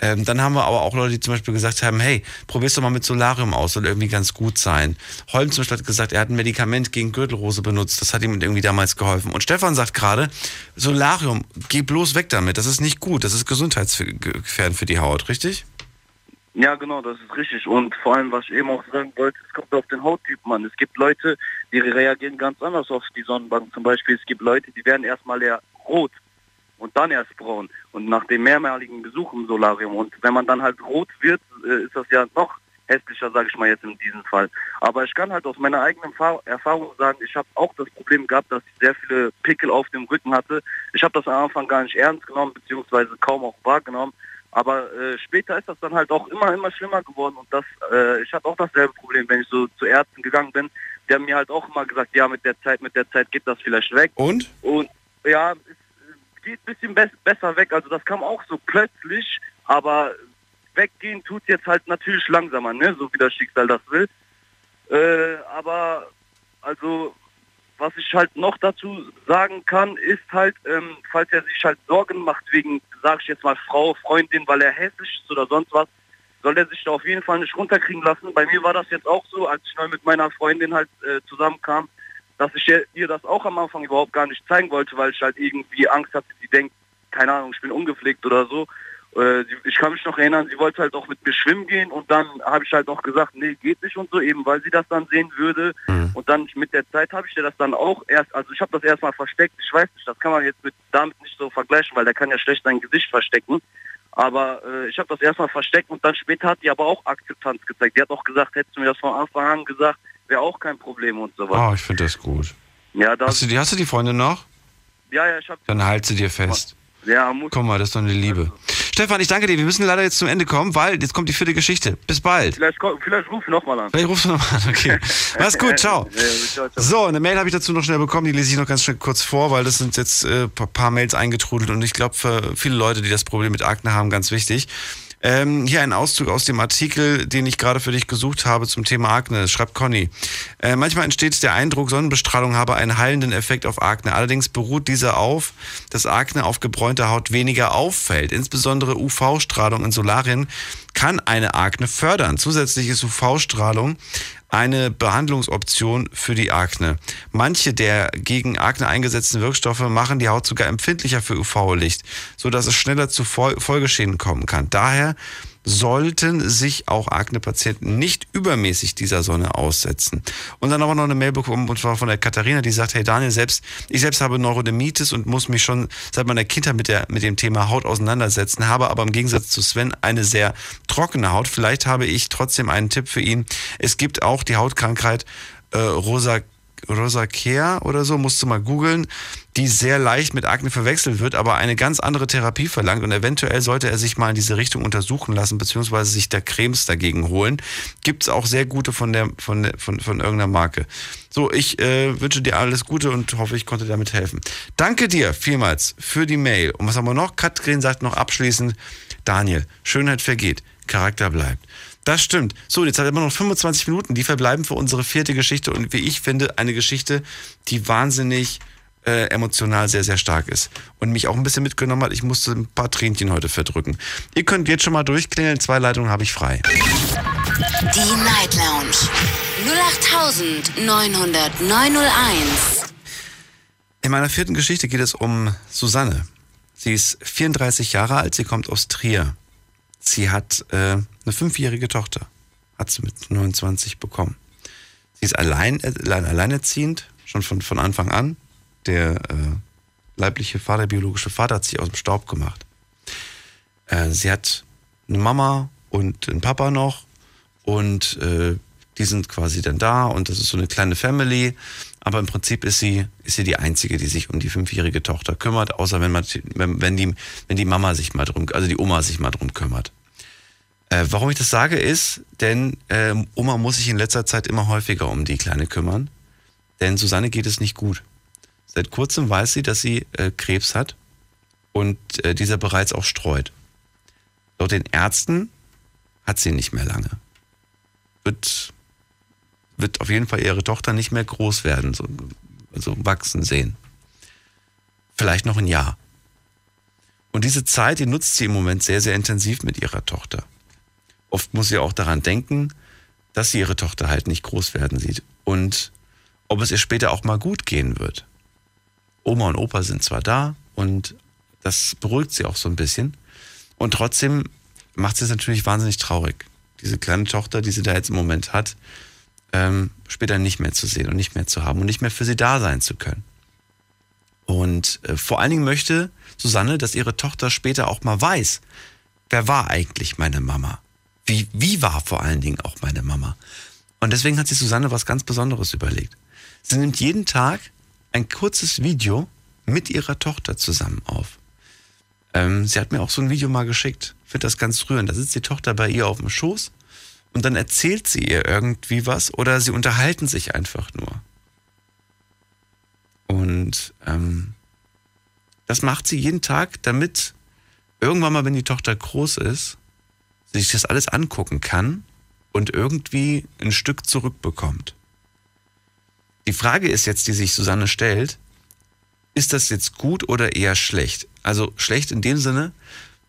Ähm, dann haben wir aber auch Leute, die zum Beispiel gesagt haben, hey, probier's doch mal mit Solarium aus, soll irgendwie ganz gut sein. Holm zum Beispiel hat gesagt, er hat ein Medikament gegen Gürtelrose benutzt, das hat ihm irgendwie damals geholfen. Und Stefan sagt gerade, Solarium, geh bloß weg damit, das ist nicht gut, das ist gesundheitsgefährdend für die Haut, richtig? Ja, genau, das ist richtig. Und vor allem, was ich eben auch sagen wollte, es kommt auf den Hauttyp an. Es gibt Leute, die reagieren ganz anders auf die Sonnenbank. Zum Beispiel, es gibt Leute, die werden erstmal eher rot und dann erst braun. Und nach dem mehrmaligen Besuch im Solarium. Und wenn man dann halt rot wird, äh, ist das ja noch hässlicher, sage ich mal jetzt in diesem Fall. Aber ich kann halt aus meiner eigenen Fa- Erfahrung sagen, ich habe auch das Problem gehabt, dass ich sehr viele Pickel auf dem Rücken hatte. Ich habe das am Anfang gar nicht ernst genommen, beziehungsweise kaum auch wahrgenommen. Aber äh, später ist das dann halt auch immer, immer schlimmer geworden. Und das, äh, ich hatte auch dasselbe Problem, wenn ich so zu Ärzten gegangen bin. Die haben mir halt auch immer gesagt, ja, mit der Zeit, mit der Zeit geht das vielleicht weg. Und? Und ja, äh, geht ein bisschen be besser weg. Also das kam auch so plötzlich, aber weggehen tut jetzt halt natürlich langsamer, ne? so wie das Schicksal das will. Äh, aber also was ich halt noch dazu sagen kann, ist halt, ähm, falls er sich halt Sorgen macht wegen, sag ich jetzt mal Frau, Freundin, weil er hässlich ist oder sonst was, soll er sich da auf jeden Fall nicht runterkriegen lassen. Bei mir war das jetzt auch so, als ich neu mit meiner Freundin halt äh, zusammenkam, dass ich ihr- das auch am Anfang überhaupt gar nicht zeigen wollte, weil ich halt irgendwie Angst hatte, sie denkt, keine Ahnung, ich bin ungepflegt oder so. Äh, ich kann mich noch erinnern, sie wollte halt auch mit mir schwimmen gehen und dann habe ich halt auch gesagt, nee, geht nicht und so, eben weil sie das dann sehen würde. Und dann mit der Zeit habe ich dir das dann auch erst, also ich habe das erstmal versteckt, ich weiß nicht, das kann man jetzt mit damit nicht so vergleichen, weil der kann ja schlecht sein Gesicht verstecken. Aber äh, ich habe das erstmal versteckt und dann später hat die aber auch Akzeptanz gezeigt. Die hat auch gesagt, hättest du mir das von Anfang an gesagt, wäre auch kein Problem und so was. Oh, ich finde das gut. Ja, das, Hast du, die, hast du die Freundin noch? ja, ja, ich habe Dann halt sie dir fest. Ja, muss. Guck mal, das ist doch eine Liebe. Stefan, ich danke dir. Wir müssen leider jetzt zum Ende kommen, weil jetzt kommt die vierte Geschichte. Bis bald. Vielleicht, vielleicht ruf ich nochmal an. Vielleicht rufst du nochmal an, okay. [LAUGHS] Mach's gut, ciao. So, eine Mail habe ich dazu noch schnell bekommen, die lese ich noch ganz schnell kurz vor, weil das sind jetzt ein äh, paar, paar Mails eingetrudelt und ich glaube für viele Leute, die das Problem mit Akne haben, ganz wichtig. Ähm, hier ein Auszug aus dem Artikel, den ich gerade für dich gesucht habe zum Thema Akne. Schreibt Conny. Äh, manchmal entsteht der Eindruck, Sonnenbestrahlung habe einen heilenden Effekt auf Akne. Allerdings beruht dieser auf, dass Akne auf gebräunter Haut weniger auffällt. Insbesondere UV-Strahlung in Solarien kann eine Akne fördern. Zusätzlich ist UV-Strahlung eine Behandlungsoption für die Akne. Manche der gegen Akne eingesetzten Wirkstoffe machen die Haut sogar empfindlicher für UV-Licht, sodass es schneller zu Fol Folgeschäden kommen kann. Daher sollten sich auch Akne-Patienten nicht übermäßig dieser Sonne aussetzen. Und dann aber noch eine Mail bekommen, und zwar von der Katharina, die sagt, hey Daniel, selbst, ich selbst habe Neurodermitis und muss mich schon seit meiner Kindheit mit, der, mit dem Thema Haut auseinandersetzen, habe aber im Gegensatz zu Sven eine sehr trockene Haut. Vielleicht habe ich trotzdem einen Tipp für ihn. Es gibt auch die Hautkrankheit äh, Rosa Rosacea oder so, musst du mal googeln, die sehr leicht mit Akne verwechselt wird, aber eine ganz andere Therapie verlangt und eventuell sollte er sich mal in diese Richtung untersuchen lassen, beziehungsweise sich da Cremes dagegen holen. Gibt es auch sehr gute von, der, von, der, von, von irgendeiner Marke. So, ich äh, wünsche dir alles Gute und hoffe, ich konnte damit helfen. Danke dir vielmals für die Mail. Und was haben wir noch? Katrin sagt noch abschließend, Daniel, Schönheit vergeht, Charakter bleibt. Das stimmt. So, jetzt hat er immer noch 25 Minuten. Die verbleiben für unsere vierte Geschichte und wie ich finde, eine Geschichte, die wahnsinnig äh, emotional sehr, sehr stark ist und mich auch ein bisschen mitgenommen hat. Ich musste ein paar Tränchen heute verdrücken. Ihr könnt jetzt schon mal durchklingeln. Zwei Leitungen habe ich frei. Die Night Lounge 0890901. In meiner vierten Geschichte geht es um Susanne. Sie ist 34 Jahre alt, sie kommt aus Trier. Sie hat äh, eine fünfjährige Tochter, hat sie mit 29 bekommen. Sie ist allein, äh, allein alleinerziehend, schon von, von Anfang an. Der äh, leibliche Vater, biologische Vater hat sie aus dem Staub gemacht. Äh, sie hat eine Mama und einen Papa noch und äh, die sind quasi dann da und das ist so eine kleine Family. Aber im Prinzip ist sie, ist sie die Einzige, die sich um die fünfjährige Tochter kümmert, außer wenn, man, wenn, die, wenn die Mama sich mal drum, also die Oma sich mal drum kümmert. Äh, warum ich das sage ist, denn äh, Oma muss sich in letzter Zeit immer häufiger um die Kleine kümmern, denn Susanne geht es nicht gut. Seit kurzem weiß sie, dass sie äh, Krebs hat und äh, dieser bereits auch streut. Laut den Ärzten hat sie nicht mehr lange. Wird, wird auf jeden Fall ihre Tochter nicht mehr groß werden, so, also wachsen sehen. Vielleicht noch ein Jahr. Und diese Zeit, die nutzt sie im Moment sehr, sehr intensiv mit ihrer Tochter. Oft muss sie auch daran denken, dass sie ihre Tochter halt nicht groß werden sieht und ob es ihr später auch mal gut gehen wird. Oma und Opa sind zwar da und das beruhigt sie auch so ein bisschen. Und trotzdem macht sie es natürlich wahnsinnig traurig, diese kleine Tochter, die sie da jetzt im Moment hat, ähm, später nicht mehr zu sehen und nicht mehr zu haben und nicht mehr für sie da sein zu können. Und äh, vor allen Dingen möchte Susanne, dass ihre Tochter später auch mal weiß, wer war eigentlich meine Mama? Wie, wie war vor allen Dingen auch meine Mama? Und deswegen hat sich Susanne was ganz Besonderes überlegt. Sie nimmt jeden Tag ein kurzes Video mit ihrer Tochter zusammen auf. Ähm, sie hat mir auch so ein Video mal geschickt. Ich finde das ganz rührend. Da sitzt die Tochter bei ihr auf dem Schoß und dann erzählt sie ihr irgendwie was oder sie unterhalten sich einfach nur. Und ähm, das macht sie jeden Tag, damit irgendwann mal, wenn die Tochter groß ist, sich das alles angucken kann und irgendwie ein Stück zurückbekommt. Die Frage ist jetzt, die sich Susanne stellt, ist das jetzt gut oder eher schlecht? Also schlecht in dem Sinne,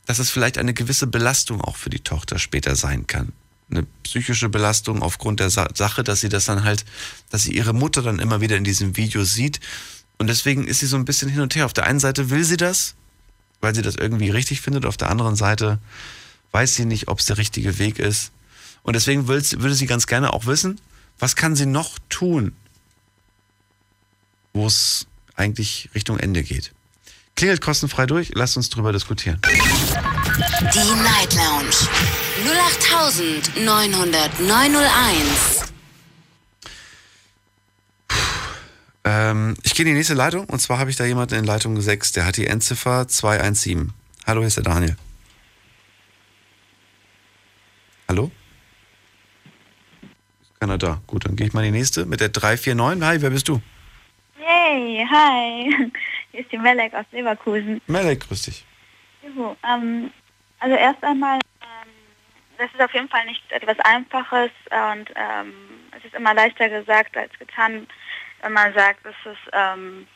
dass es vielleicht eine gewisse Belastung auch für die Tochter später sein kann. Eine psychische Belastung aufgrund der Sa Sache, dass sie das dann halt, dass sie ihre Mutter dann immer wieder in diesem Video sieht. Und deswegen ist sie so ein bisschen hin und her. Auf der einen Seite will sie das, weil sie das irgendwie richtig findet. Auf der anderen Seite weiß sie nicht, ob es der richtige Weg ist. Und deswegen würde sie ganz gerne auch wissen, was kann sie noch tun, wo es eigentlich Richtung Ende geht. Klingelt kostenfrei durch, lasst uns drüber diskutieren. Die Night Lounge 0890901. Ähm, ich gehe in die nächste Leitung und zwar habe ich da jemanden in Leitung 6, der hat die Endziffer 217. Hallo, hier ist der Daniel. Hallo? Ist keiner da. Gut, dann gehe ich mal in die nächste mit der 349. Hi, wer bist du? Hey, hi. [LAUGHS] Hier ist die Melek aus Leverkusen. Melek, grüß dich. Juhu, ähm, also erst einmal, ähm, das ist auf jeden Fall nicht etwas Einfaches und ähm, es ist immer leichter gesagt als getan, wenn man sagt, dass, es, ähm,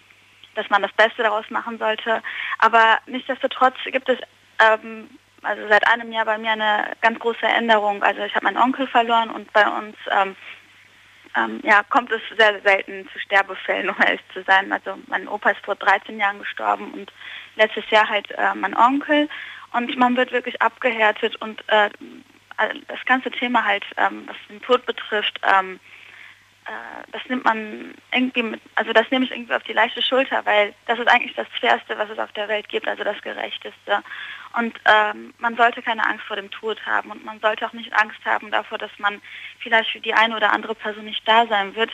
dass man das Beste daraus machen sollte. Aber nichtsdestotrotz gibt es ähm, also seit einem Jahr bei mir eine ganz große Änderung. Also ich habe meinen Onkel verloren und bei uns ähm, ähm, ja, kommt es sehr selten zu Sterbefällen, um ehrlich zu sein. Also mein Opa ist vor 13 Jahren gestorben und letztes Jahr halt äh, mein Onkel. Und man wird wirklich abgehärtet und äh, das ganze Thema halt, ähm, was den Tod betrifft, ähm, äh, das nimmt man irgendwie mit, also das nehme ich irgendwie auf die leichte Schulter, weil das ist eigentlich das Fairste, was es auf der Welt gibt, also das Gerechteste. Und ähm, man sollte keine Angst vor dem Tod haben und man sollte auch nicht Angst haben davor, dass man vielleicht für die eine oder andere Person nicht da sein wird,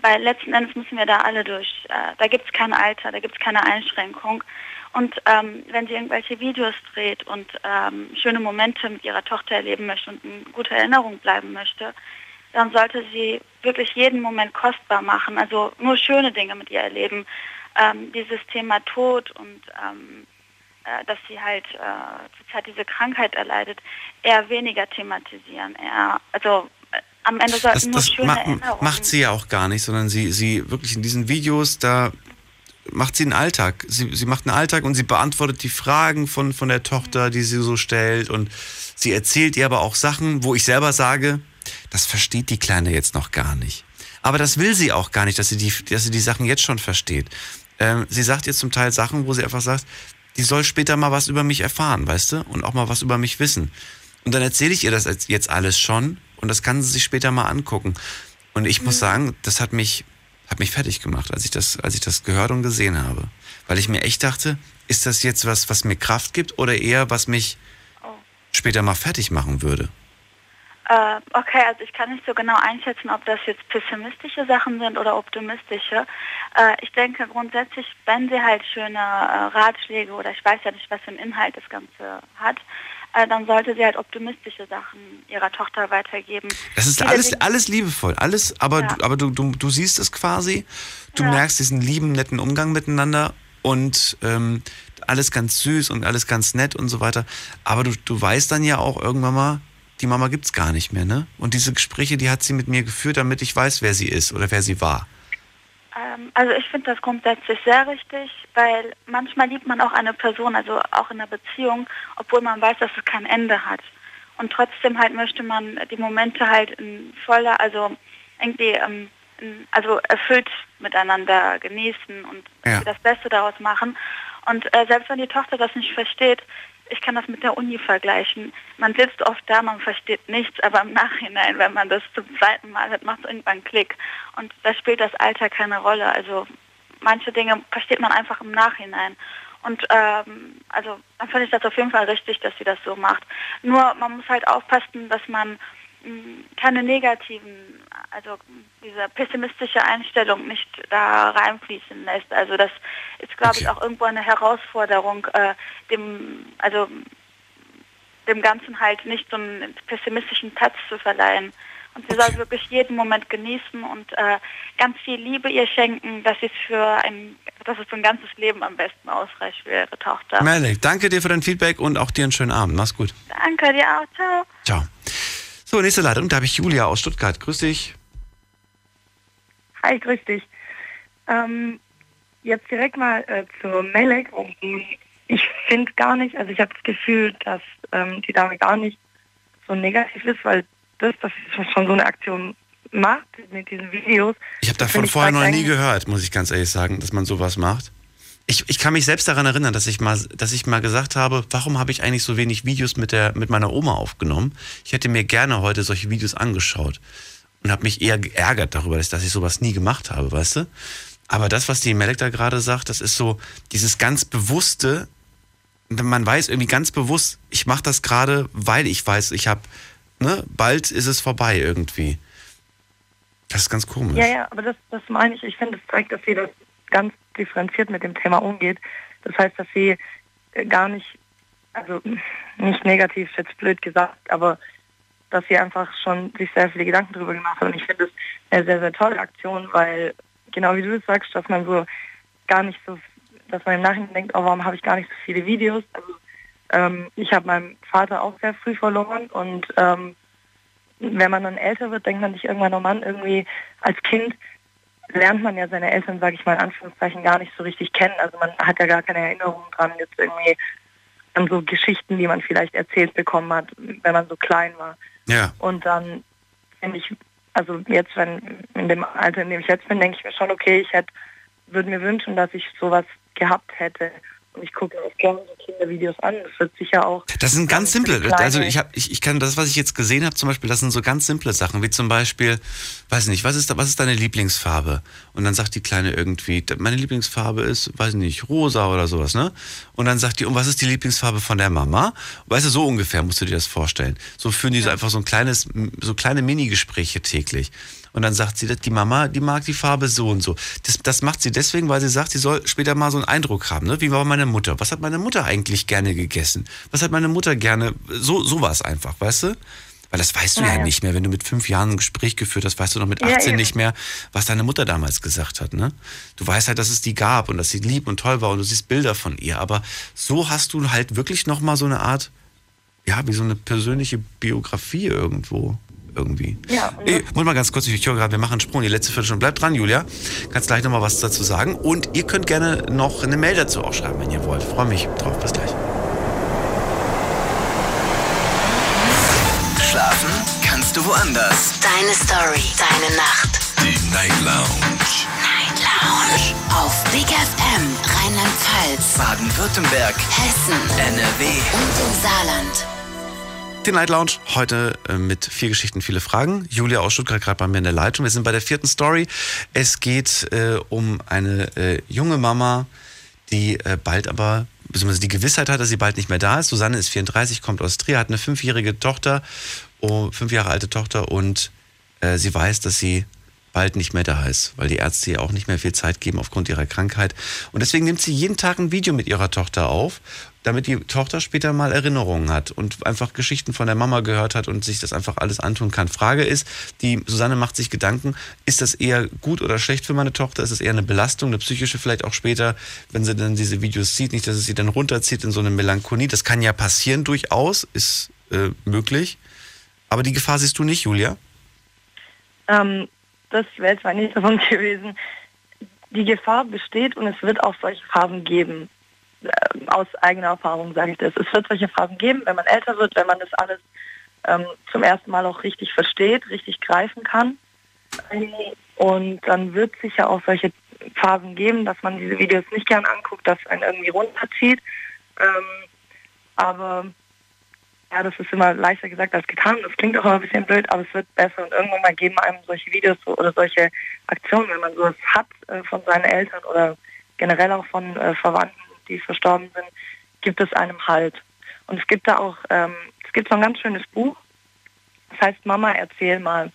weil letzten Endes müssen wir da alle durch. Äh, da gibt es kein Alter, da gibt es keine Einschränkung. Und ähm, wenn sie irgendwelche Videos dreht und ähm, schöne Momente mit ihrer Tochter erleben möchte und eine gute Erinnerung bleiben möchte, dann sollte sie wirklich jeden Moment kostbar machen, also nur schöne Dinge mit ihr erleben. Ähm, dieses Thema Tod und ähm, äh, dass sie halt äh, zurzeit diese Krankheit erleidet, eher weniger thematisieren. Eher, also äh, am Ende sollten das, nur das schöne ma Erinnerungen. macht sie ja auch gar nicht, sondern sie, sie wirklich in diesen Videos, da macht sie einen Alltag. Sie, sie macht einen Alltag und sie beantwortet die Fragen von, von der Tochter, die sie so stellt und sie erzählt ihr aber auch Sachen, wo ich selber sage, das versteht die Kleine jetzt noch gar nicht. Aber das will sie auch gar nicht, dass sie die, dass sie die Sachen jetzt schon versteht. Ähm, sie sagt jetzt zum Teil Sachen, wo sie einfach sagt, die soll später mal was über mich erfahren, weißt du? Und auch mal was über mich wissen. Und dann erzähle ich ihr das jetzt alles schon und das kann sie sich später mal angucken. Und ich muss sagen, das hat mich, hat mich fertig gemacht, als ich das, als ich das gehört und gesehen habe. Weil ich mir echt dachte, ist das jetzt was, was mir Kraft gibt oder eher was mich später mal fertig machen würde? Äh, okay, also ich kann nicht so genau einschätzen, ob das jetzt pessimistische Sachen sind oder optimistische. Äh, ich denke grundsätzlich, wenn sie halt schöne äh, Ratschläge oder ich weiß ja nicht, was für einen Inhalt das Ganze hat, äh, dann sollte sie halt optimistische Sachen ihrer Tochter weitergeben. Das ist Viele alles, Dinge- alles liebevoll, alles, aber, Ja. du, aber du, du, du siehst es quasi, du Ja. merkst diesen lieben, netten Umgang miteinander und ähm, alles ganz süß und alles ganz nett und so weiter. Aber du, du weißt dann ja auch irgendwann mal, die Mama gibt's gar nicht mehr, ne? Und diese Gespräche, die hat sie mit mir geführt, damit ich weiß, wer sie ist oder wer sie war. Ähm, also ich finde das grundsätzlich sehr richtig, weil manchmal liebt man auch eine Person, also auch in einer Beziehung, obwohl man weiß, dass es kein Ende hat. Und trotzdem halt möchte man die Momente halt in voller, also irgendwie, ähm, in, also erfüllt miteinander genießen und Ja. das Beste daraus machen. Und äh, selbst wenn die Tochter das nicht versteht, ich kann das mit der Uni vergleichen. Man sitzt oft da, man versteht nichts, aber im Nachhinein, wenn man das zum zweiten Mal hat, macht es irgendwann Klick. Und da spielt das Alter keine Rolle. Also manche Dinge versteht man einfach im Nachhinein. Und ähm, also dann finde ich das auf jeden Fall richtig, dass sie das so macht. Nur man muss halt aufpassen, dass man keine negativen, also diese pessimistische Einstellung nicht da reinfließen lässt. Also das ist, glaube ich, auch irgendwo eine Herausforderung, äh, dem, also dem Ganzen halt nicht so einen pessimistischen Touch zu verleihen. Und sie soll wirklich jeden Moment genießen und äh, ganz viel Liebe ihr schenken, dass es für ein, dass es für ein ganzes Leben am besten ausreicht für ihre Tochter. Melek, danke dir für dein Feedback und auch dir einen schönen Abend. Mach's gut. Danke dir auch. Ciao. Ciao. So, nächste Leitung, da habe ich Julia aus Stuttgart. Grüß dich. Hi, grüß dich. Ähm, jetzt direkt mal äh, zu Melek. Ich finde gar nicht, also ich habe das Gefühl, dass ähm, die Dame gar nicht so negativ ist, weil das, dass sie schon so eine Aktion macht mit diesen Videos. Ich habe davon vorher noch nie gehört, muss ich ganz ehrlich sagen, dass man sowas macht. Ich, ich kann mich selbst daran erinnern, dass ich mal, dass ich mal gesagt habe, warum habe ich eigentlich so wenig Videos mit, der, mit meiner Oma aufgenommen? Ich hätte mir gerne heute solche Videos angeschaut und habe mich eher geärgert darüber, dass, dass ich sowas nie gemacht habe, weißt du? Aber das, was die Melek da gerade sagt, das ist so dieses ganz bewusste, man weiß irgendwie ganz bewusst, ich mache das gerade, weil ich weiß, ich habe, ne, bald ist es vorbei irgendwie. Das ist ganz komisch. Ja, ja, aber das, das meine ich. Ich finde, es zeigt, dass sie das ganz differenziert mit dem Thema umgeht. Das heißt, dass sie äh, gar nicht, also nicht negativ, jetzt blöd gesagt, aber dass sie einfach schon sich sehr viele Gedanken darüber gemacht hat. Und ich finde es eine sehr, sehr tolle Aktion, weil genau wie du es sagst, dass man so gar nicht so, dass man im Nachhinein denkt, oh, warum habe ich gar nicht so viele Videos? Also ähm, ich habe meinen Vater auch sehr früh verloren und ähm, wenn man dann älter wird, denkt man sich irgendwann, oh Mann, irgendwie als Kind lernt man ja seine Eltern, sage ich mal in Anführungszeichen, gar nicht so richtig kennen. Also man hat ja gar keine Erinnerung dran, jetzt irgendwie an so Geschichten, die man vielleicht erzählt bekommen hat, wenn man so klein war. Ja. Und dann finde ich, also jetzt, wenn in dem Alter, in dem ich jetzt bin, denke ich mir schon, okay, ich hätte, würde mir wünschen, dass ich sowas gehabt hätte. Und ich gucke mir auch gerne so Kindervideos an. Das wird sicher auch. Das sind ganz simple. Also ich habe, ich, ich kann das, was ich jetzt gesehen habe, zum Beispiel, das sind so ganz simple Sachen, wie zum Beispiel, weiß nicht, was ist da, was ist deine Lieblingsfarbe? Und dann sagt die Kleine irgendwie, meine Lieblingsfarbe ist, weiß nicht, rosa oder sowas, ne? Und dann sagt die, und was ist die Lieblingsfarbe von der Mama? Weißt du, so ungefähr musst du dir das vorstellen. So führen die so einfach so ein kleines, so kleine Mini-Gespräche täglich. Und dann sagt sie, die Mama, die mag die Farbe so und so. Das, das macht sie deswegen, weil sie sagt, sie soll später mal so einen Eindruck haben. Ne? Wie war meine Mutter? Was hat meine Mutter eigentlich gerne gegessen? Was hat meine Mutter gerne? So sowas einfach, weißt du? Weil das weißt du Ja, ja, ja. nicht mehr. Wenn du mit fünf Jahren ein Gespräch geführt hast, weißt du noch mit Ja, 18 eben. nicht mehr, was deine Mutter damals gesagt hat. Ne? Du weißt halt, dass es die gab und dass sie lieb und toll war und du siehst Bilder von ihr. Aber so hast du halt wirklich noch mal so eine Art, ja, wie so eine persönliche Biografie irgendwo. Irgendwie. Ja, und Ey, Moment mal ganz kurz, ich höre gerade, wir machen einen Sprung, die letzte Viertelstunde. Bleibt dran, Julia. Kannst gleich noch mal was dazu sagen. Und ihr könnt gerne noch eine Mail dazu auch schreiben, wenn ihr wollt. Freue mich drauf. Bis gleich. Schlafen kannst du woanders. Deine Story, deine Nacht. Die Night Lounge. Night Lounge. Auf Big FM, Rheinland-Pfalz, Baden-Württemberg. Hessen, NRW. und im Saarland. Die Night Lounge heute äh, mit vier Geschichten, viele Fragen. Julia aus Stuttgart gerade bei mir in der Leitung. Wir sind bei der vierten Story. Es geht äh, um eine äh, junge Mama, die äh, bald aber, beziehungsweise die Gewissheit hat, dass sie bald nicht mehr da ist. Susanne ist 34, kommt aus Trier, hat eine fünfjährige Tochter, oh, fünf Jahre alte Tochter und äh, sie weiß, dass sie bald nicht mehr da ist, weil die Ärzte ihr auch nicht mehr viel Zeit geben aufgrund ihrer Krankheit. Und deswegen nimmt sie jeden Tag ein Video mit ihrer Tochter auf, damit die Tochter später mal Erinnerungen hat und einfach Geschichten von der Mama gehört hat und sich das einfach alles antun kann. Frage ist, die Susanne macht sich Gedanken, ist das eher gut oder schlecht für meine Tochter? Ist es eher eine Belastung, eine psychische vielleicht auch später, wenn sie dann diese Videos sieht, nicht, dass es sie dann runterzieht in so eine Melancholie. Das kann ja passieren durchaus, ist äh, möglich. Aber die Gefahr siehst du nicht, Julia? Ähm, das wäre mein nächster Punkt gewesen. Die Gefahr besteht und es wird auch solche Phasen geben. Äh, aus eigener Erfahrung sage ich das. Es wird solche Phasen geben, wenn man älter wird, wenn man das alles ähm, zum ersten Mal auch richtig versteht, richtig greifen kann. Und dann wird es sicher auch solche Phasen geben, dass man diese Videos nicht gern anguckt, dass einen irgendwie runterzieht. Ähm, aber ja, das ist immer leichter gesagt als getan. Das klingt auch immer ein bisschen blöd, aber es wird besser und irgendwann mal geben einem solche Videos oder solche Aktionen, wenn man sowas hat äh, von seinen Eltern oder generell auch von äh, Verwandten, die verstorben sind, gibt es einem Halt. Und es gibt da auch, ähm, es gibt so ein ganz schönes Buch, das heißt Mama, erzähl mal.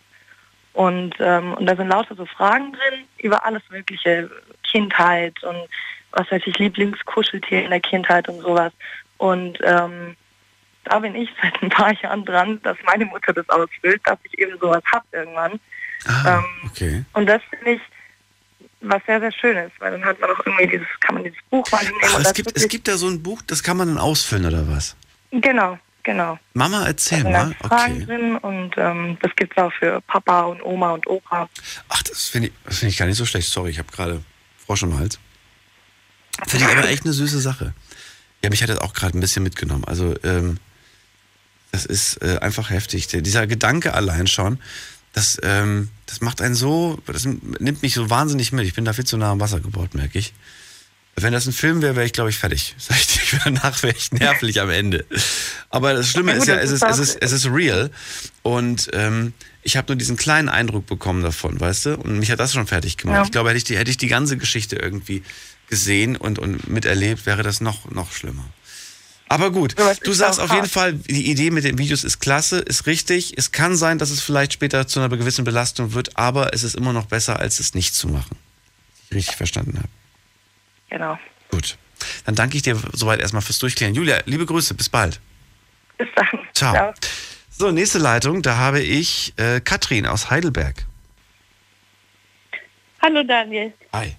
Und, ähm, und da sind lauter so Fragen drin über alles mögliche, Kindheit und was weiß ich, Lieblingskuscheltier in der Kindheit und sowas. Und ähm, da bin ich [LAUGHS] seit ein paar Jahren dran, dass meine Mutter das ausfüllt, dass ich eben sowas habe irgendwann. Ah, ähm, okay. und das finde ich was sehr, sehr schön ist, weil dann hat man auch irgendwie dieses, kann man dieses Buch mal nehmen Ach, es gibt, es gibt da so ein Buch, das kann man dann ausfüllen oder was? Genau, genau. Mama, erzähl Da mal. Fragen Okay. drin und ähm, das gibt es auch für Papa und Oma und Opa. Ach, das finde ich, das find ich gar nicht so schlecht. Sorry, ich habe gerade Frosch im Hals. Finde ich aber echt eine süße Sache. Ja, mich hat das auch gerade ein bisschen mitgenommen. Also, ähm, das ist äh, einfach heftig. Der, dieser Gedanke allein schon, das, ähm, das macht einen so, das nimmt mich so wahnsinnig mit. Ich bin da viel zu nah am Wasser gebaut, merke ich. Wenn das ein Film wäre, wäre ich, glaube ich, fertig. [LAUGHS] Danach wäre ich nervlich am Ende. Aber das Schlimme Ja, ist gut, ja, das es ist ist, es ist, es ist real. Und ähm, ich habe nur diesen kleinen Eindruck bekommen davon, weißt du? Und mich hat das schon fertig gemacht. Ja. Ich glaube, hätte ich, die, hätte ich die ganze Geschichte irgendwie gesehen und, und miterlebt, wäre das noch, noch schlimmer. Aber gut, du sagst auf jeden. Fall, die Idee mit den Videos ist klasse, ist richtig. Es kann sein, dass es vielleicht später zu einer gewissen Belastung wird, aber es ist immer noch besser, als es nicht zu machen. Wenn ich richtig verstanden habe. Genau. Gut. Dann danke ich dir soweit erstmal fürs Durchklären. Julia, liebe Grüße, bis bald. Bis dann. Ciao. So, nächste Leitung, da habe ich äh, Katrin aus Heidelberg. Hallo Daniel. Hi.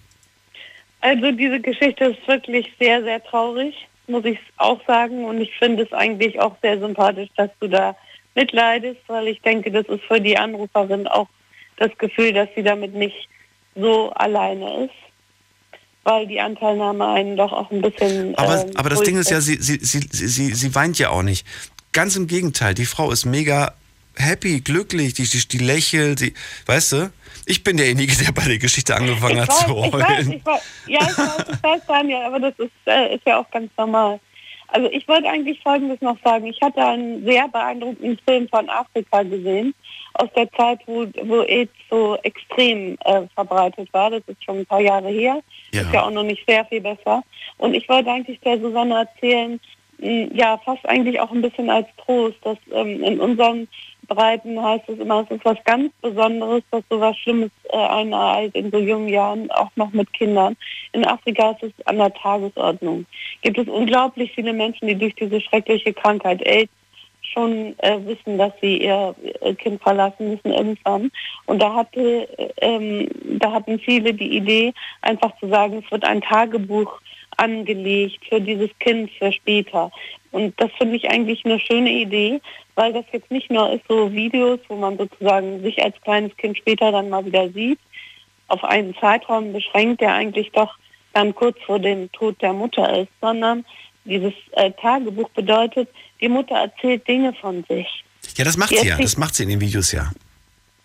Also diese Geschichte ist wirklich sehr, sehr traurig, muss ich auch sagen. Und ich finde es eigentlich auch sehr sympathisch, dass du da mitleidest, weil ich denke, das ist für die Anruferin auch das Gefühl, dass sie damit nicht so alleine ist. Weil die Anteilnahme einen doch auch ein bisschen. Aber, ähm, aber das Ding ist ja, sie, sie, sie, sie, sie weint ja auch nicht. Ganz im Gegenteil, die Frau ist mega happy, glücklich, die, die, die lächelt, die, weißt du? Ich bin derjenige, der bei der Geschichte angefangen hat ich zu weiß, ich weiß, heulen. ich weiß, ja, ich weiß, ich weiß, Daniel, aber das ist, äh, ist ja auch ganz normal. Also ich wollte eigentlich Folgendes noch sagen. Ich hatte einen sehr beeindruckenden Film von Afrika gesehen, aus der Zeit, wo, wo AIDS so extrem äh, verbreitet war. Das ist schon ein paar Jahre her. Ja. Ist ja auch noch nicht sehr viel besser. Und ich wollte eigentlich der Susanne erzählen, mh, ja, fast eigentlich auch ein bisschen als Trost, dass ähm, in unseren Breiten heißt es immer, es ist was ganz Besonderes, dass so was Schlimmes äh, einen ereilt in so jungen Jahren, auch noch mit Kindern. In Afrika ist es an der Tagesordnung. Gibt es unglaublich viele Menschen, die durch diese schreckliche Krankheit AIDS schon äh, wissen, dass sie ihr Kind verlassen müssen irgendwann. Und da hatte, äh, ähm, da hatten viele die Idee, einfach zu sagen, es wird ein Tagebuch angelegt für dieses Kind für später. Und das finde ich eigentlich eine schöne Idee, weil das jetzt nicht nur ist so Videos, wo man sozusagen sich als kleines Kind später dann mal wieder sieht, auf einen Zeitraum beschränkt, der eigentlich doch dann kurz vor dem Tod der Mutter ist, sondern dieses äh, Tagebuch bedeutet, die Mutter erzählt Dinge von sich. Ja, das macht sie ja. Das macht sie in den Videos ja.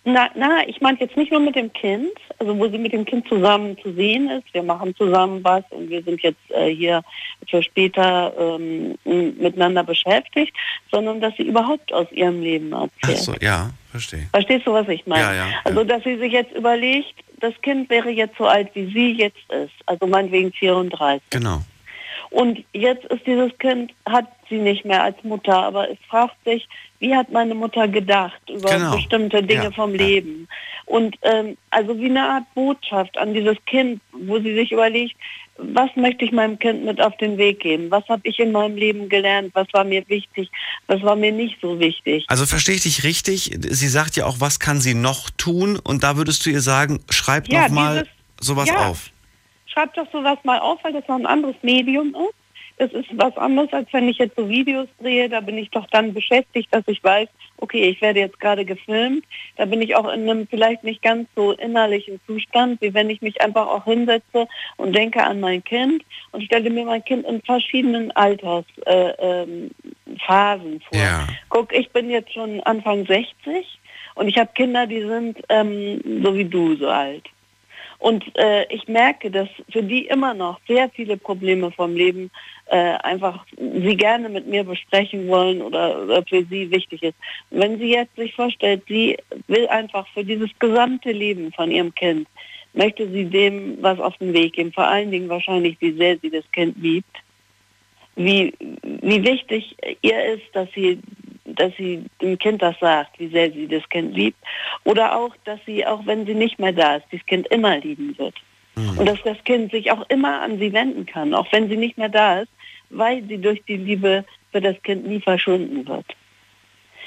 Na, na, ich meine jetzt nicht nur mit dem Kind, also wo sie mit dem Kind zusammen zu sehen ist. Wir machen zusammen was und wir sind jetzt äh, hier für später ähm, miteinander beschäftigt, sondern dass sie überhaupt aus ihrem Leben Ach erzählt. so, ja, verstehe. Verstehst du, was ich meine? Ja, ja, Also, dass sie sich jetzt überlegt, das Kind wäre jetzt so alt, wie sie jetzt ist, also meinetwegen 34. Genau. Und jetzt ist dieses Kind, hat sie nicht mehr als Mutter, aber es fragt sich, wie hat meine Mutter gedacht über Genau. bestimmte Dinge Ja, vom Leben? Und ähm, also wie eine Art Botschaft an dieses Kind, wo sie sich überlegt, was möchte ich meinem Kind mit auf den Weg geben? Was habe ich in meinem Leben gelernt? Was war mir wichtig? Was war mir nicht so wichtig? Also verstehe ich dich richtig? Sie sagt ja auch, was kann sie noch tun? Und da würdest du ihr sagen, schreib Ja, noch mal dieses- sowas ja. auf. Schreib doch sowas mal auf, weil das noch ein anderes Medium ist. Das ist was anderes, als wenn ich jetzt so Videos drehe. Da bin ich doch dann beschäftigt, dass ich weiß, okay, ich werde jetzt gerade gefilmt. Da bin ich auch in einem vielleicht nicht ganz so innerlichen Zustand, wie wenn ich mich einfach auch hinsetze und denke an mein Kind und stelle mir mein Kind in verschiedenen Altersphasen äh, ähm, vor. Ja. Guck, ich bin jetzt schon Anfang 60 und ich habe Kinder, die sind ähm, so wie du so alt. Und äh, ich merke, dass für die immer noch sehr viele Probleme vom Leben äh, einfach sie gerne mit mir besprechen wollen oder, oder für sie wichtig ist. Wenn sie jetzt sich vorstellt, sie will einfach für dieses gesamte Leben von ihrem Kind möchte sie dem was auf den Weg geben. Vor allen Dingen wahrscheinlich, wie sehr sie das Kind liebt. Wie, wie wichtig ihr ist, dass sie, dass sie dem Kind das sagt, wie sehr sie das Kind liebt. Oder auch, dass sie, auch wenn sie nicht mehr da ist, das Kind immer lieben wird. Und dass das Kind sich auch immer an sie wenden kann, auch wenn sie nicht mehr da ist, weil sie durch die Liebe für das Kind nie verschwunden wird.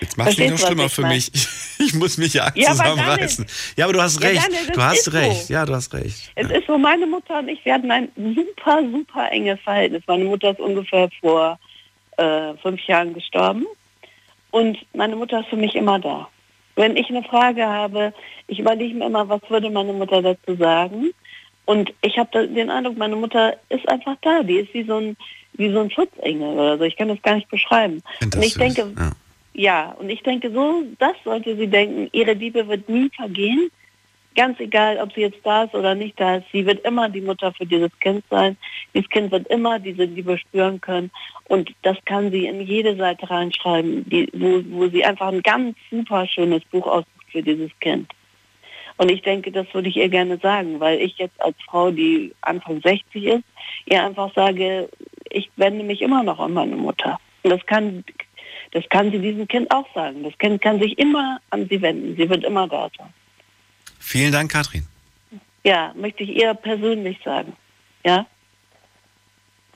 Jetzt machst du noch schlimmer für mich. [LAUGHS] Ich muss mich ja, Ja, zusammenreißen. Ja, aber du hast Ja, recht. Daniel, das du hast recht. so. Ja, du hast recht. Es ist so, meine Mutter und ich, wir hatten ein super, super enges Verhältnis. Meine Mutter ist ungefähr vor äh, fünf Jahren gestorben und meine Mutter ist für mich immer da. Wenn ich eine Frage habe, ich überlege mir immer, was würde meine Mutter dazu sagen. Und ich habe den Eindruck, meine Mutter ist einfach da. Die ist wie so ein, wie so ein Schutzengel oder so. Ich kann das gar nicht beschreiben. Und ich denke, ja. ja, und ich denke, so, das sollte sie denken. Ihre Liebe wird nie vergehen. Ganz egal, ob sie jetzt da ist oder nicht da ist. Sie wird immer die Mutter für dieses Kind sein. Dieses Kind wird immer diese Liebe spüren können. Und das kann sie in jede Seite reinschreiben, die, wo, wo sie einfach ein ganz super schönes Buch aussucht für dieses Kind. Und ich denke, das würde ich ihr gerne sagen, weil ich jetzt als Frau, die Anfang 60 ist, ihr einfach sage, ich wende mich immer noch an meine Mutter. Und das kann, das kann sie diesem Kind auch sagen. Das Kind kann sich immer an sie wenden. Sie wird immer da sein. Vielen Dank, Katrin. Ja, möchte ich ihr persönlich sagen. Ja?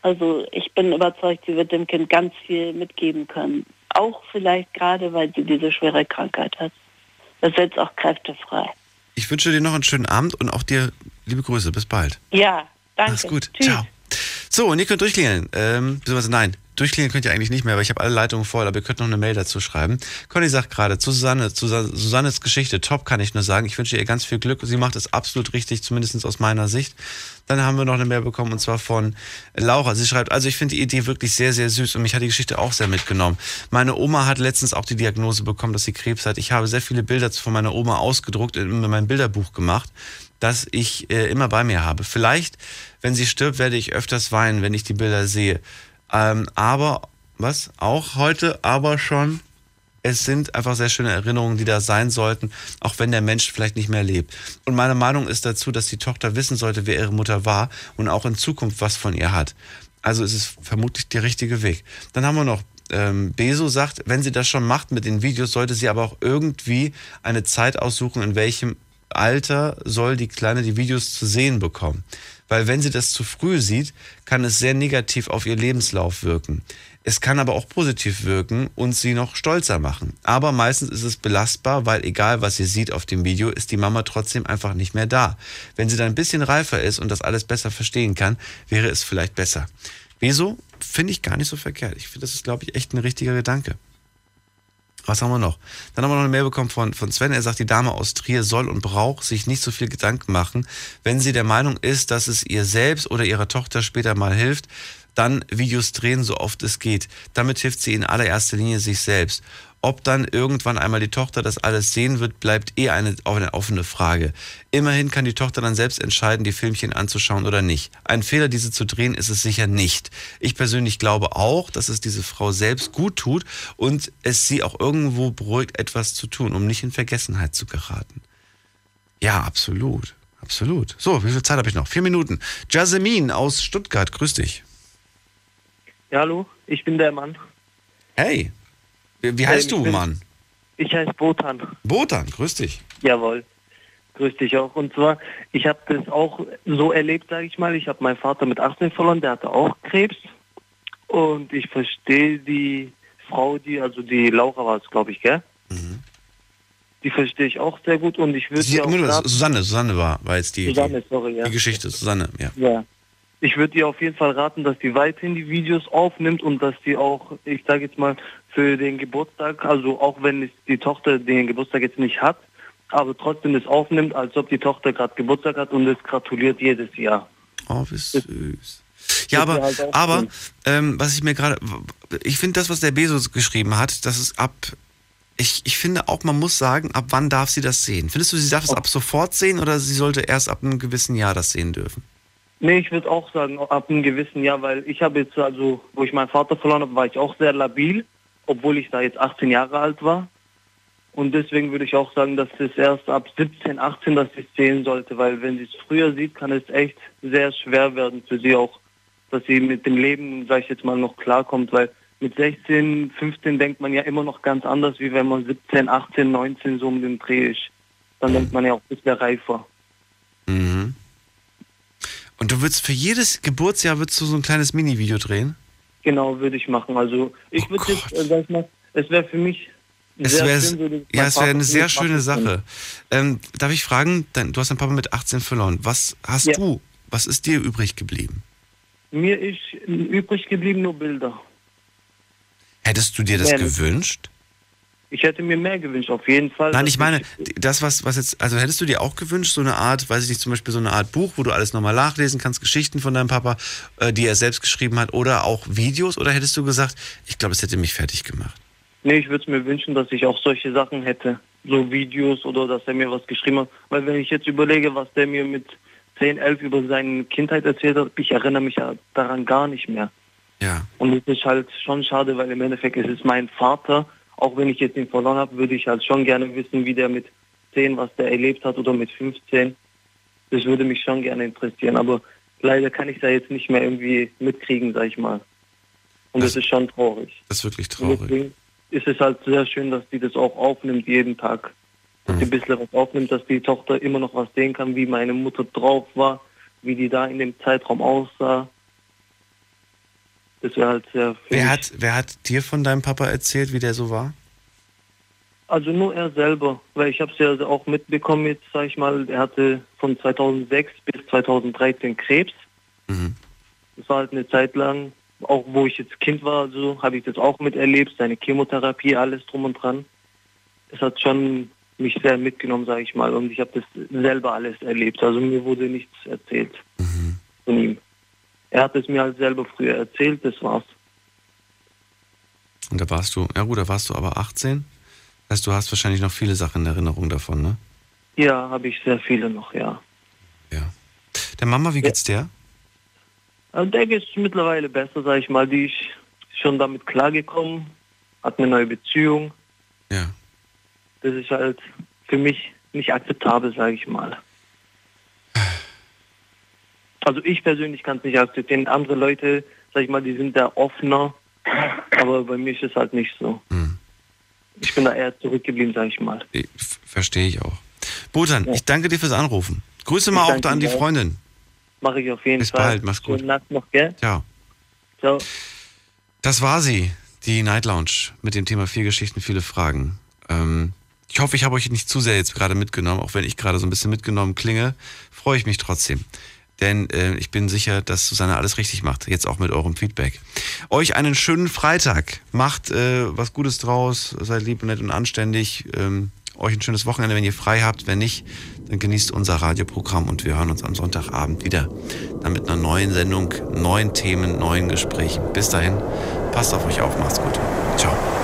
Also ich bin überzeugt, sie wird dem Kind ganz viel mitgeben können. Auch vielleicht gerade, weil sie diese schwere Krankheit hat. Das setzt auch Kräfte frei. Ich wünsche dir noch einen schönen Abend und auch dir liebe Grüße. Bis bald. Ja, danke. Mach's gut. Tschüss. Ciao. So, und ihr könnt durchklingeln. Ähm, beziehungsweise nein, durchklingeln könnt ihr eigentlich nicht mehr, weil ich habe alle Leitungen voll, aber ihr könnt noch eine Mail dazu schreiben. Conny sagt gerade, zu Susanne, Sa- Susannes Geschichte, top kann ich nur sagen. Ich wünsche ihr ganz viel Glück. Sie macht es absolut richtig, zumindest aus meiner Sicht. Dann haben wir noch eine Mail bekommen und zwar von Laura. Sie schreibt, also ich finde die Idee wirklich sehr, sehr süß und mich hat die Geschichte auch sehr mitgenommen. Meine Oma hat letztens auch die Diagnose bekommen, dass sie Krebs hat. Ich habe sehr viele Bilder von meiner Oma ausgedruckt, in mein Bilderbuch gemacht, das ich äh, immer bei mir habe. Vielleicht, wenn sie stirbt, werde ich öfters weinen, wenn ich die Bilder sehe. Ähm, aber, was? Auch heute, aber schon es sind einfach sehr schöne Erinnerungen, die da sein sollten, auch wenn der Mensch vielleicht nicht mehr lebt. Und meine Meinung ist dazu, dass die Tochter wissen sollte, wer ihre Mutter war und auch in Zukunft was von ihr hat. Also ist es vermutlich der richtige Weg. Dann haben wir noch ähm, Beso sagt, wenn sie das schon macht mit den Videos, sollte sie aber auch irgendwie eine Zeit aussuchen, in welchem Alter soll die Kleine die Videos zu sehen bekommen. Weil wenn sie das zu früh sieht, kann es sehr negativ auf ihr Lebenslauf wirken. Es kann aber auch positiv wirken und sie noch stolzer machen. Aber meistens ist es belastbar, weil egal was sie sieht auf dem Video, ist die Mama trotzdem einfach nicht mehr da. Wenn sie dann ein bisschen reifer ist und das alles besser verstehen kann, wäre es vielleicht besser. Wieso? Finde ich gar nicht so verkehrt. Ich finde, das ist, glaube ich, echt ein richtiger Gedanke. Was haben wir noch? Dann haben wir noch eine Mail bekommen von, von Sven. Er sagt, die Dame aus Trier soll und braucht sich nicht so viel Gedanken machen. Wenn sie der Meinung ist, dass es ihr selbst oder ihrer Tochter später mal hilft, dann Videos drehen, so oft es geht. Damit hilft sie in allererster Linie sich selbst. Ob dann irgendwann einmal die Tochter das alles sehen wird, bleibt eh eine, eine offene Frage. Immerhin kann die Tochter dann selbst entscheiden, die Filmchen anzuschauen oder nicht. Ein Fehler, diese zu drehen, ist es sicher nicht. Ich persönlich glaube auch, dass es diese Frau selbst gut tut und es sie auch irgendwo beruhigt, etwas zu tun, um nicht in Vergessenheit zu geraten. Ja, absolut. Absolut. So, wie viel Zeit habe ich noch? Vier Minuten. Jasmin aus Stuttgart, grüß dich. Ja, hallo, ich bin der Mann. Hey, wie, wie heißt Ähm, du, Mann? Ich heiße Botan. Botan, grüß dich. Jawohl. Grüß dich auch. Und zwar, ich habe das auch so erlebt, sage ich mal. Ich habe meinen Vater mit 18 verloren, der hatte auch Krebs. Und ich verstehe die Frau, die, also die Laura war es, glaube ich, gell? Die verstehe ich auch sehr gut und ich würde ihr auch raten- Susanne, Susanne war, war jetzt die, Susanne, sorry, ja. die Geschichte. Susanne, ja. Ja. Ich würde ihr auf jeden Fall raten, dass die weiterhin die Videos aufnimmt und dass die auch, ich sage jetzt mal, für den Geburtstag, also auch wenn die Tochter den Geburtstag jetzt nicht hat, aber trotzdem das aufnimmt, als ob die Tochter gerade Geburtstag hat und es gratuliert jedes Jahr. Oh, wie süß. Ja, aber, halt aber ähm, was ich mir gerade, ich finde das, was der Bezos geschrieben hat, das ist ab, ich, ich finde auch, man muss sagen, ab wann darf sie das sehen? Findest du, sie darf es ab sofort sehen oder sie sollte erst ab einem gewissen Jahr das sehen dürfen? Nee, ich würde auch sagen, ab einem gewissen Jahr, weil ich habe jetzt, also, wo ich meinen Vater verloren habe, war ich auch sehr labil, obwohl ich da jetzt 18 Jahre alt war. Und deswegen würde ich auch sagen, dass es erst ab 17, 18, dass sie es sehen sollte, weil wenn sie es früher sieht, kann es echt sehr schwer werden für sie auch, dass sie mit dem Leben, sag ich jetzt mal, noch klarkommt, weil mit 16, 15 denkt man ja immer noch ganz anders, wie wenn man 17, 18, 19 so um den Dreh ist. Dann denkt man ja auch ein bisschen reifer. Mhm. Und du würdest für jedes Geburtsjahr würdest du so ein kleines Mini-Video drehen? Genau, würde ich machen. Also ich würde jetzt, äh, sag ich mal, es wäre für mich Es sehr wär, schön, würde ja, es wäre eine sehr schöne Sache. Ähm, darf ich fragen, dein, du hast deinen Papa mit 18 verloren. Was hast Ja. du, was ist dir übrig geblieben? Mir ist übrig geblieben nur Bilder. Hättest du dir das nicht. gewünscht? Ich hätte mir mehr gewünscht, auf jeden Fall. Nein, ich meine, das, was, was jetzt, also hättest du dir auch gewünscht, so eine Art, weiß ich nicht, zum Beispiel so eine Art Buch, wo du alles nochmal nachlesen kannst, Geschichten von deinem Papa, äh, die er selbst geschrieben hat, oder auch Videos, oder hättest du gesagt, ich glaube, es hätte mich fertig gemacht? Nee, ich würde es mir wünschen, dass ich auch solche Sachen hätte. So Videos oder dass er mir was geschrieben hat. Weil wenn ich jetzt überlege, was der mir mit 10, 11 über seine Kindheit erzählt hat, ich erinnere mich ja daran gar nicht mehr. Ja. Und das ist halt schon schade, weil im Endeffekt ist es mein Vater. Auch wenn ich jetzt ihn verloren habe, würde ich halt schon gerne wissen, wie der mit 10, was der erlebt hat oder mit 15. Das würde mich schon gerne interessieren. Aber leider kann ich da jetzt nicht mehr irgendwie mitkriegen, sag ich mal. Und das, ist schon traurig. Das ist wirklich traurig. deswegen ist es halt sehr schön, dass die das auch aufnimmt jeden Tag. Dass die ein bisschen was aufnimmt, dass die Tochter immer noch was sehen kann, wie meine Mutter drauf war, wie die da in dem Zeitraum aussah. Das wäre halt sehr Wer hat, wer hat dir von deinem Papa erzählt, wie der so war? Also nur er selber, weil ich habe es ja auch mitbekommen jetzt, sag ich mal, er hatte von 2006 bis 2013 Krebs. Das war halt eine Zeit lang, auch wo ich jetzt Kind war, so habe ich das auch miterlebt, seine Chemotherapie, alles drum und dran. Das hat schon mich sehr mitgenommen, sage ich mal, und ich habe das selber alles erlebt. Also mir wurde nichts erzählt von ihm. Er hat es mir halt selber früher erzählt, das war's. Und da warst du, ja gut, da warst du aber 18. Das heißt, du hast wahrscheinlich noch viele Sachen in Erinnerung davon, ne? Ja, habe ich sehr viele noch, ja. Der Mama, wie geht's der? Also der geht mittlerweile besser, sag ich mal. Die ist schon damit klargekommen, hat eine neue Beziehung. Ja. Das ist halt für mich nicht akzeptabel, sage ich mal. Also ich persönlich kann es nicht akzeptieren. Andere Leute, sag ich mal, die sind da offener, aber bei mir ist es halt nicht so. Ich bin da eher zurückgeblieben, sag ich mal. Verstehe ich auch. Botan, ich danke dir fürs Anrufen. Grüße mal auch da an die. Freundin. Mache ich auf jeden Bis Fall. bald, mach's gut. Schönen Nacht noch, gell? Ciao. Ciao. Das war sie, die Night Lounge mit dem Thema vier Geschichten, viele Fragen. Ähm, ich hoffe, ich habe euch nicht zu sehr jetzt gerade mitgenommen, auch wenn ich gerade so ein bisschen mitgenommen klinge, freue ich mich trotzdem. Denn äh, ich bin sicher, dass Susanne alles richtig macht, jetzt auch mit eurem Feedback. Euch einen schönen Freitag. Macht äh, was Gutes draus, seid lieb und nett und anständig. Ähm, euch ein schönes Wochenende, wenn ihr frei habt. Wenn nicht, dann genießt unser Radioprogramm und wir hören uns am Sonntagabend wieder. Dann mit einer neuen Sendung, neuen Themen, neuen Gesprächen. Bis dahin, passt auf euch auf, macht's gut. Ciao.